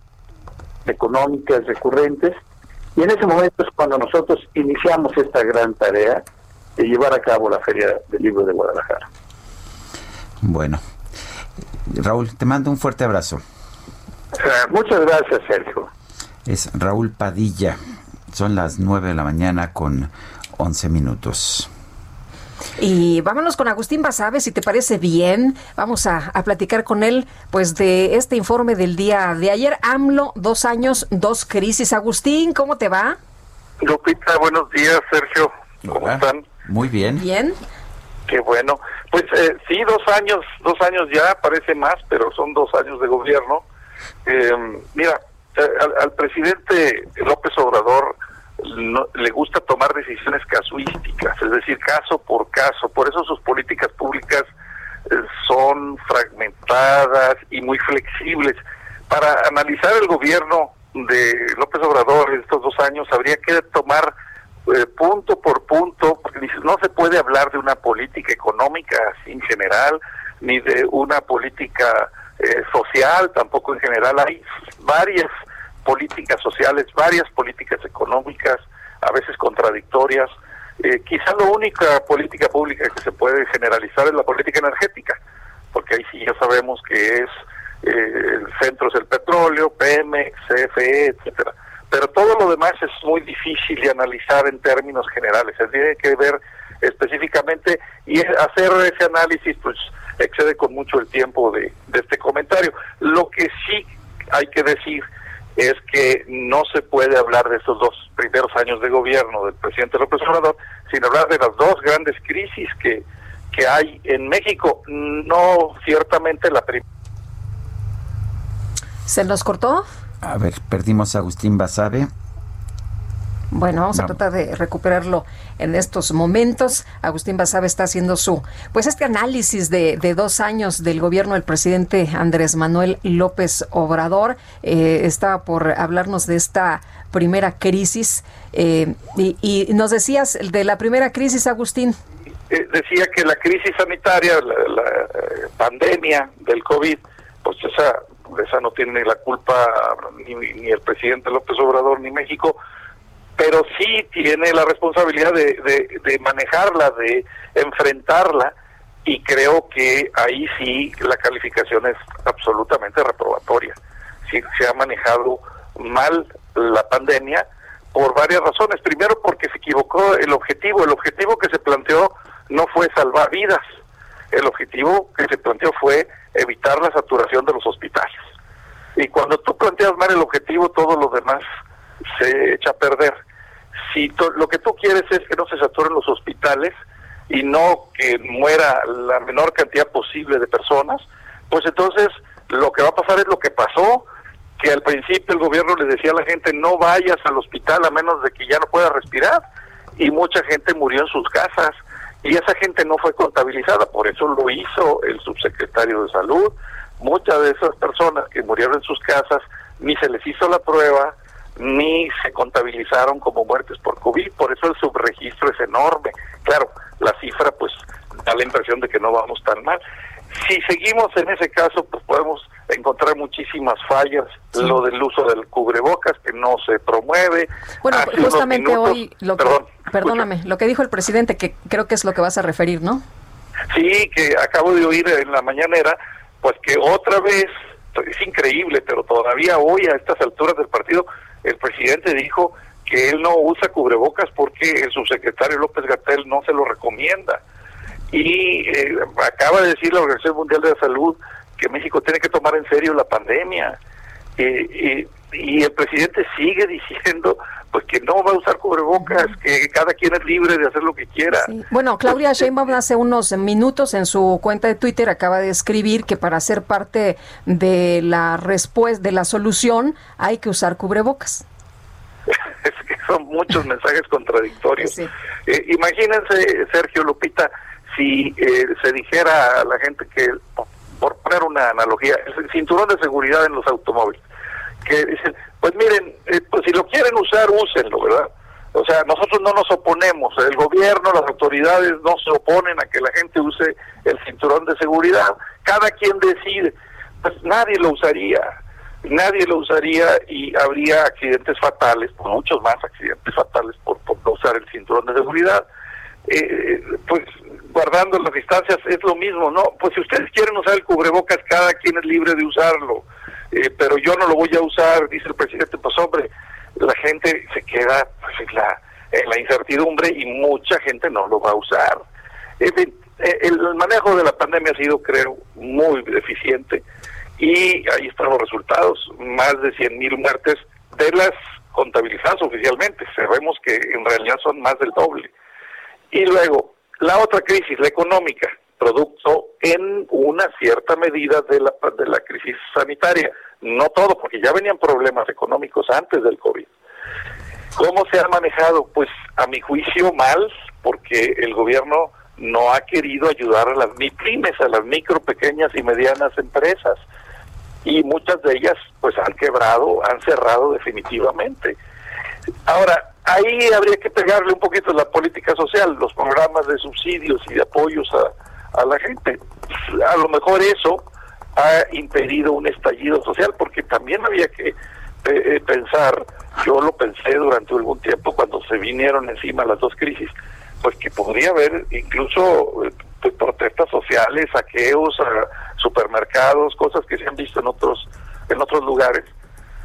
económicas recurrentes, y en ese momento es cuando nosotros iniciamos esta gran tarea de llevar a cabo la Feria del Libro de Guadalajara. Bueno, Raúl, te mando un fuerte abrazo. Eh, muchas gracias, Sergio es Raúl Padilla. Son las 9 de la mañana con 11 minutos. Y vámonos con Agustín Basabe, si te parece bien. Vamos a, platicar con él, pues, de este informe del día de ayer. AMLO, dos años, dos crisis. Agustín, ¿cómo te va? Lupita, buenos días, Sergio. ¿Cómo están? Muy bien. Bien. Qué bueno. Pues eh, sí, dos años, dos años ya, parece más, pero son dos años de gobierno. Eh, mira, eh, al, presidente López Obrador le gusta tomar decisiones casuísticas, es decir, caso por caso. Por eso sus políticas públicas eh, son fragmentadas y muy flexibles. Para analizar el gobierno de López Obrador en estos dos años habría que tomar eh, punto por punto, porque no se puede hablar de una política económica en general, ni de una política eh, social tampoco en general. Hay varias políticas sociales, varias políticas económicas, a veces contradictorias. Eh, quizá la única política pública que se puede generalizar es la política energética, porque ahí sí ya sabemos que es eh, el centro es el petróleo, Pemex, CFE, etcétera. Pero todo lo demás es muy difícil de analizar en términos generales. Se tiene que ver específicamente y hacer ese análisis, pues excede con mucho el tiempo de, de este comentario. Lo que sí hay que decir es que no se puede hablar de estos dos primeros años de gobierno del presidente López Obrador sin hablar de las dos grandes crisis que, que hay en México. No ciertamente la primera. ¿Se nos cortó? A ver, perdimos a Agustín Basabe. Bueno, vamos a tratar de recuperarlo en estos momentos. Agustín Basabe está haciendo su, pues este análisis de, dos años del gobierno del presidente Andrés Manuel López Obrador. Eh, estaba por hablarnos de esta primera crisis. Eh, y, nos decías de la primera crisis, Agustín. Eh, decía que la crisis sanitaria, la, pandemia del COVID, pues esa, esa no tiene la culpa ni, ni el presidente López Obrador ni México, pero sí tiene la responsabilidad de, de, manejarla, de enfrentarla, y creo que ahí sí la calificación es absolutamente reprobatoria. Sí, se ha manejado mal la pandemia por varias razones. Primero porque se equivocó el objetivo. El objetivo que se planteó no fue salvar vidas. El objetivo que se planteó fue evitar la saturación de los hospitales. Y cuando tú planteas mal el objetivo, todo lo demás se echa a perder. Si lo que tú quieres es que no se saturen los hospitales y no que muera la menor cantidad posible de personas, pues entonces lo que va a pasar es lo que pasó, que al principio el gobierno le decía a la gente no vayas al hospital a menos de que ya no pueda respirar y mucha gente murió en sus casas y esa gente no fue contabilizada, por eso lo hizo el subsecretario de salud. Muchas de esas personas que murieron en sus casas ni se les hizo la prueba, ni se contabilizaron como muertes por COVID, por eso el subregistro es enorme. Claro, la cifra pues da la impresión de que no vamos tan mal. Si seguimos en ese caso, pues podemos encontrar muchísimas fallas, lo del uso del cubrebocas que no se promueve. Bueno, justamente hoy, lo perdóname, lo que dijo el presidente, que creo que es lo que vas a referir, ¿no? Sí, que acabo de oír en la mañanera, pues que otra vez, es increíble, pero todavía hoy a estas alturas del partido el presidente dijo que él no usa cubrebocas porque el subsecretario López Gatel no se lo recomienda. Y eh, acaba de decir la Organización Mundial de la Salud que México tiene que tomar en serio la pandemia. y el presidente sigue diciendo pues que no va a usar cubrebocas, que cada quien es libre de hacer lo que quiera. Bueno, Claudia Sheinbaum hace unos minutos en su cuenta de Twitter acaba de escribir que para ser parte de la respuesta de la solución hay que usar cubrebocas. es que son muchos mensajes contradictorios. Eh, imagínense, Sergio Lupita, si eh, se dijera a la gente que, por poner una analogía, el cinturón de seguridad en los automóviles, que dicen, pues miren, eh, pues si lo quieren usar, úsenlo, ¿verdad? O sea, nosotros no nos oponemos, el gobierno, las autoridades no se oponen a que la gente use el cinturón de seguridad, cada quien decide, pues nadie lo usaría, nadie lo usaría y habría accidentes fatales, muchos más accidentes fatales por, no usar el cinturón de seguridad. Eh, pues guardando las distancias es lo mismo, ¿no? Pues si ustedes quieren usar el cubrebocas, cada quien es libre de usarlo. Eh, pero yo no lo voy a usar, dice el presidente, pues hombre, la gente se queda pues, en, la, en la incertidumbre y mucha gente no lo va a usar. Eh, el manejo de la pandemia ha sido, creo, muy deficiente y ahí están los resultados, más de 100 mil muertes de las contabilizadas oficialmente, sabemos que en realidad son más del doble. Y luego, la otra crisis, la económica, producto en una cierta medida de la, de la crisis sanitaria. No todo, porque ya venían problemas económicos antes del COVID. ¿Cómo se ha manejado? Pues a mi juicio mal, porque el gobierno no ha querido ayudar a las MIPIMES, a las micro, pequeñas y medianas empresas. Y muchas de ellas pues han quebrado, han cerrado definitivamente. Ahora, ahí habría que pegarle un poquito la política social, los programas de subsidios y de apoyos a, a la gente. A lo mejor eso ha impedido un estallido social, porque también había que eh, eh, pensar, yo lo pensé durante algún tiempo cuando se vinieron encima las dos crisis, pues que podría haber incluso eh, pues, protestas sociales, saqueos a supermercados, cosas que se han visto en otros en otros lugares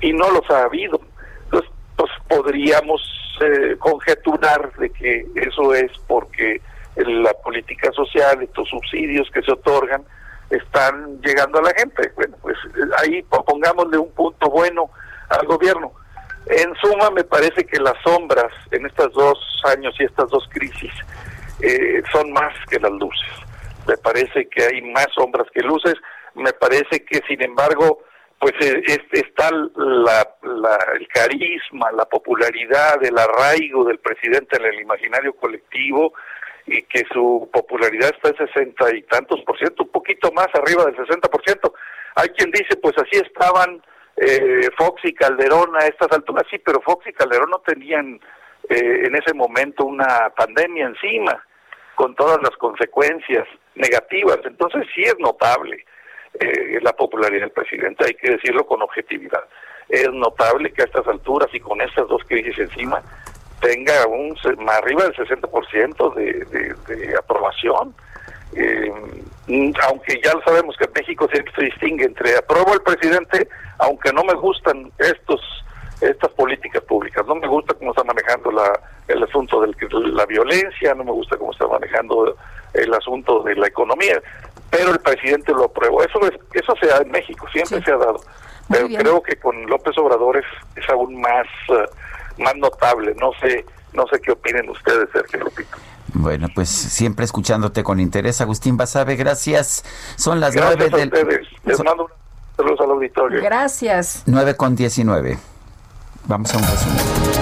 y no los ha habido. Entonces, pues podríamos conjeturar de que eso es porque la política social, estos subsidios que se otorgan, están llegando a la gente. Bueno, pues ahí pongámosle un punto bueno al gobierno. En suma, me parece que las sombras en estos dos años y estas dos crisis eh, son más que las luces. Me parece que hay más sombras que luces. Me parece que, sin embargo, pues eh, está la, el carisma, la popularidad, el arraigo del presidente en el imaginario colectivo, y que su popularidad está en sesenta y tantos por ciento, un poquito más arriba del sesenta por ciento. Hay quien dice, pues así estaban eh, Fox y Calderón a estas alturas, sí, pero Fox y Calderón no tenían eh, en ese momento una pandemia encima, con todas las consecuencias negativas. Entonces sí es notable eh, la popularidad del presidente, hay que decirlo con objetividad. Es notable que a estas alturas y con estas dos crisis encima, tenga un más arriba del 60% de, de, de aprobación. Eh, aunque ya lo sabemos que en México se distingue entre apruebo al presidente, aunque no me gustan estos estas políticas públicas, no me gusta cómo está manejando la, el asunto de la violencia, no me gusta cómo está manejando el asunto de la economía, pero el presidente lo aprueba. Eso es, eso se da en México, siempre se ha dado. pero creo que con López Obrador es, es aún más uh, más notable. No sé, no sé qué opinen ustedes, Sergio Lupito. Bueno, pues siempre escuchándote con interés, Agustín Basabe, gracias. Son las nueve del... Les mando un saludo al auditorio. Gracias. Nueve con diecinueve. Vamos a un resumen.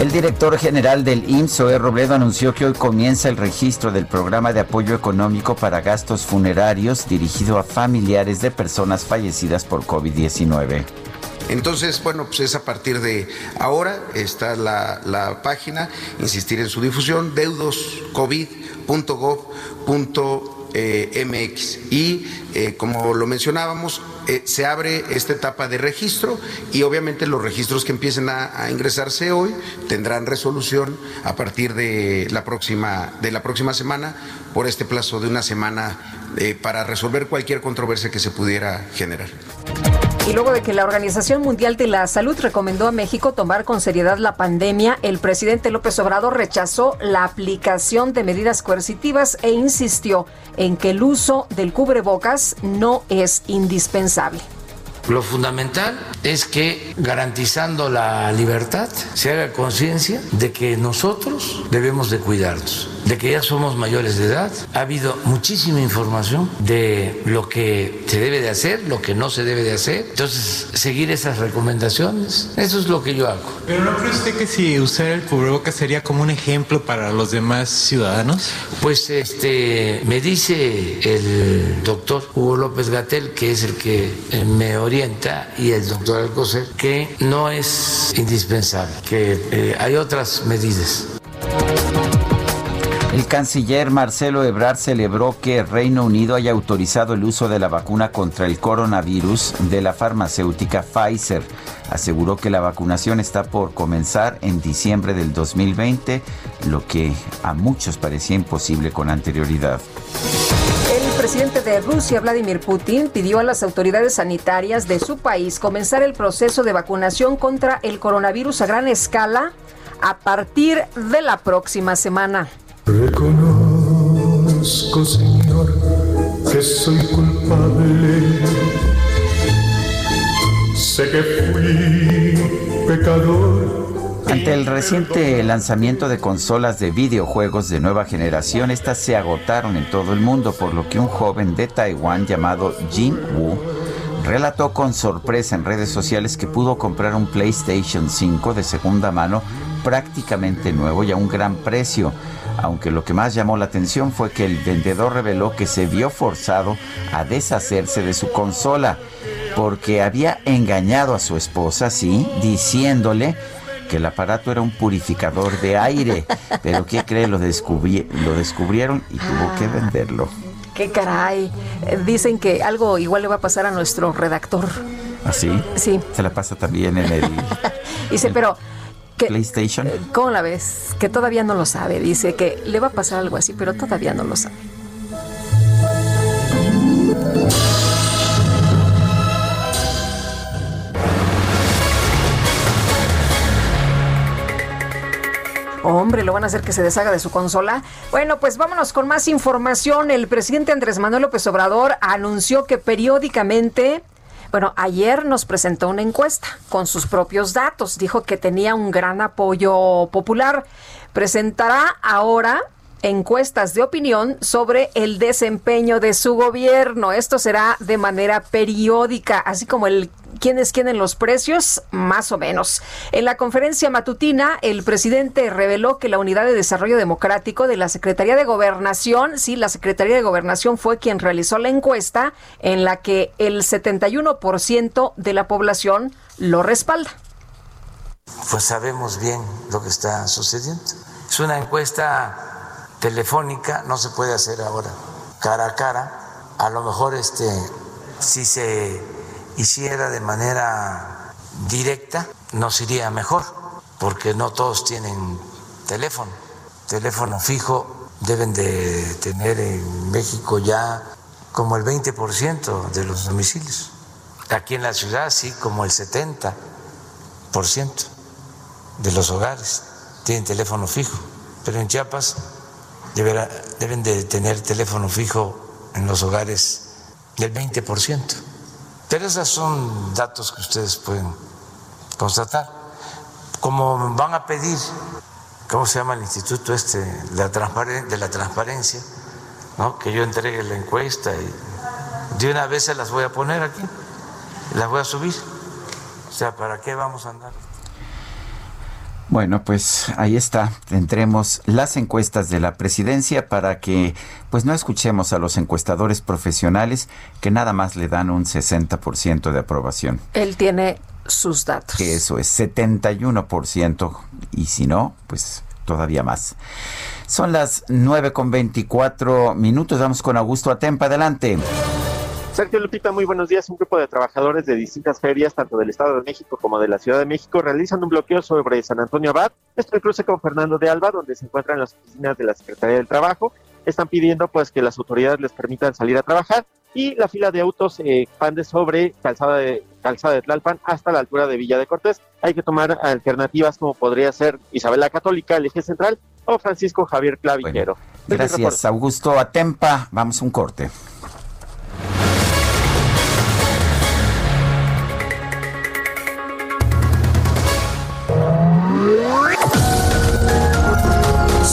El director general del IMSS, Robledo, anunció que hoy comienza el registro del programa de apoyo económico para gastos funerarios dirigido a familiares de personas fallecidas por COVID-19. Entonces, bueno, pues es a partir de ahora, está la, página, insistir en su difusión, deudoscovid.gov.mx. Y eh, como lo mencionábamos, eh, se abre esta etapa de registro y obviamente los registros que empiecen a, a, ingresarse hoy tendrán resolución a partir de la próxima, de la próxima semana por este plazo de una semana eh, para resolver cualquier controversia que se pudiera generar. Y luego de que la Organización Mundial de la Salud recomendó a México tomar con seriedad la pandemia, el presidente López Obrador rechazó la aplicación de medidas coercitivas e insistió en que el uso del cubrebocas no es indispensable. Lo fundamental es que garantizando la libertad se haga conciencia de que nosotros debemos de cuidarnos, de que ya somos mayores de edad. Ha habido muchísima información de lo que se debe de hacer, lo que no se debe de hacer. Entonces, seguir esas recomendaciones, eso es lo que yo hago. ¿Pero no cree usted que si usar el cubrebocas sería como un ejemplo para los demás ciudadanos? Pues este me dice el doctor Hugo López Gatel, que es el que me orienta, y el doctor Alcocer, que no es indispensable, que eh, hay otras medidas. El canciller Marcelo Ebrard celebró que Reino Unido haya autorizado el uso de la vacuna contra el coronavirus de la farmacéutica Pfizer. Aseguró que la vacunación está por comenzar en diciembre del 2020, lo que a muchos parecía imposible con anterioridad. El presidente de Rusia, Vladimir Putin, pidió a las autoridades sanitarias de su país comenzar el proceso de vacunación contra el coronavirus a gran escala a partir de la próxima semana. Reconozco, Señor, que soy culpable. Sé que fui pecador. Ante el reciente lanzamiento de consolas de videojuegos de nueva generación, estas se agotaron en todo el mundo, por lo que un joven de Taiwán llamado Jin Wu relató con sorpresa en redes sociales que pudo comprar un PlayStation 5 de segunda mano prácticamente nuevo y a un gran precio aunque lo que más llamó la atención fue que el vendedor reveló que se vio forzado a deshacerse de su consola porque había engañado a su esposa, sí, diciéndole que el aparato era un purificador de aire. Pero ¿qué cree? Lo, lo descubrieron y tuvo que venderlo. ¡Qué caray! Dicen que algo igual le va a pasar a nuestro redactor. ¿Ah, sí? Sí. Se la pasa también en el... Dice, pero... Que, PlayStation. ¿Cómo la ves? Que todavía no lo sabe. Dice que le va a pasar algo así, pero todavía no lo sabe. Hombre, lo van a hacer que se deshaga de su consola. Bueno, pues vámonos con más información. El presidente Andrés Manuel López Obrador anunció que periódicamente bueno, ayer nos presentó una encuesta con sus propios datos. Dijo que tenía un gran apoyo popular. Presentará ahora encuestas de opinión sobre el desempeño de su gobierno. Esto será de manera periódica, así como el quiénes quieren los precios, más o menos. En la conferencia matutina, el presidente reveló que la Unidad de Desarrollo Democrático de la Secretaría de Gobernación, sí, la Secretaría de Gobernación fue quien realizó la encuesta en la que el 71% de la población lo respalda. Pues sabemos bien lo que está sucediendo. Es una encuesta telefónica no se puede hacer ahora cara a cara. A lo mejor este, si se hiciera de manera directa, nos iría mejor, porque no todos tienen teléfono. Teléfono fijo deben de tener en México ya como el 20% de los domicilios. Aquí en la ciudad sí como el 70% de los hogares tienen teléfono fijo, pero en Chiapas deben de tener teléfono fijo en los hogares del 20%. Pero esos son datos que ustedes pueden constatar. Como van a pedir, ¿cómo se llama el instituto este de la, transparencia? ¿no? Que yo entregue la encuesta y de una vez se las voy a poner aquí, las voy a subir. O sea, ¿para qué vamos a andar? Bueno, pues ahí está. Tendremos las encuestas de la presidencia para que pues no escuchemos a los encuestadores profesionales que nada más le dan un 60% de aprobación. Él tiene sus datos. Que eso es 71% y si no, pues todavía más. Son las 9 con 24 minutos. Vamos con Augusto Atempa. Adelante. Sergio Lupita, muy buenos días. Un grupo de trabajadores de distintas ferias, tanto del Estado de México como de la Ciudad de México, realizan un bloqueo sobre San Antonio Abad. Esto cruce con Fernando de Alba, donde se encuentran las oficinas de la Secretaría del Trabajo. Están pidiendo pues que las autoridades les permitan salir a trabajar y la fila de autos se expande sobre calzada de, calzada de Tlalpan hasta la altura de Villa de Cortés. Hay que tomar alternativas como podría ser Isabel la Católica, el eje central, o Francisco Javier Clavillero. gracias, Augusto Atempa. Vamos a un corte.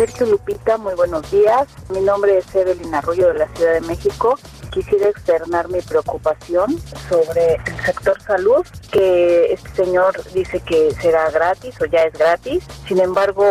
Sergio Lupita, muy buenos días. Mi nombre es Evelyn Arroyo de la Ciudad de México. Quisiera externar mi preocupación sobre el sector salud, que este señor dice que será gratis o ya es gratis. Sin embargo,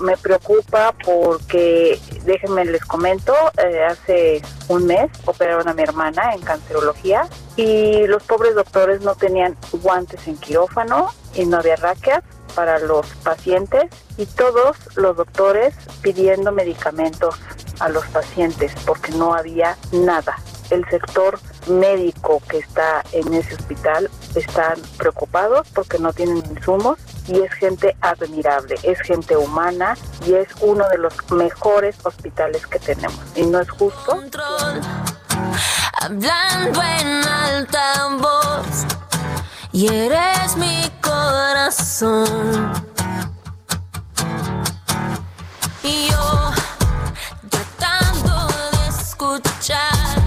me preocupa porque, déjenme les comento, eh, hace un mes operaron a mi hermana en cancerología y los pobres doctores no tenían guantes en quirófano y no había raquias para los pacientes y todos los doctores pidiendo medicamentos a los pacientes porque no había nada. El sector médico que está en ese hospital están preocupados porque no tienen insumos y es gente admirable, es gente humana y es uno de los mejores hospitales que tenemos. Y no es justo. hablando en alta voz y eres mi corazón. Y yo tratando de escuchar,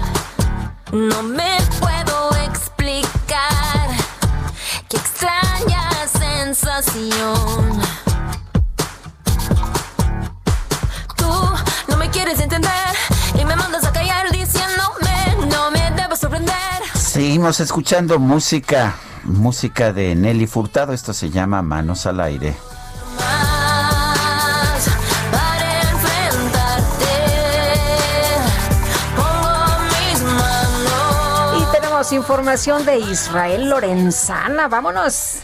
no me puedo explicar que extraño tentación. Tú no me quieres entender y me mandas a callar diciéndome no me debo sorprender. Seguimos escuchando música, música de Nelly Furtado. Esto se llama Manos al Aire. Más información de Israel Lorenzana. Vámonos.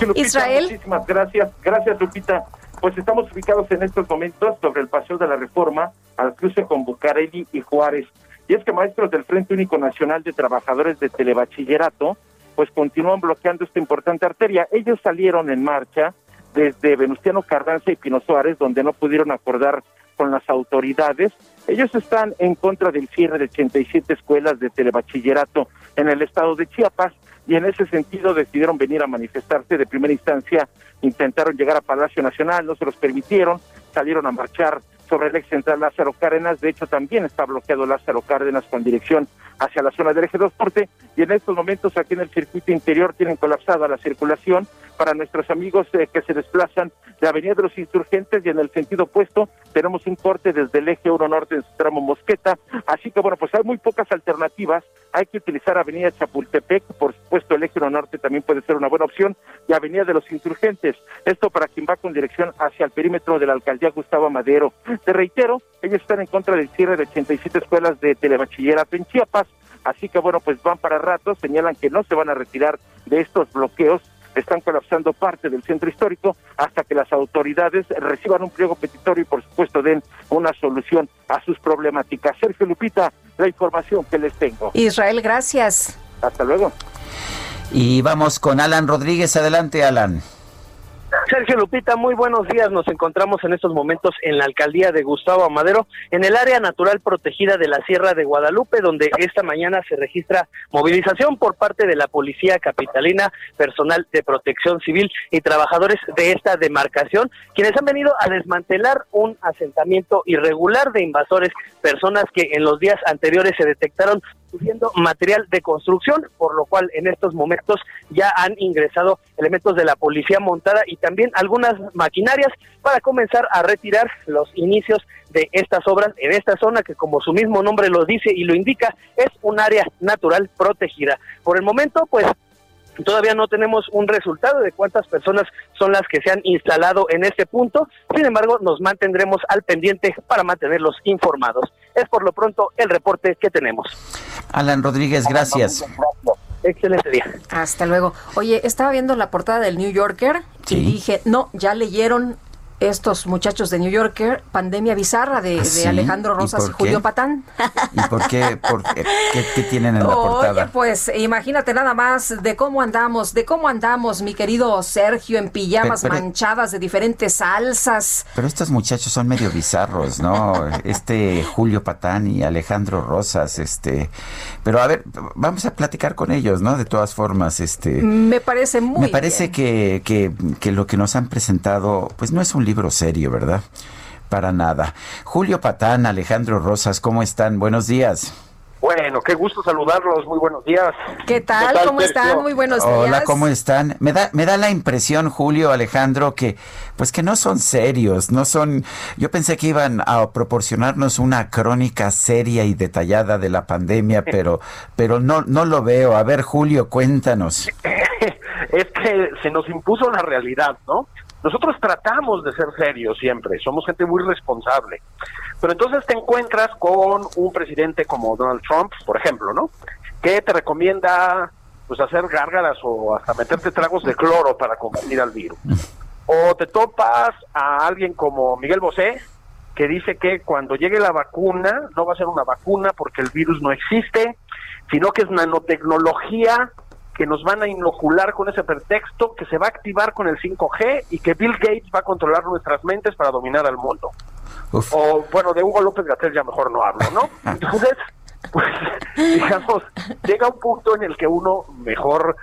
Lupita, Israel. Muchísimas gracias. Gracias, Lupita. Pues estamos ubicados en estos momentos sobre el Paseo de la Reforma, al cruce con Bucareli y Juárez. Y es que maestros del Frente Único Nacional de Trabajadores de Telebachillerato, pues continúan bloqueando esta importante arteria. Ellos salieron en marcha desde Venustiano Carranza y Pino Suárez, donde no pudieron acordar con las autoridades. Ellos están en contra del cierre de 87 escuelas de telebachillerato en el estado de Chiapas y en ese sentido decidieron venir a manifestarse. De primera instancia intentaron llegar a Palacio Nacional, no se los permitieron, salieron a marchar sobre el ex central Lázaro Cárdenas. De hecho, también está bloqueado Lázaro Cárdenas con dirección hacia la zona del eje 2 Norte. Y en estos momentos aquí en el circuito interior tienen colapsada la circulación para nuestros amigos eh, que se desplazan de Avenida de los Insurgentes y en el sentido opuesto tenemos un corte desde el eje 1 Norte en su tramo Mosqueta. Así que bueno, pues hay muy pocas alternativas. Hay que utilizar Avenida Chapultepec, por supuesto el eje 1 Norte también puede ser una buena opción, y Avenida de los Insurgentes. Esto para quien va con dirección hacia el perímetro de la alcaldía Gustavo Madero. Te reitero, ellos están en contra del cierre de 87 escuelas de telebachillerato en Chiapas. Así que bueno, pues van para rato, señalan que no se van a retirar de estos bloqueos están colapsando parte del centro histórico hasta que las autoridades reciban un pliego petitorio y por supuesto den una solución a sus problemáticas. Sergio Lupita, la información que les tengo. Israel, gracias. Hasta luego. Y vamos con Alan Rodríguez. Adelante, Alan. Sergio Lupita, muy buenos días. Nos encontramos en estos momentos en la alcaldía de Gustavo Amadero, en el área natural protegida de la Sierra de Guadalupe, donde esta mañana se registra movilización por parte de la Policía Capitalina, personal de protección civil y trabajadores de esta demarcación, quienes han venido a desmantelar un asentamiento irregular de invasores, personas que en los días anteriores se detectaron subiendo material de construcción, por lo cual en estos momentos ya han ingresado elementos de la policía montada y también algunas maquinarias para comenzar a retirar los inicios de estas obras en esta zona que como su mismo nombre lo dice y lo indica es un área natural protegida. Por el momento, pues Todavía no tenemos un resultado de cuántas personas son las que se han instalado en este punto, sin embargo nos mantendremos al pendiente para mantenerlos informados. Es por lo pronto el reporte que tenemos. Alan Rodríguez, gracias. Excelente día. Hasta luego. Oye, estaba viendo la portada del New Yorker y dije, no, ya leyeron estos muchachos de New Yorker, Pandemia Bizarra de, ¿Ah, de? Alejandro ¿Y Rosas y, Julio? Patán. ¿Y por qué? por qué? ¿Qué, qué tienen en la Oye, portada? pues imagínate nada más de cómo andamos, de cómo andamos, mi querido Sergio, en pijamas Pero- pero- manchadas de diferentes salsas. Pero estos muchachos son medio bizarros, ¿no? Este Julio Patán y Alejandro Rosas, este. Pero a ver, vamos a platicar con ellos, ¿no? De todas formas, este. Me parece muy Me parece bien. que, que, que lo que nos han presentado, pues no es un libro serio, ¿verdad? Para nada. Julio Patán, Alejandro Rosas, ¿cómo están? Buenos días. Bueno, qué gusto saludarlos, muy buenos días. ¿Qué tal? ¿Cómo Sergio? están? Muy buenos días. Hola, ¿cómo están? Me da, me da la impresión, Julio, Alejandro, que pues que no son serios, no son. Yo pensé que iban a proporcionarnos una crónica seria y detallada de la pandemia, pero, pero no, no lo veo. A ver, Julio, cuéntanos. es que se nos impuso la realidad, ¿no? Nosotros tratamos de ser serios siempre, somos gente muy responsable. Pero entonces te encuentras con un presidente como Donald Trump, por ejemplo, ¿no? Que te recomienda pues hacer gárgaras o hasta meterte tragos de cloro para combatir al virus. O te topas a alguien como Miguel Bosé, que dice que cuando llegue la vacuna, no va a ser una vacuna porque el virus no existe, sino que es nanotecnología que nos van a inocular con ese pretexto, que se va a activar con el 5G y que Bill Gates va a controlar nuestras mentes para dominar al mundo. O bueno, de Hugo López Gatel ya mejor no hablo, ¿no? Entonces, pues digamos, llega un punto en el que uno mejor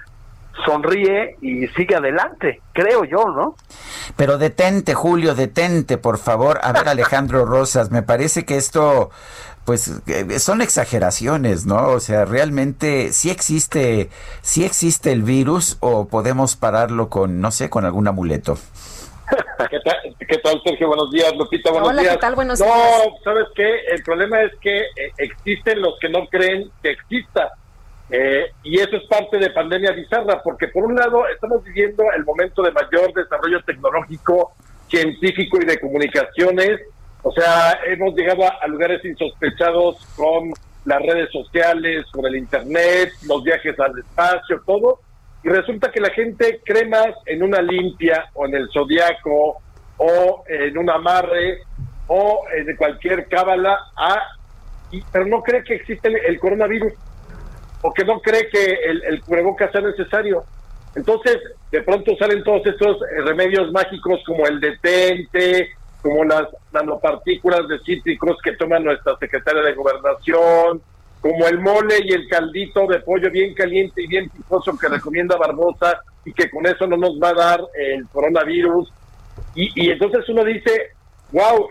sonríe y sigue adelante, creo yo, ¿no? Pero detente, Julio, detente, por favor. A ver, Alejandro Rosas, me parece que esto pues eh, son exageraciones, ¿no? O sea, realmente sí existe, sí existe el virus o podemos pararlo con, no sé, con algún amuleto. ¿Qué tal, ¿Qué tal, Sergio? Buenos días, Lupita, buenos Hola, días. ¿qué tal? Buenos no, días. ¿sabes qué? El problema es que eh, existen los que no creen que exista. Eh, y eso es parte de pandemia bizarra, porque por un lado estamos viviendo el momento de mayor desarrollo tecnológico, científico y de comunicaciones. O sea, hemos llegado a, lugares insospechados con las redes sociales, con el Internet, los viajes al espacio, todo. Y resulta que la gente cree más en una limpia o en el zodiaco o en un amarre o en cualquier cábala, a, y- pero no cree que existe el, el coronavirus o que no cree que el, el cubrebocas sea necesario. Entonces, de pronto salen todos estos eh, remedios mágicos como el detente, como las nanopartículas de cítricos que toma nuestra secretaria de gobernación, como el mole y el caldito de pollo bien caliente y bien picoso que recomienda Barbosa y que con eso no nos va a dar el coronavirus. Y, entonces uno dice, wow,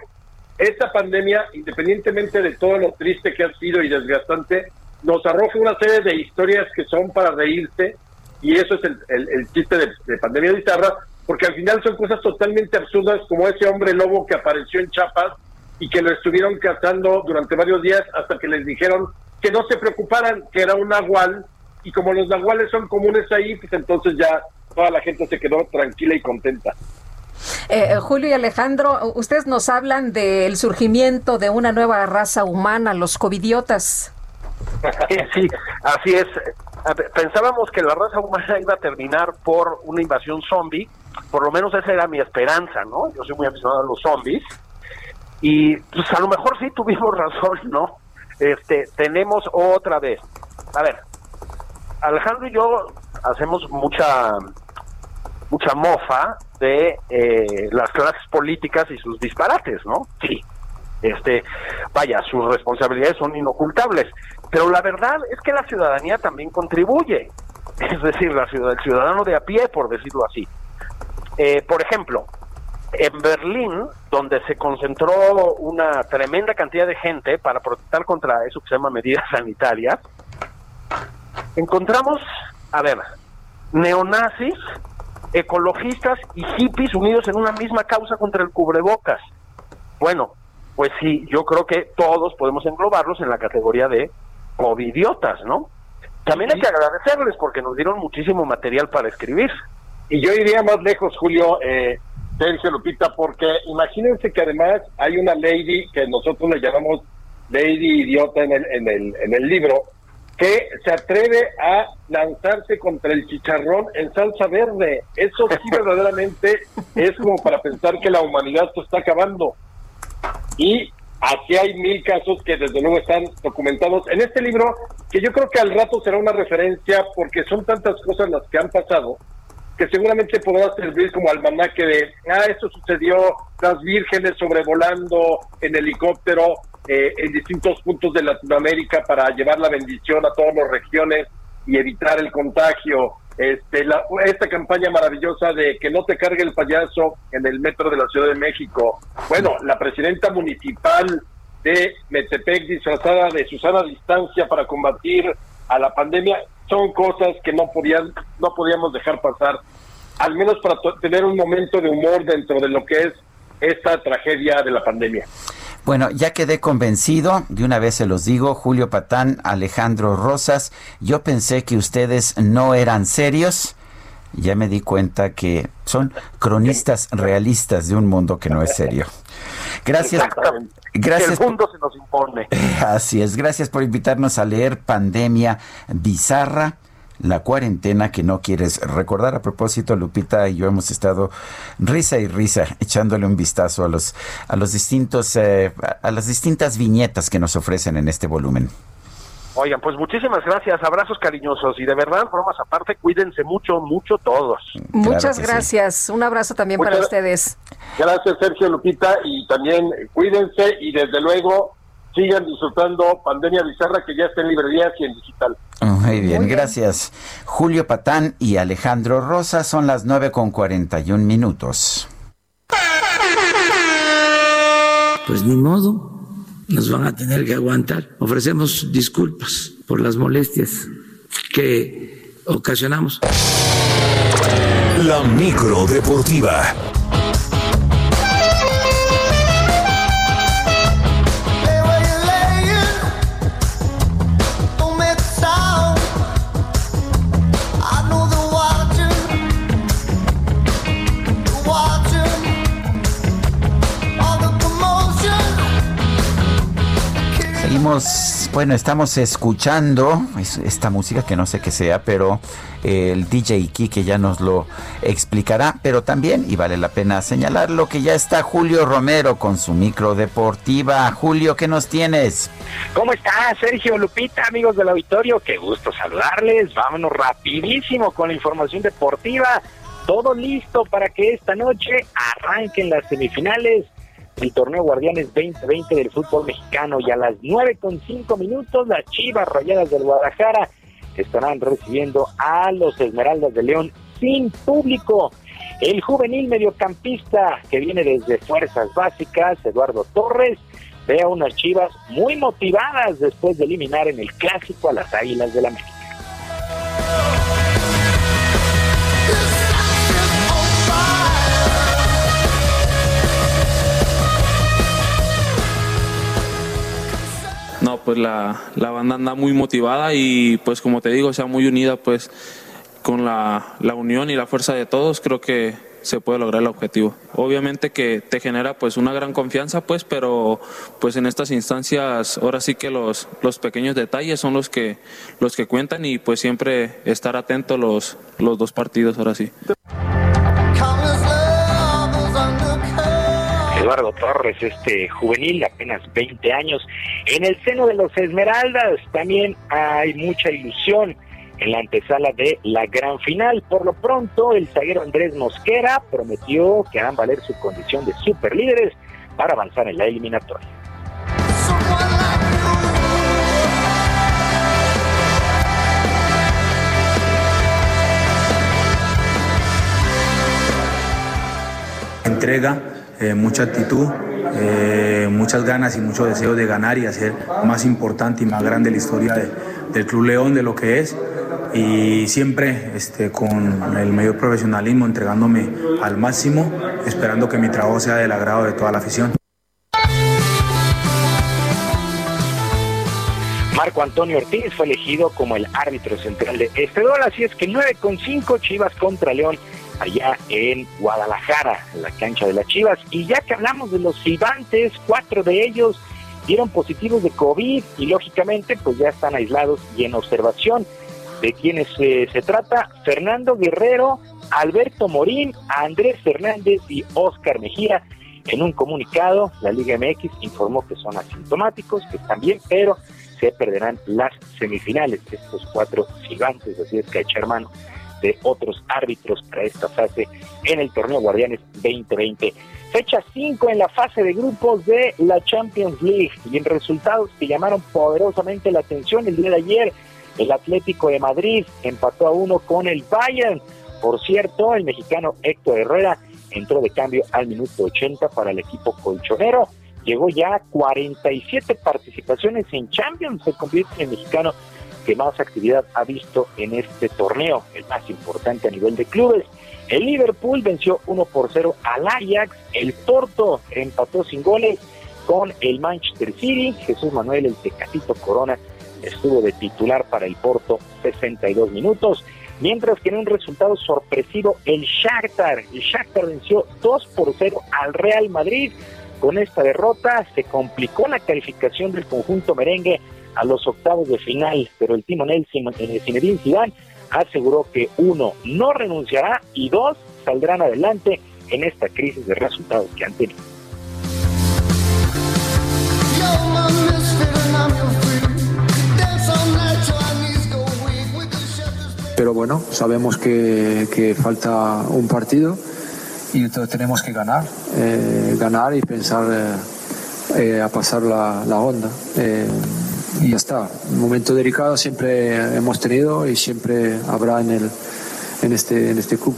esta pandemia, independientemente de todo lo triste que ha sido y desgastante, nos arroja una serie de historias que son para reírse y eso es el, el- chiste de, de pandemia porque al final son cosas totalmente absurdas como ese hombre lobo que apareció en Chiapas y que lo estuvieron cazando durante varios días hasta que les dijeron que no se preocuparan, que era un nahual y como los nahuales son comunes ahí, pues entonces ya toda la gente se quedó tranquila y contenta. Eh, Julio y Alejandro, ustedes nos hablan del surgimiento de una nueva raza humana, los covidiotas. Sí, así es. Pensábamos que la raza humana iba a terminar por una invasión zombie, por lo menos esa era mi esperanza, ¿no? Yo soy muy aficionado a los zombies y pues a lo mejor sí tuvimos razón, ¿no? Este, tenemos otra vez. A ver, Alejandro y yo hacemos mucha mucha mofa de eh, las clases políticas y sus disparates, ¿no? Sí. Este, vaya, sus responsabilidades son inocultables, pero la verdad es que la ciudadanía también contribuye, es decir, la ciudad, el ciudadano de a pie, por decirlo así. Eh, por ejemplo, en Berlín, donde se concentró una tremenda cantidad de gente para protestar contra eso que se llama medidas sanitarias, encontramos, a ver, neonazis, ecologistas y hippies unidos en una misma causa contra el cubrebocas. Bueno, pues sí, yo creo que todos podemos englobarlos en la categoría de covidiotas, ¿no? También hay que agradecerles porque nos dieron muchísimo material para escribir. Y yo iría más lejos, Julio, eh, Sergio Lupita, porque imagínense que además hay una lady que nosotros le llamamos lady idiota en el, en el, en el libro, que se atreve a lanzarse contra el chicharrón en salsa verde. Eso sí verdaderamente es como para pensar que la humanidad se está acabando. Y así hay mil casos que desde luego están documentados en este libro, que yo creo que al rato será una referencia porque son tantas cosas las que han pasado que seguramente podrá servir como almanaque de, ah, esto sucedió, las vírgenes sobrevolando en helicóptero eh, en distintos puntos de Latinoamérica para llevar la bendición a todas las regiones y evitar el contagio. Este, la- esta campaña maravillosa de que no te cargue el payaso en el metro de la Ciudad de México. Bueno, la presidenta municipal de Metepec disfrazada de Susana Distancia para combatir a la pandemia son cosas que no podían no podíamos dejar pasar al menos para tener un momento de humor dentro de lo que es esta tragedia de la pandemia. Bueno, ya quedé convencido, de una vez se los digo, Julio Patán, Alejandro Rosas, yo pensé que ustedes no eran serios, ya me di cuenta que son cronistas realistas de un mundo que no es serio. Gracias. Gracias. El mundo se nos impone. Así es, gracias por invitarnos a leer Pandemia Bizarra, la cuarentena que no quieres recordar. A propósito, Lupita y yo hemos estado risa y risa echándole un vistazo a los a los distintos eh, a las distintas viñetas que nos ofrecen en este volumen. Oigan, pues muchísimas gracias, abrazos cariñosos y de verdad, bromas aparte, cuídense mucho, mucho todos. Muchas gracias. Un abrazo también para ustedes. Gracias Sergio Lupita y también cuídense y desde luego sigan disfrutando Pandemia Bizarra que ya está en librerías y en digital. Muy bien, gracias. Julio Patán y Alejandro Rosa son las 9 con 41 minutos. Pues ni modo. Nos van a tener que aguantar. Ofrecemos disculpas por las molestias que ocasionamos. La micro deportiva. Bueno, estamos escuchando esta música que no sé qué sea, pero el DJ que ya nos lo explicará, pero también, y vale la pena señalarlo, que ya está Julio Romero con su micro deportiva. Julio, ¿qué nos tienes? ¿Cómo está Sergio Lupita, amigos del auditorio? Qué gusto saludarles. Vámonos rapidísimo con la información deportiva. Todo listo para que esta noche arranquen las semifinales el torneo Guardianes 2020 del fútbol mexicano y a las nueve con cinco minutos las Chivas Rayadas del Guadalajara estarán recibiendo a los Esmeraldas de León sin público. El juvenil mediocampista que viene desde Fuerzas Básicas, Eduardo Torres, ve a unas Chivas muy motivadas después de eliminar en el clásico a las Águilas del América. Pues la, la, banda anda muy motivada y pues como te digo, sea muy unida pues con la, la, unión y la fuerza de todos, creo que se puede lograr el objetivo. Obviamente que te genera pues una gran confianza pues, pero pues en estas instancias ahora sí que los, los pequeños detalles son los que, los que cuentan y pues siempre estar atento los, los dos partidos ahora sí. Eduardo Torres, este juvenil, apenas 20 años. En el seno de los Esmeraldas también hay mucha ilusión en la antesala de la gran final. Por lo pronto, el zaguero Andrés Mosquera prometió que harán valer su condición de superlíderes para avanzar en la eliminatoria. Entrega eh, mucha actitud, eh, muchas ganas y mucho deseo de ganar y hacer más importante y más grande la historia del Club León, de lo que es. Y siempre este, con el mayor profesionalismo, entregándome al máximo, esperando que mi trabajo sea del agrado de toda la afición. Marco Antonio Ortiz fue elegido como el árbitro central de este duelo, así es que 9 con 5 Chivas contra León allá en Guadalajara, en la cancha de las Chivas. Y ya que hablamos de los gigantes, cuatro de ellos dieron positivos de COVID y lógicamente pues ya están aislados y en observación. ¿De quienes eh, se trata? Fernando Guerrero, Alberto Morín, Andrés Fernández y Oscar Mejía. En un comunicado, la Liga MX informó que son asintomáticos, que están bien, pero se perderán las semifinales. Estos cuatro gigantes, así es que echar mano de otros árbitros para esta fase en el torneo Guardianes 2020. Fecha 5 en la fase de grupos de la Champions League y en resultados que llamaron poderosamente la atención el día de ayer. El Atlético de Madrid empató a uno con el Bayern. Por cierto, el mexicano Héctor Herrera entró de cambio al minuto 80 para el equipo colchonero. Llegó ya a 47 participaciones en Champions. Se convierte en mexicano que más actividad ha visto en este torneo, el más importante a nivel de clubes. El Liverpool venció 1 por 0 al Ajax, el Porto empató sin goles con el Manchester City, Jesús Manuel el Tecatito Corona estuvo de titular para el Porto 62 minutos, mientras que en un resultado sorpresivo el Shakhtar, el Shakhtar venció 2 por 0 al Real Madrid. Con esta derrota se complicó la calificación del conjunto merengue a los octavos de final, pero el timonel Zinedine Zidane aseguró que uno no renunciará y dos saldrán adelante en esta crisis de resultados que han tenido. Pero bueno, sabemos que, falta un partido. Y entonces tenemos que ganar, eh, ganar y pensar eh, eh, a pasar la, la onda y ya está. Un momento delicado siempre hemos tenido y siempre habrá en, el, en, este, en este club.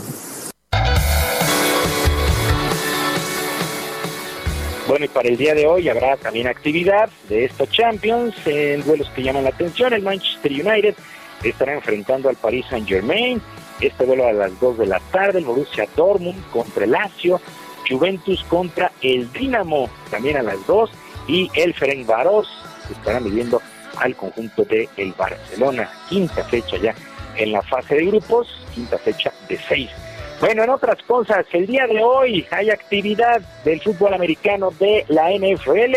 Bueno, y para el día de hoy habrá también actividad de estos Champions en duelos que llaman la atención. El Manchester United estará enfrentando al Paris Saint Germain. Este duelo a las 2 de la tarde, el Borussia Dortmund contra el Lazio, Juventus contra el Dinamo también a las 2 y el Ferencváros estarán viviendo al conjunto de el Barcelona, quinta fecha ya en la fase de grupos, quinta fecha de seis. Bueno, en otras cosas, el día de hoy hay actividad del fútbol americano de la NFL.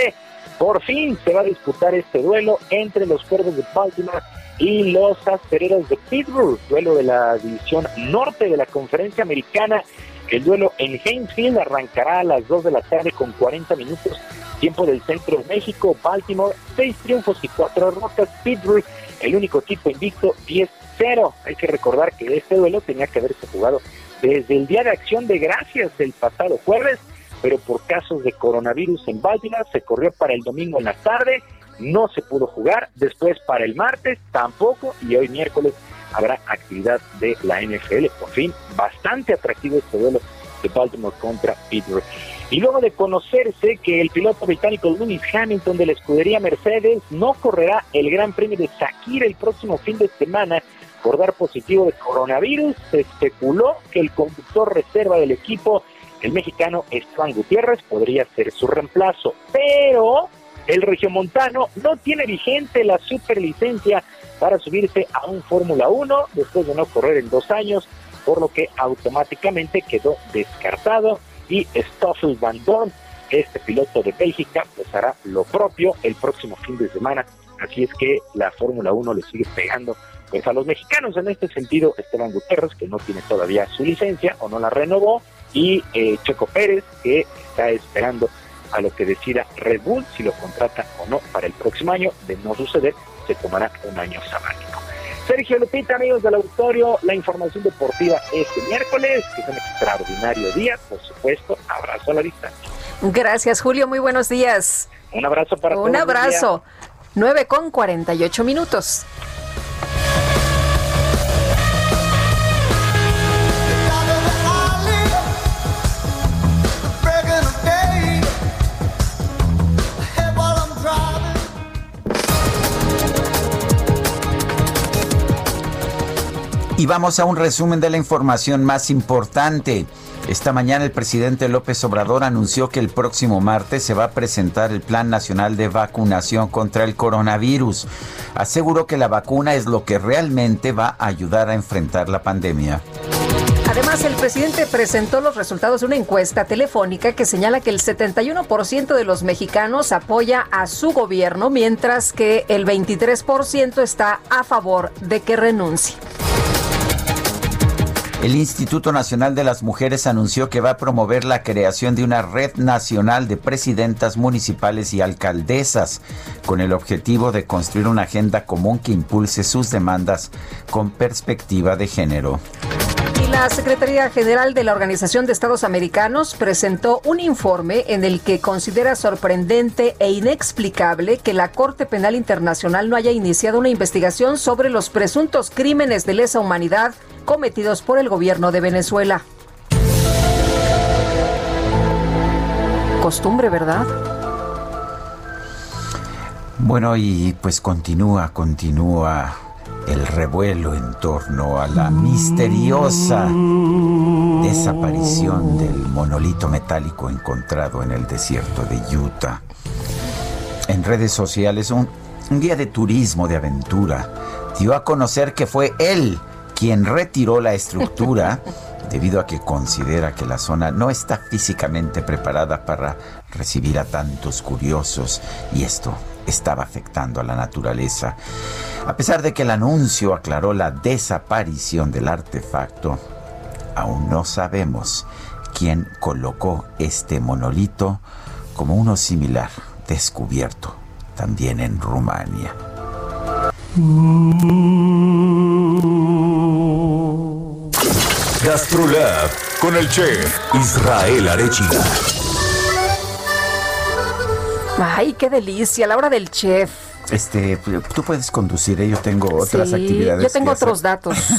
Por fin se va a disputar este duelo entre los Cuervos de Baltimore y los Acereros de Pittsburgh, duelo de la división norte de la conferencia americana. El duelo en Hainesville arrancará a las 2 de la tarde con 40 minutos, tiempo del centro de México. Baltimore, 6 triunfos y 4 derrotas. Pittsburgh, el único equipo invicto, 10-0. Hay que recordar que este duelo tenía que haberse jugado desde el Día de Acción de Gracias el pasado jueves, pero por casos de coronavirus en Baltimore se corrió para el domingo en la tarde, no se pudo jugar, después para el martes tampoco y hoy miércoles habrá actividad de la NFL. Por fin, bastante atractivo este duelo de Baltimore contra Pittsburgh. Y luego de conocerse que el piloto británico Lewis Hamilton de la escudería Mercedes no correrá el Gran Premio de Sakira el próximo fin de semana por dar positivo de coronavirus, se especuló que el conductor reserva del equipo, el mexicano Esteban Gutiérrez, podría ser su reemplazo, pero el regiomontano no tiene vigente la superlicencia para subirse a un Fórmula 1 después de no correr en dos años, por lo que automáticamente quedó descartado y Stoffel Van Dorn, este piloto de Bélgica, pues hará lo propio el próximo fin de semana. Así es que la Fórmula 1 le sigue pegando pues a los mexicanos en este sentido, Esteban Gutiérrez, que no tiene todavía su licencia o no la renovó, y eh, Checo Pérez, que está esperando a lo que decida Red Bull, si lo contrata o no para el próximo año. De no suceder, se tomará un año sabático. Sergio Lupita, amigos del auditorio, la información deportiva este miércoles, que es un extraordinario día, por supuesto, abrazo a la distancia. Gracias, Julio, muy buenos días. Un abrazo para todos. Un abrazo. 9 con 48 minutos. Y vamos a un resumen de la información más importante. Esta mañana el presidente López Obrador anunció que el próximo martes se va a presentar el Plan Nacional de Vacunación contra el coronavirus. Aseguró que la vacuna es lo que realmente va a ayudar a enfrentar la pandemia. Además, el presidente presentó los resultados de una encuesta telefónica que señala que el 71% de los mexicanos apoya a su gobierno, mientras que el 23% está a favor de que renuncie. El Instituto Nacional de las Mujeres anunció que va a promover la creación de una red nacional de presidentas municipales y alcaldesas con el objetivo de construir una agenda común que impulse sus demandas con perspectiva de género. Y la Secretaría General de la Organización de Estados Americanos presentó un informe en el que considera sorprendente e inexplicable que la Corte Penal Internacional no haya iniciado una investigación sobre los presuntos crímenes de lesa humanidad cometidos por el gobierno de Venezuela. Costumbre, ¿verdad? Bueno, y pues continúa, continúa el revuelo en torno a la misteriosa desaparición del monolito metálico encontrado en el desierto de Utah. En redes sociales, un, un guía de turismo de aventura dio a conocer que fue él quien retiró la estructura debido a que considera que la zona no está físicamente preparada para recibir a tantos curiosos y esto estaba afectando a la naturaleza. A pesar de que el anuncio aclaró la desaparición del artefacto, aún no sabemos quién colocó este monolito como uno similar descubierto también en Rumania. Gastrolab con el chef Israel Arechiga. Ay, qué delicia, la hora del chef. Este, tú puedes conducir, ¿eh? yo tengo otras Sí, actividades. Yo tengo hacer. otros datos.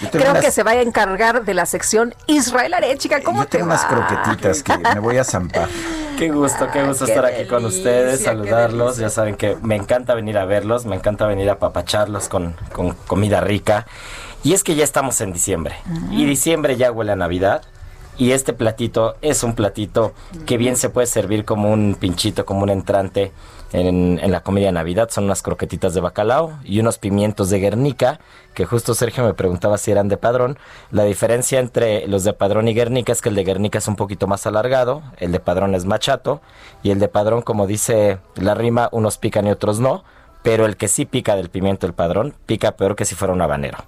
Tengo Creo unas- que se va a encargar de la sección Israel Arechiga. ¿Cómo Yo te tengo va? unas croquetitas que me voy a zampar. Qué gusto, qué gusto Qué estar aquí con ustedes, saludarlos. Ya saben que me encanta venir a verlos, me encanta venir a papacharlos con, con comida rica. Y es que ya estamos en diciembre. Y diciembre ya huele a Navidad. Y este platito es un platito que bien se puede servir como un pinchito, como un entrante en, la comida de Navidad. Son unas croquetitas de bacalao y unos pimientos de Guernica, que justo Sergio me preguntaba si eran de padrón. La diferencia entre los de padrón y Guernica es que el de Guernica es un poquito más alargado, el de padrón es machato y el de padrón, como dice la rima, unos pican y otros no. Pero el que sí pica del pimiento del padrón, pica peor que si fuera un habanero.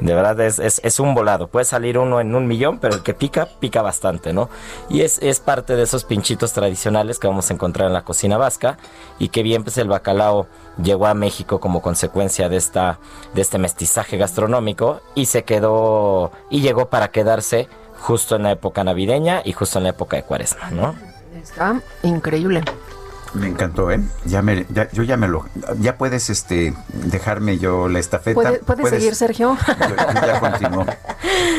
De verdad es, es, es un volado. Puede salir uno en un millón, pero el que pica, pica bastante, ¿no? Y es, es parte de esos pinchitos tradicionales que vamos a encontrar en la cocina vasca. Y que bien, pues el bacalao llegó a México como consecuencia de, esta, de este mestizaje gastronómico y se quedó, y llegó para quedarse justo en la época navideña y justo en la época de cuaresma, ¿no? Está increíble. Me encantó, ¿eh? Ya me, ya- yo ya me lo, ya puedes, este, dejarme yo la estafeta. ¿Puede, puede Puedes- seguir, Sergio? Yo, yo ya continúo.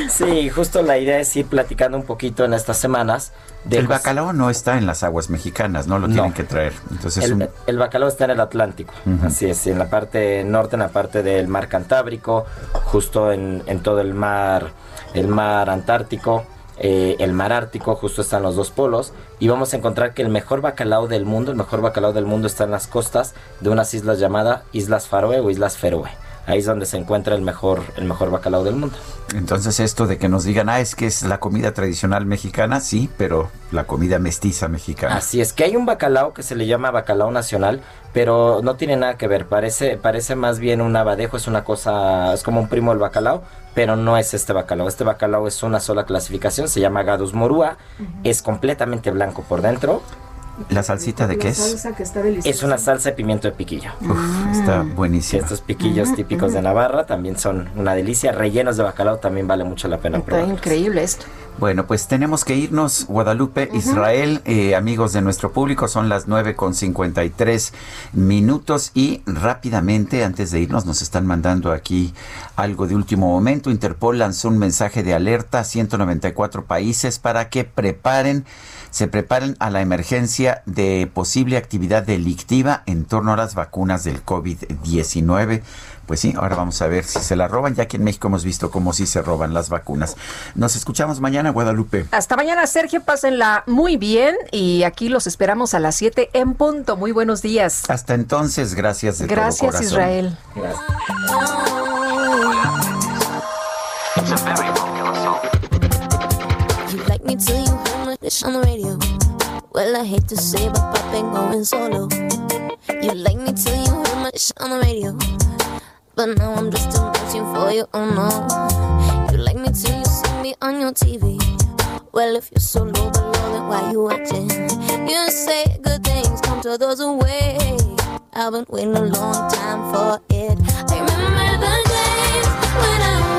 Sí, justo la idea es ir platicando un poquito en estas semanas. De El cos- bacalao no está en las aguas mexicanas, no lo No. tienen que traer. Entonces, el, un- el bacalao está en el Atlántico, Ujú. así es, en la parte norte, en la parte del mar Cantábrico, justo en, en todo el mar, el mar Antártico, eh, el mar Ártico, justo están los dos polos, y vamos a encontrar que el mejor bacalao del mundo, el mejor bacalao del mundo está en las costas de unas islas llamadas Islas Faroe o Islas Feroe. Ahí es donde se encuentra el mejor, el mejor bacalao del mundo. entonces esto de que nos digan, ah, es que es la comida tradicional mexicana, sí, pero la comida mestiza mexicana. Así es que hay un bacalao que se le llama bacalao nacional, pero no tiene nada que ver. Parece, parece más bien un abadejo, es una cosa, es como un primo del bacalao, pero no es este bacalao. Este bacalao es una sola clasificación, se llama Gadus morúa, es completamente blanco por dentro. ¿La salsita de qué La es? salsa que está deliciosa. Es una salsa de pimiento de piquillo. Uf, está buenísima. Estos piquillos típicos de Navarra también son una delicia. Rellenos de bacalao también vale mucho la pena Está increíble esto. Bueno, pues tenemos que irnos, Guadalupe, Israel, eh, amigos de nuestro público, son las 9 con 53 minutos y rápidamente, antes de irnos, nos están mandando aquí algo de último momento. Interpol lanzó un mensaje de alerta a 194 países para que preparen, se preparen a la emergencia de posible actividad delictiva en torno a las vacunas del COVID-19. Pues sí, ahora vamos a ver si se la roban. Ya que en México hemos visto cómo sí se roban las vacunas. Nos escuchamos mañana, Guadalupe. Hasta mañana, Sergio. Pásenla muy bien y aquí los esperamos a las 7 en punto. Muy buenos días. Hasta entonces, gracias de todo Gracias, corazón. Israel. You on the radio. Well, I hate to say, but I've been going solo. You like me till you heard my dish on the radio. But now I'm just much for you, oh no. You like me till you see me on your TV. Well, if you're so low below, then why you watching? You say good things come to those who wait. I've been waiting a long time for it. I remember the days when I